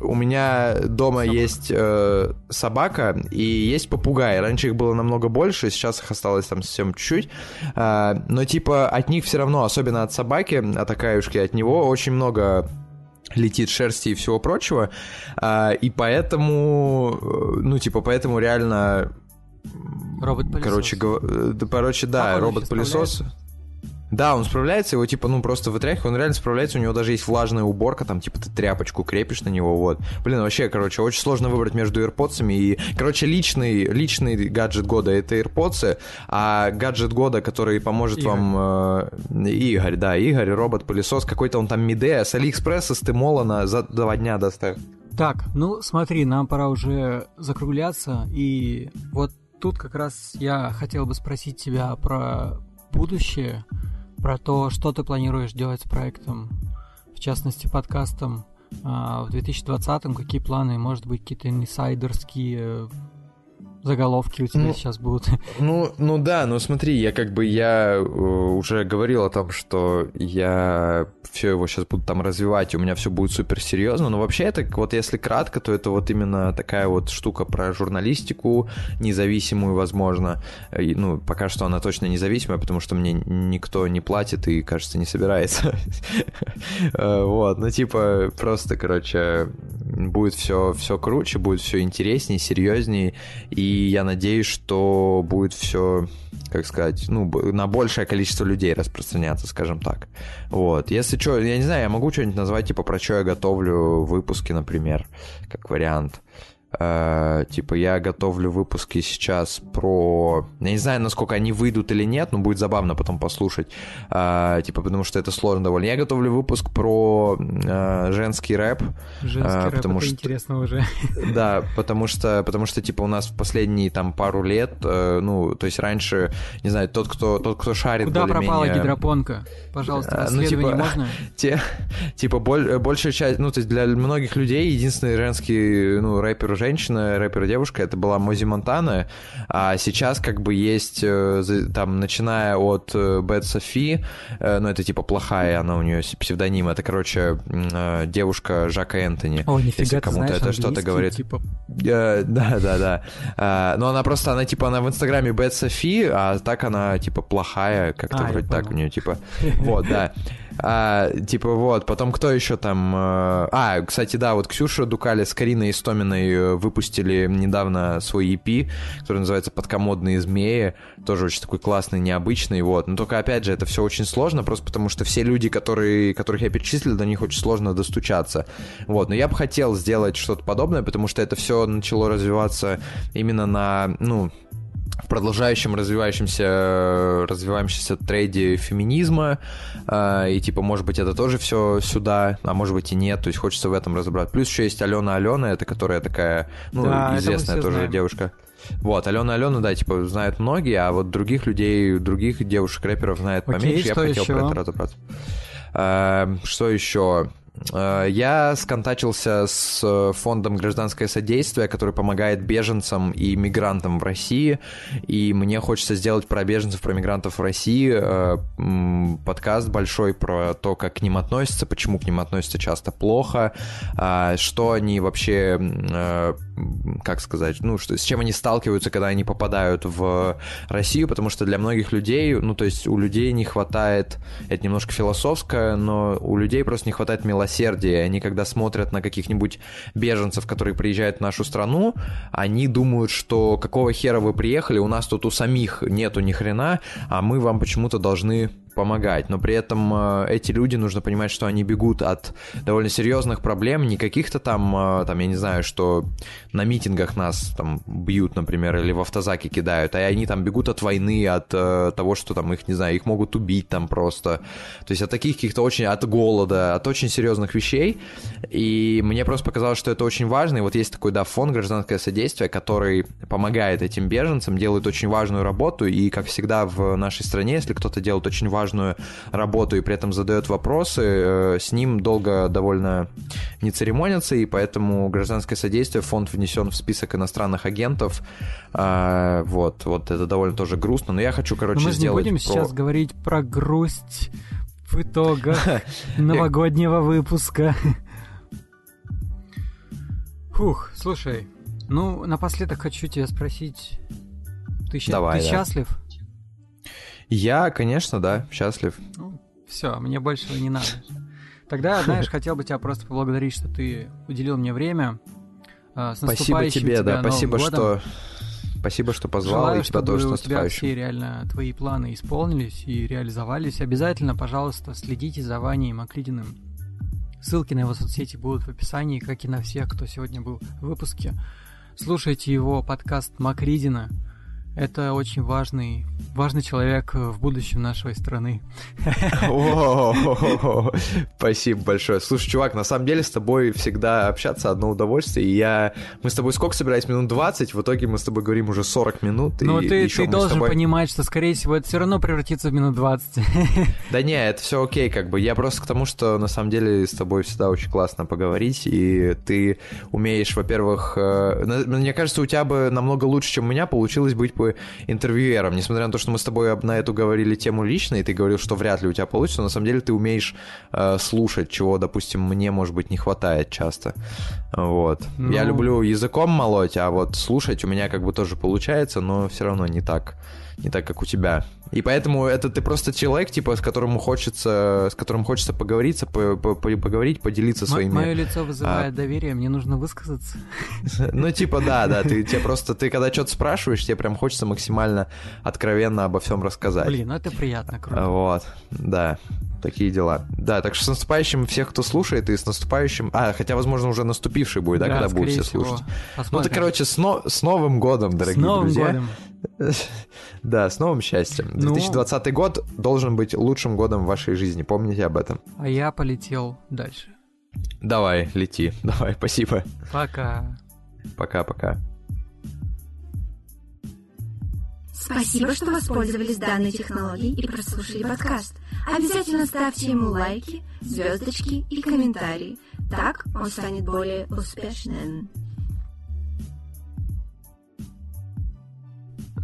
у меня дома собака. есть э, собака и есть попугай. Раньше их было намного больше, сейчас их осталось там совсем чуть-чуть. Э, но типа от них все равно, особенно от собаки, от Акаюшки, от него очень много летит шерсти и всего прочего, и поэтому, э, ну, типа, поэтому реально Робот-пылесос. Короче, го... короче да, робот-пылесос. Да, он справляется, его типа, ну, просто вытряхивает, он реально справляется, у него даже есть влажная уборка, там, типа, ты тряпочку крепишь на него, вот. Блин, вообще, короче, очень сложно выбрать между AirPods и, короче, личный, личный гаджет года — это AirPods, а гаджет года, который поможет Игорь. вам... Э, Игорь, да, Игорь, робот-пылесос, какой-то он там Мидея с Алиэкспресса, с Тимолана за два дня доставит. Так, ну смотри, нам пора уже закругляться, и вот тут как раз я хотел бы спросить тебя про будущее, про то, что ты планируешь делать с проектом, в частности, подкастом а, в 2020-м, какие планы, может быть, какие-то инсайдерские заголовки у тебя ну, сейчас будут. Ну, ну да, ну смотри, я как бы я э, уже говорил о том, что я все его сейчас буду там развивать, и у меня все будет супер серьезно, но вообще это вот если кратко, то это вот именно такая вот штука про журналистику независимую, возможно. И, ну, пока что она точно независимая, потому что мне никто не платит и, кажется, не собирается. <laughs> Э, вот, ну типа просто, короче, будет все все круче, будет все интереснее, серьезнее, и я надеюсь, что будет все, как сказать, ну, на большее количество людей распространяться, скажем так. Вот. Если что, я не знаю, я могу что-нибудь назвать, типа, про что я готовлю выпуски, например, как вариант. Э, типа, я готовлю выпуски сейчас про... Я не знаю, насколько они выйдут или нет, но будет забавно потом послушать. Э, типа, потому что это сложно довольно. Я готовлю выпуск про э, женский рэп. Женский рэп, потому это что... интересно уже. <laughs> Да, потому что, потому что, типа, у нас в последние, там, пару лет, ну, то есть раньше, не знаю, тот, кто, тот, кто шарит Куда пропала гидропонка? Пожалуйста, расследование ну, типа, можно? <laughs> Те, типа, боль, большая часть, ну, то есть для многих людей единственный женский, ну, рэпер женщина, рэпер-девушка, это была Мози Монтана, а сейчас как бы есть, э, там, начиная от э, Бэт Софи, э, ну, это типа плохая, она у нее псевдоним, это, короче, девушка Жака Энтони. О, нифига, если кому-то это что-то говорит. Типа... Да, да, да. А, но она просто, она типа, она в Инстаграме Бэт Софи, а так она типа плохая, как-то а, вроде так у нее, типа. Вот, да. <laughs> А, типа вот, потом кто еще там... Э, а, кстати, да, вот Ксюша Дукали с Кариной Истоминой э, выпустили недавно свой EP, который называется «Подкомодные змеи». Тоже очень такой классный, необычный, вот. Но только, опять же, это все очень сложно, просто потому что все люди, которые, которых я перечислил, до них очень сложно достучаться. Вот, но я бы хотел сделать что-то подобное, потому что это все начало развиваться именно на, ну, в продолжающем развивающемся, развивающемся трейде феминизма, э, и типа, может быть, это тоже все сюда, а может быть и нет, то есть хочется в этом разобрать. Плюс еще есть Алена Алена, это которая такая, ну, да, известная тоже знаем. девушка. Вот, Алена Алена, да, типа, знают многие, а вот других людей, других девушек-рэперов знают Окей, поменьше. Я бы хотел еще? про это разобраться. Э, что еще? Э, я сконтачился с э, фондом «Гражданское содействие», который помогает беженцам и мигрантам в России, и мне хочется сделать про беженцев, про мигрантов в России э, подкаст большой про то, как к ним относятся, почему к ним относятся часто плохо, а, что они вообще, как сказать, ну, что, с чем они сталкиваются, когда они попадают в Россию, потому что для многих людей, ну, то есть у людей не хватает, это немножко философское, но у людей просто не хватает милосердия. Они, когда смотрят на каких-нибудь беженцев, которые приезжают в нашу страну, они думают, что какого хера вы приехали, у нас тут у самих нету ни хрена, а мы вам почему-то должны помогать, но при этом э, эти люди, нужно понимать, что они бегут от довольно серьезных проблем, не каких-то там, э, там, я не знаю, что на митингах нас там бьют, например, или в автозаке кидают, а они там бегут от войны, от э, того, что там их, не знаю, их могут убить там просто, то есть от таких каких-то очень, от голода, от очень серьезных вещей, и мне просто показалось, что это очень важно, и вот есть такой, да, фонд «Гражданское содействие», который помогает этим беженцам, делает очень важную работу, и, как всегда в нашей стране, если кто-то делает очень важную важную работу и при этом задает вопросы, э, с ним долго довольно не церемонятся, и поэтому гражданское содействие, фонд внесен в список иностранных агентов. А, вот, вот это довольно тоже грустно, но я хочу, короче, но мы сделать... не будем про... сейчас говорить про грусть в итогах <laughs> новогоднего выпуска. Фух, слушай, ну, напоследок хочу тебя спросить, ты, Давай, ты да. счастлив? Я, конечно, да, счастлив. Ну, все, мне большего не надо. Тогда, знаешь, <laughs> хотел бы тебя просто поблагодарить, что ты уделил мне время. А, с спасибо тебе, да, спасибо, годом. что Спасибо, что позвал, Желаю, и тебя тоже с наступающим. тебя все реально твои планы исполнились и реализовались. Обязательно, пожалуйста, следите за Ваней Маклидиным. Ссылки на его соцсети будут в описании, как и на всех, кто сегодня был в выпуске. Слушайте его подкаст Макридина. Это очень важный, важный человек в будущем нашей страны. <laughs> Спасибо большое. Слушай, чувак, на самом деле с тобой всегда общаться одно удовольствие. И я... Мы с тобой сколько собирались? Минут 20, в итоге мы с тобой говорим уже 40 минут. Ну, ты, ты должен тобой... понимать, что, скорее всего, это все равно превратится в минут 20. <laughs> Да не, это все окей, как бы. Я просто к тому, что на самом деле с тобой всегда очень классно поговорить, и ты умеешь, во-первых... Э, мне кажется, у тебя бы намного лучше, чем у меня, получилось быть бы интервьюером. Несмотря на то, что мы с тобой на эту говорили тему лично, и ты говорил, что вряд ли у тебя получится, но на самом деле ты умеешь э, слушать, чего, допустим, мне, может быть, не хватает часто. Вот. Ну... Я люблю языком молоть, а вот слушать у меня как бы тоже получается, но все равно не так не так, как у тебя. И поэтому это ты просто человек, типа, с которым хочется, с которым хочется поговориться, по, по, поговорить, поделиться своими... Мое лицо вызывает а... доверие, мне нужно высказаться. <laughs> Ну, типа, да, да, ты тебе просто, ты когда что-то спрашиваешь, тебе прям хочется максимально откровенно обо всем рассказать. Блин, ну это приятно, круто. Вот, да такие дела. Да, так что с наступающим всех, кто слушает, и с наступающим... А, хотя, возможно, уже наступивший будет, да, да когда будут все всего. слушать. Посмотрим. Ну, так, короче, с, но... с Новым годом, дорогие с Новым друзья. Годом. <laughs> Да, с новым счастьем. 2020 ну... год должен быть лучшим годом в вашей жизни, помните об этом. А я полетел дальше. Давай, лети. <laughs> Давай, спасибо. Пока. Пока-пока. Спасибо, что воспользовались данной технологией и прослушали подкаст. Обязательно ставьте ему лайки, звездочки и комментарии. Так он станет более успешным.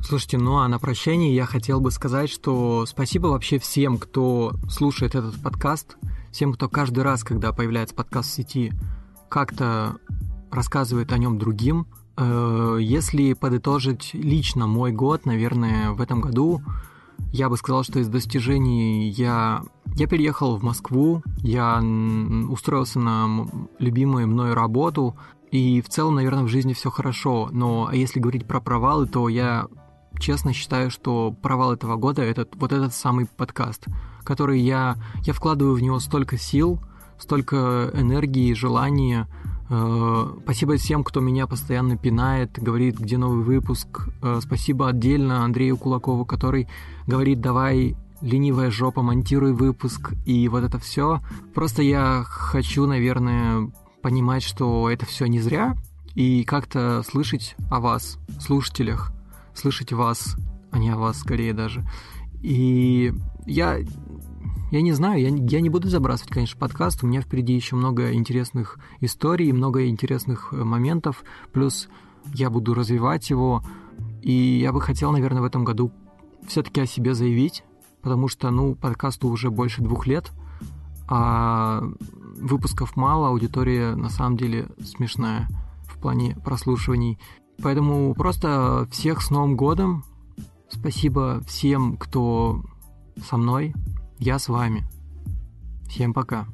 Слушайте, ну а на прощание я хотел бы сказать, что спасибо вообще всем, кто слушает этот подкаст, всем, кто каждый раз, когда появляется подкаст в сети, как-то рассказывает о нем другим. Э, если подытожить лично мой год, наверное, в этом году, я бы сказал, что из достижений я, я переехал в Москву, я устроился на любимую мною работу, и в целом, наверное, в жизни все хорошо. Но если говорить про провалы, то я честно считаю, что провал этого года это вот этот самый подкаст, который я, я вкладываю в него столько сил, столько энергии, желания. Э, спасибо всем, кто меня постоянно пинает, говорит, где новый выпуск. Э, спасибо отдельно Андрею Кулакову, который говорит, давай ленивая жопа, монтируй выпуск и вот это все. Просто я хочу, наверное, понимать, что это все не зря, и как-то слышать о вас, слушателях, слышать вас, а не о вас скорее даже. И я я не знаю, я, я не буду забрасывать, конечно, подкаст. У меня впереди еще много интересных историй, много интересных э, моментов. Плюс я буду развивать его. И я бы хотел, наверное, в этом году все-таки о себе заявить, потому что, ну, подкасту уже больше двух лет, а выпусков мало, аудитория на самом деле смешная в плане прослушиваний. Поэтому просто всех с Новым годом. Спасибо всем, кто со мной. Я с вами. Всем пока.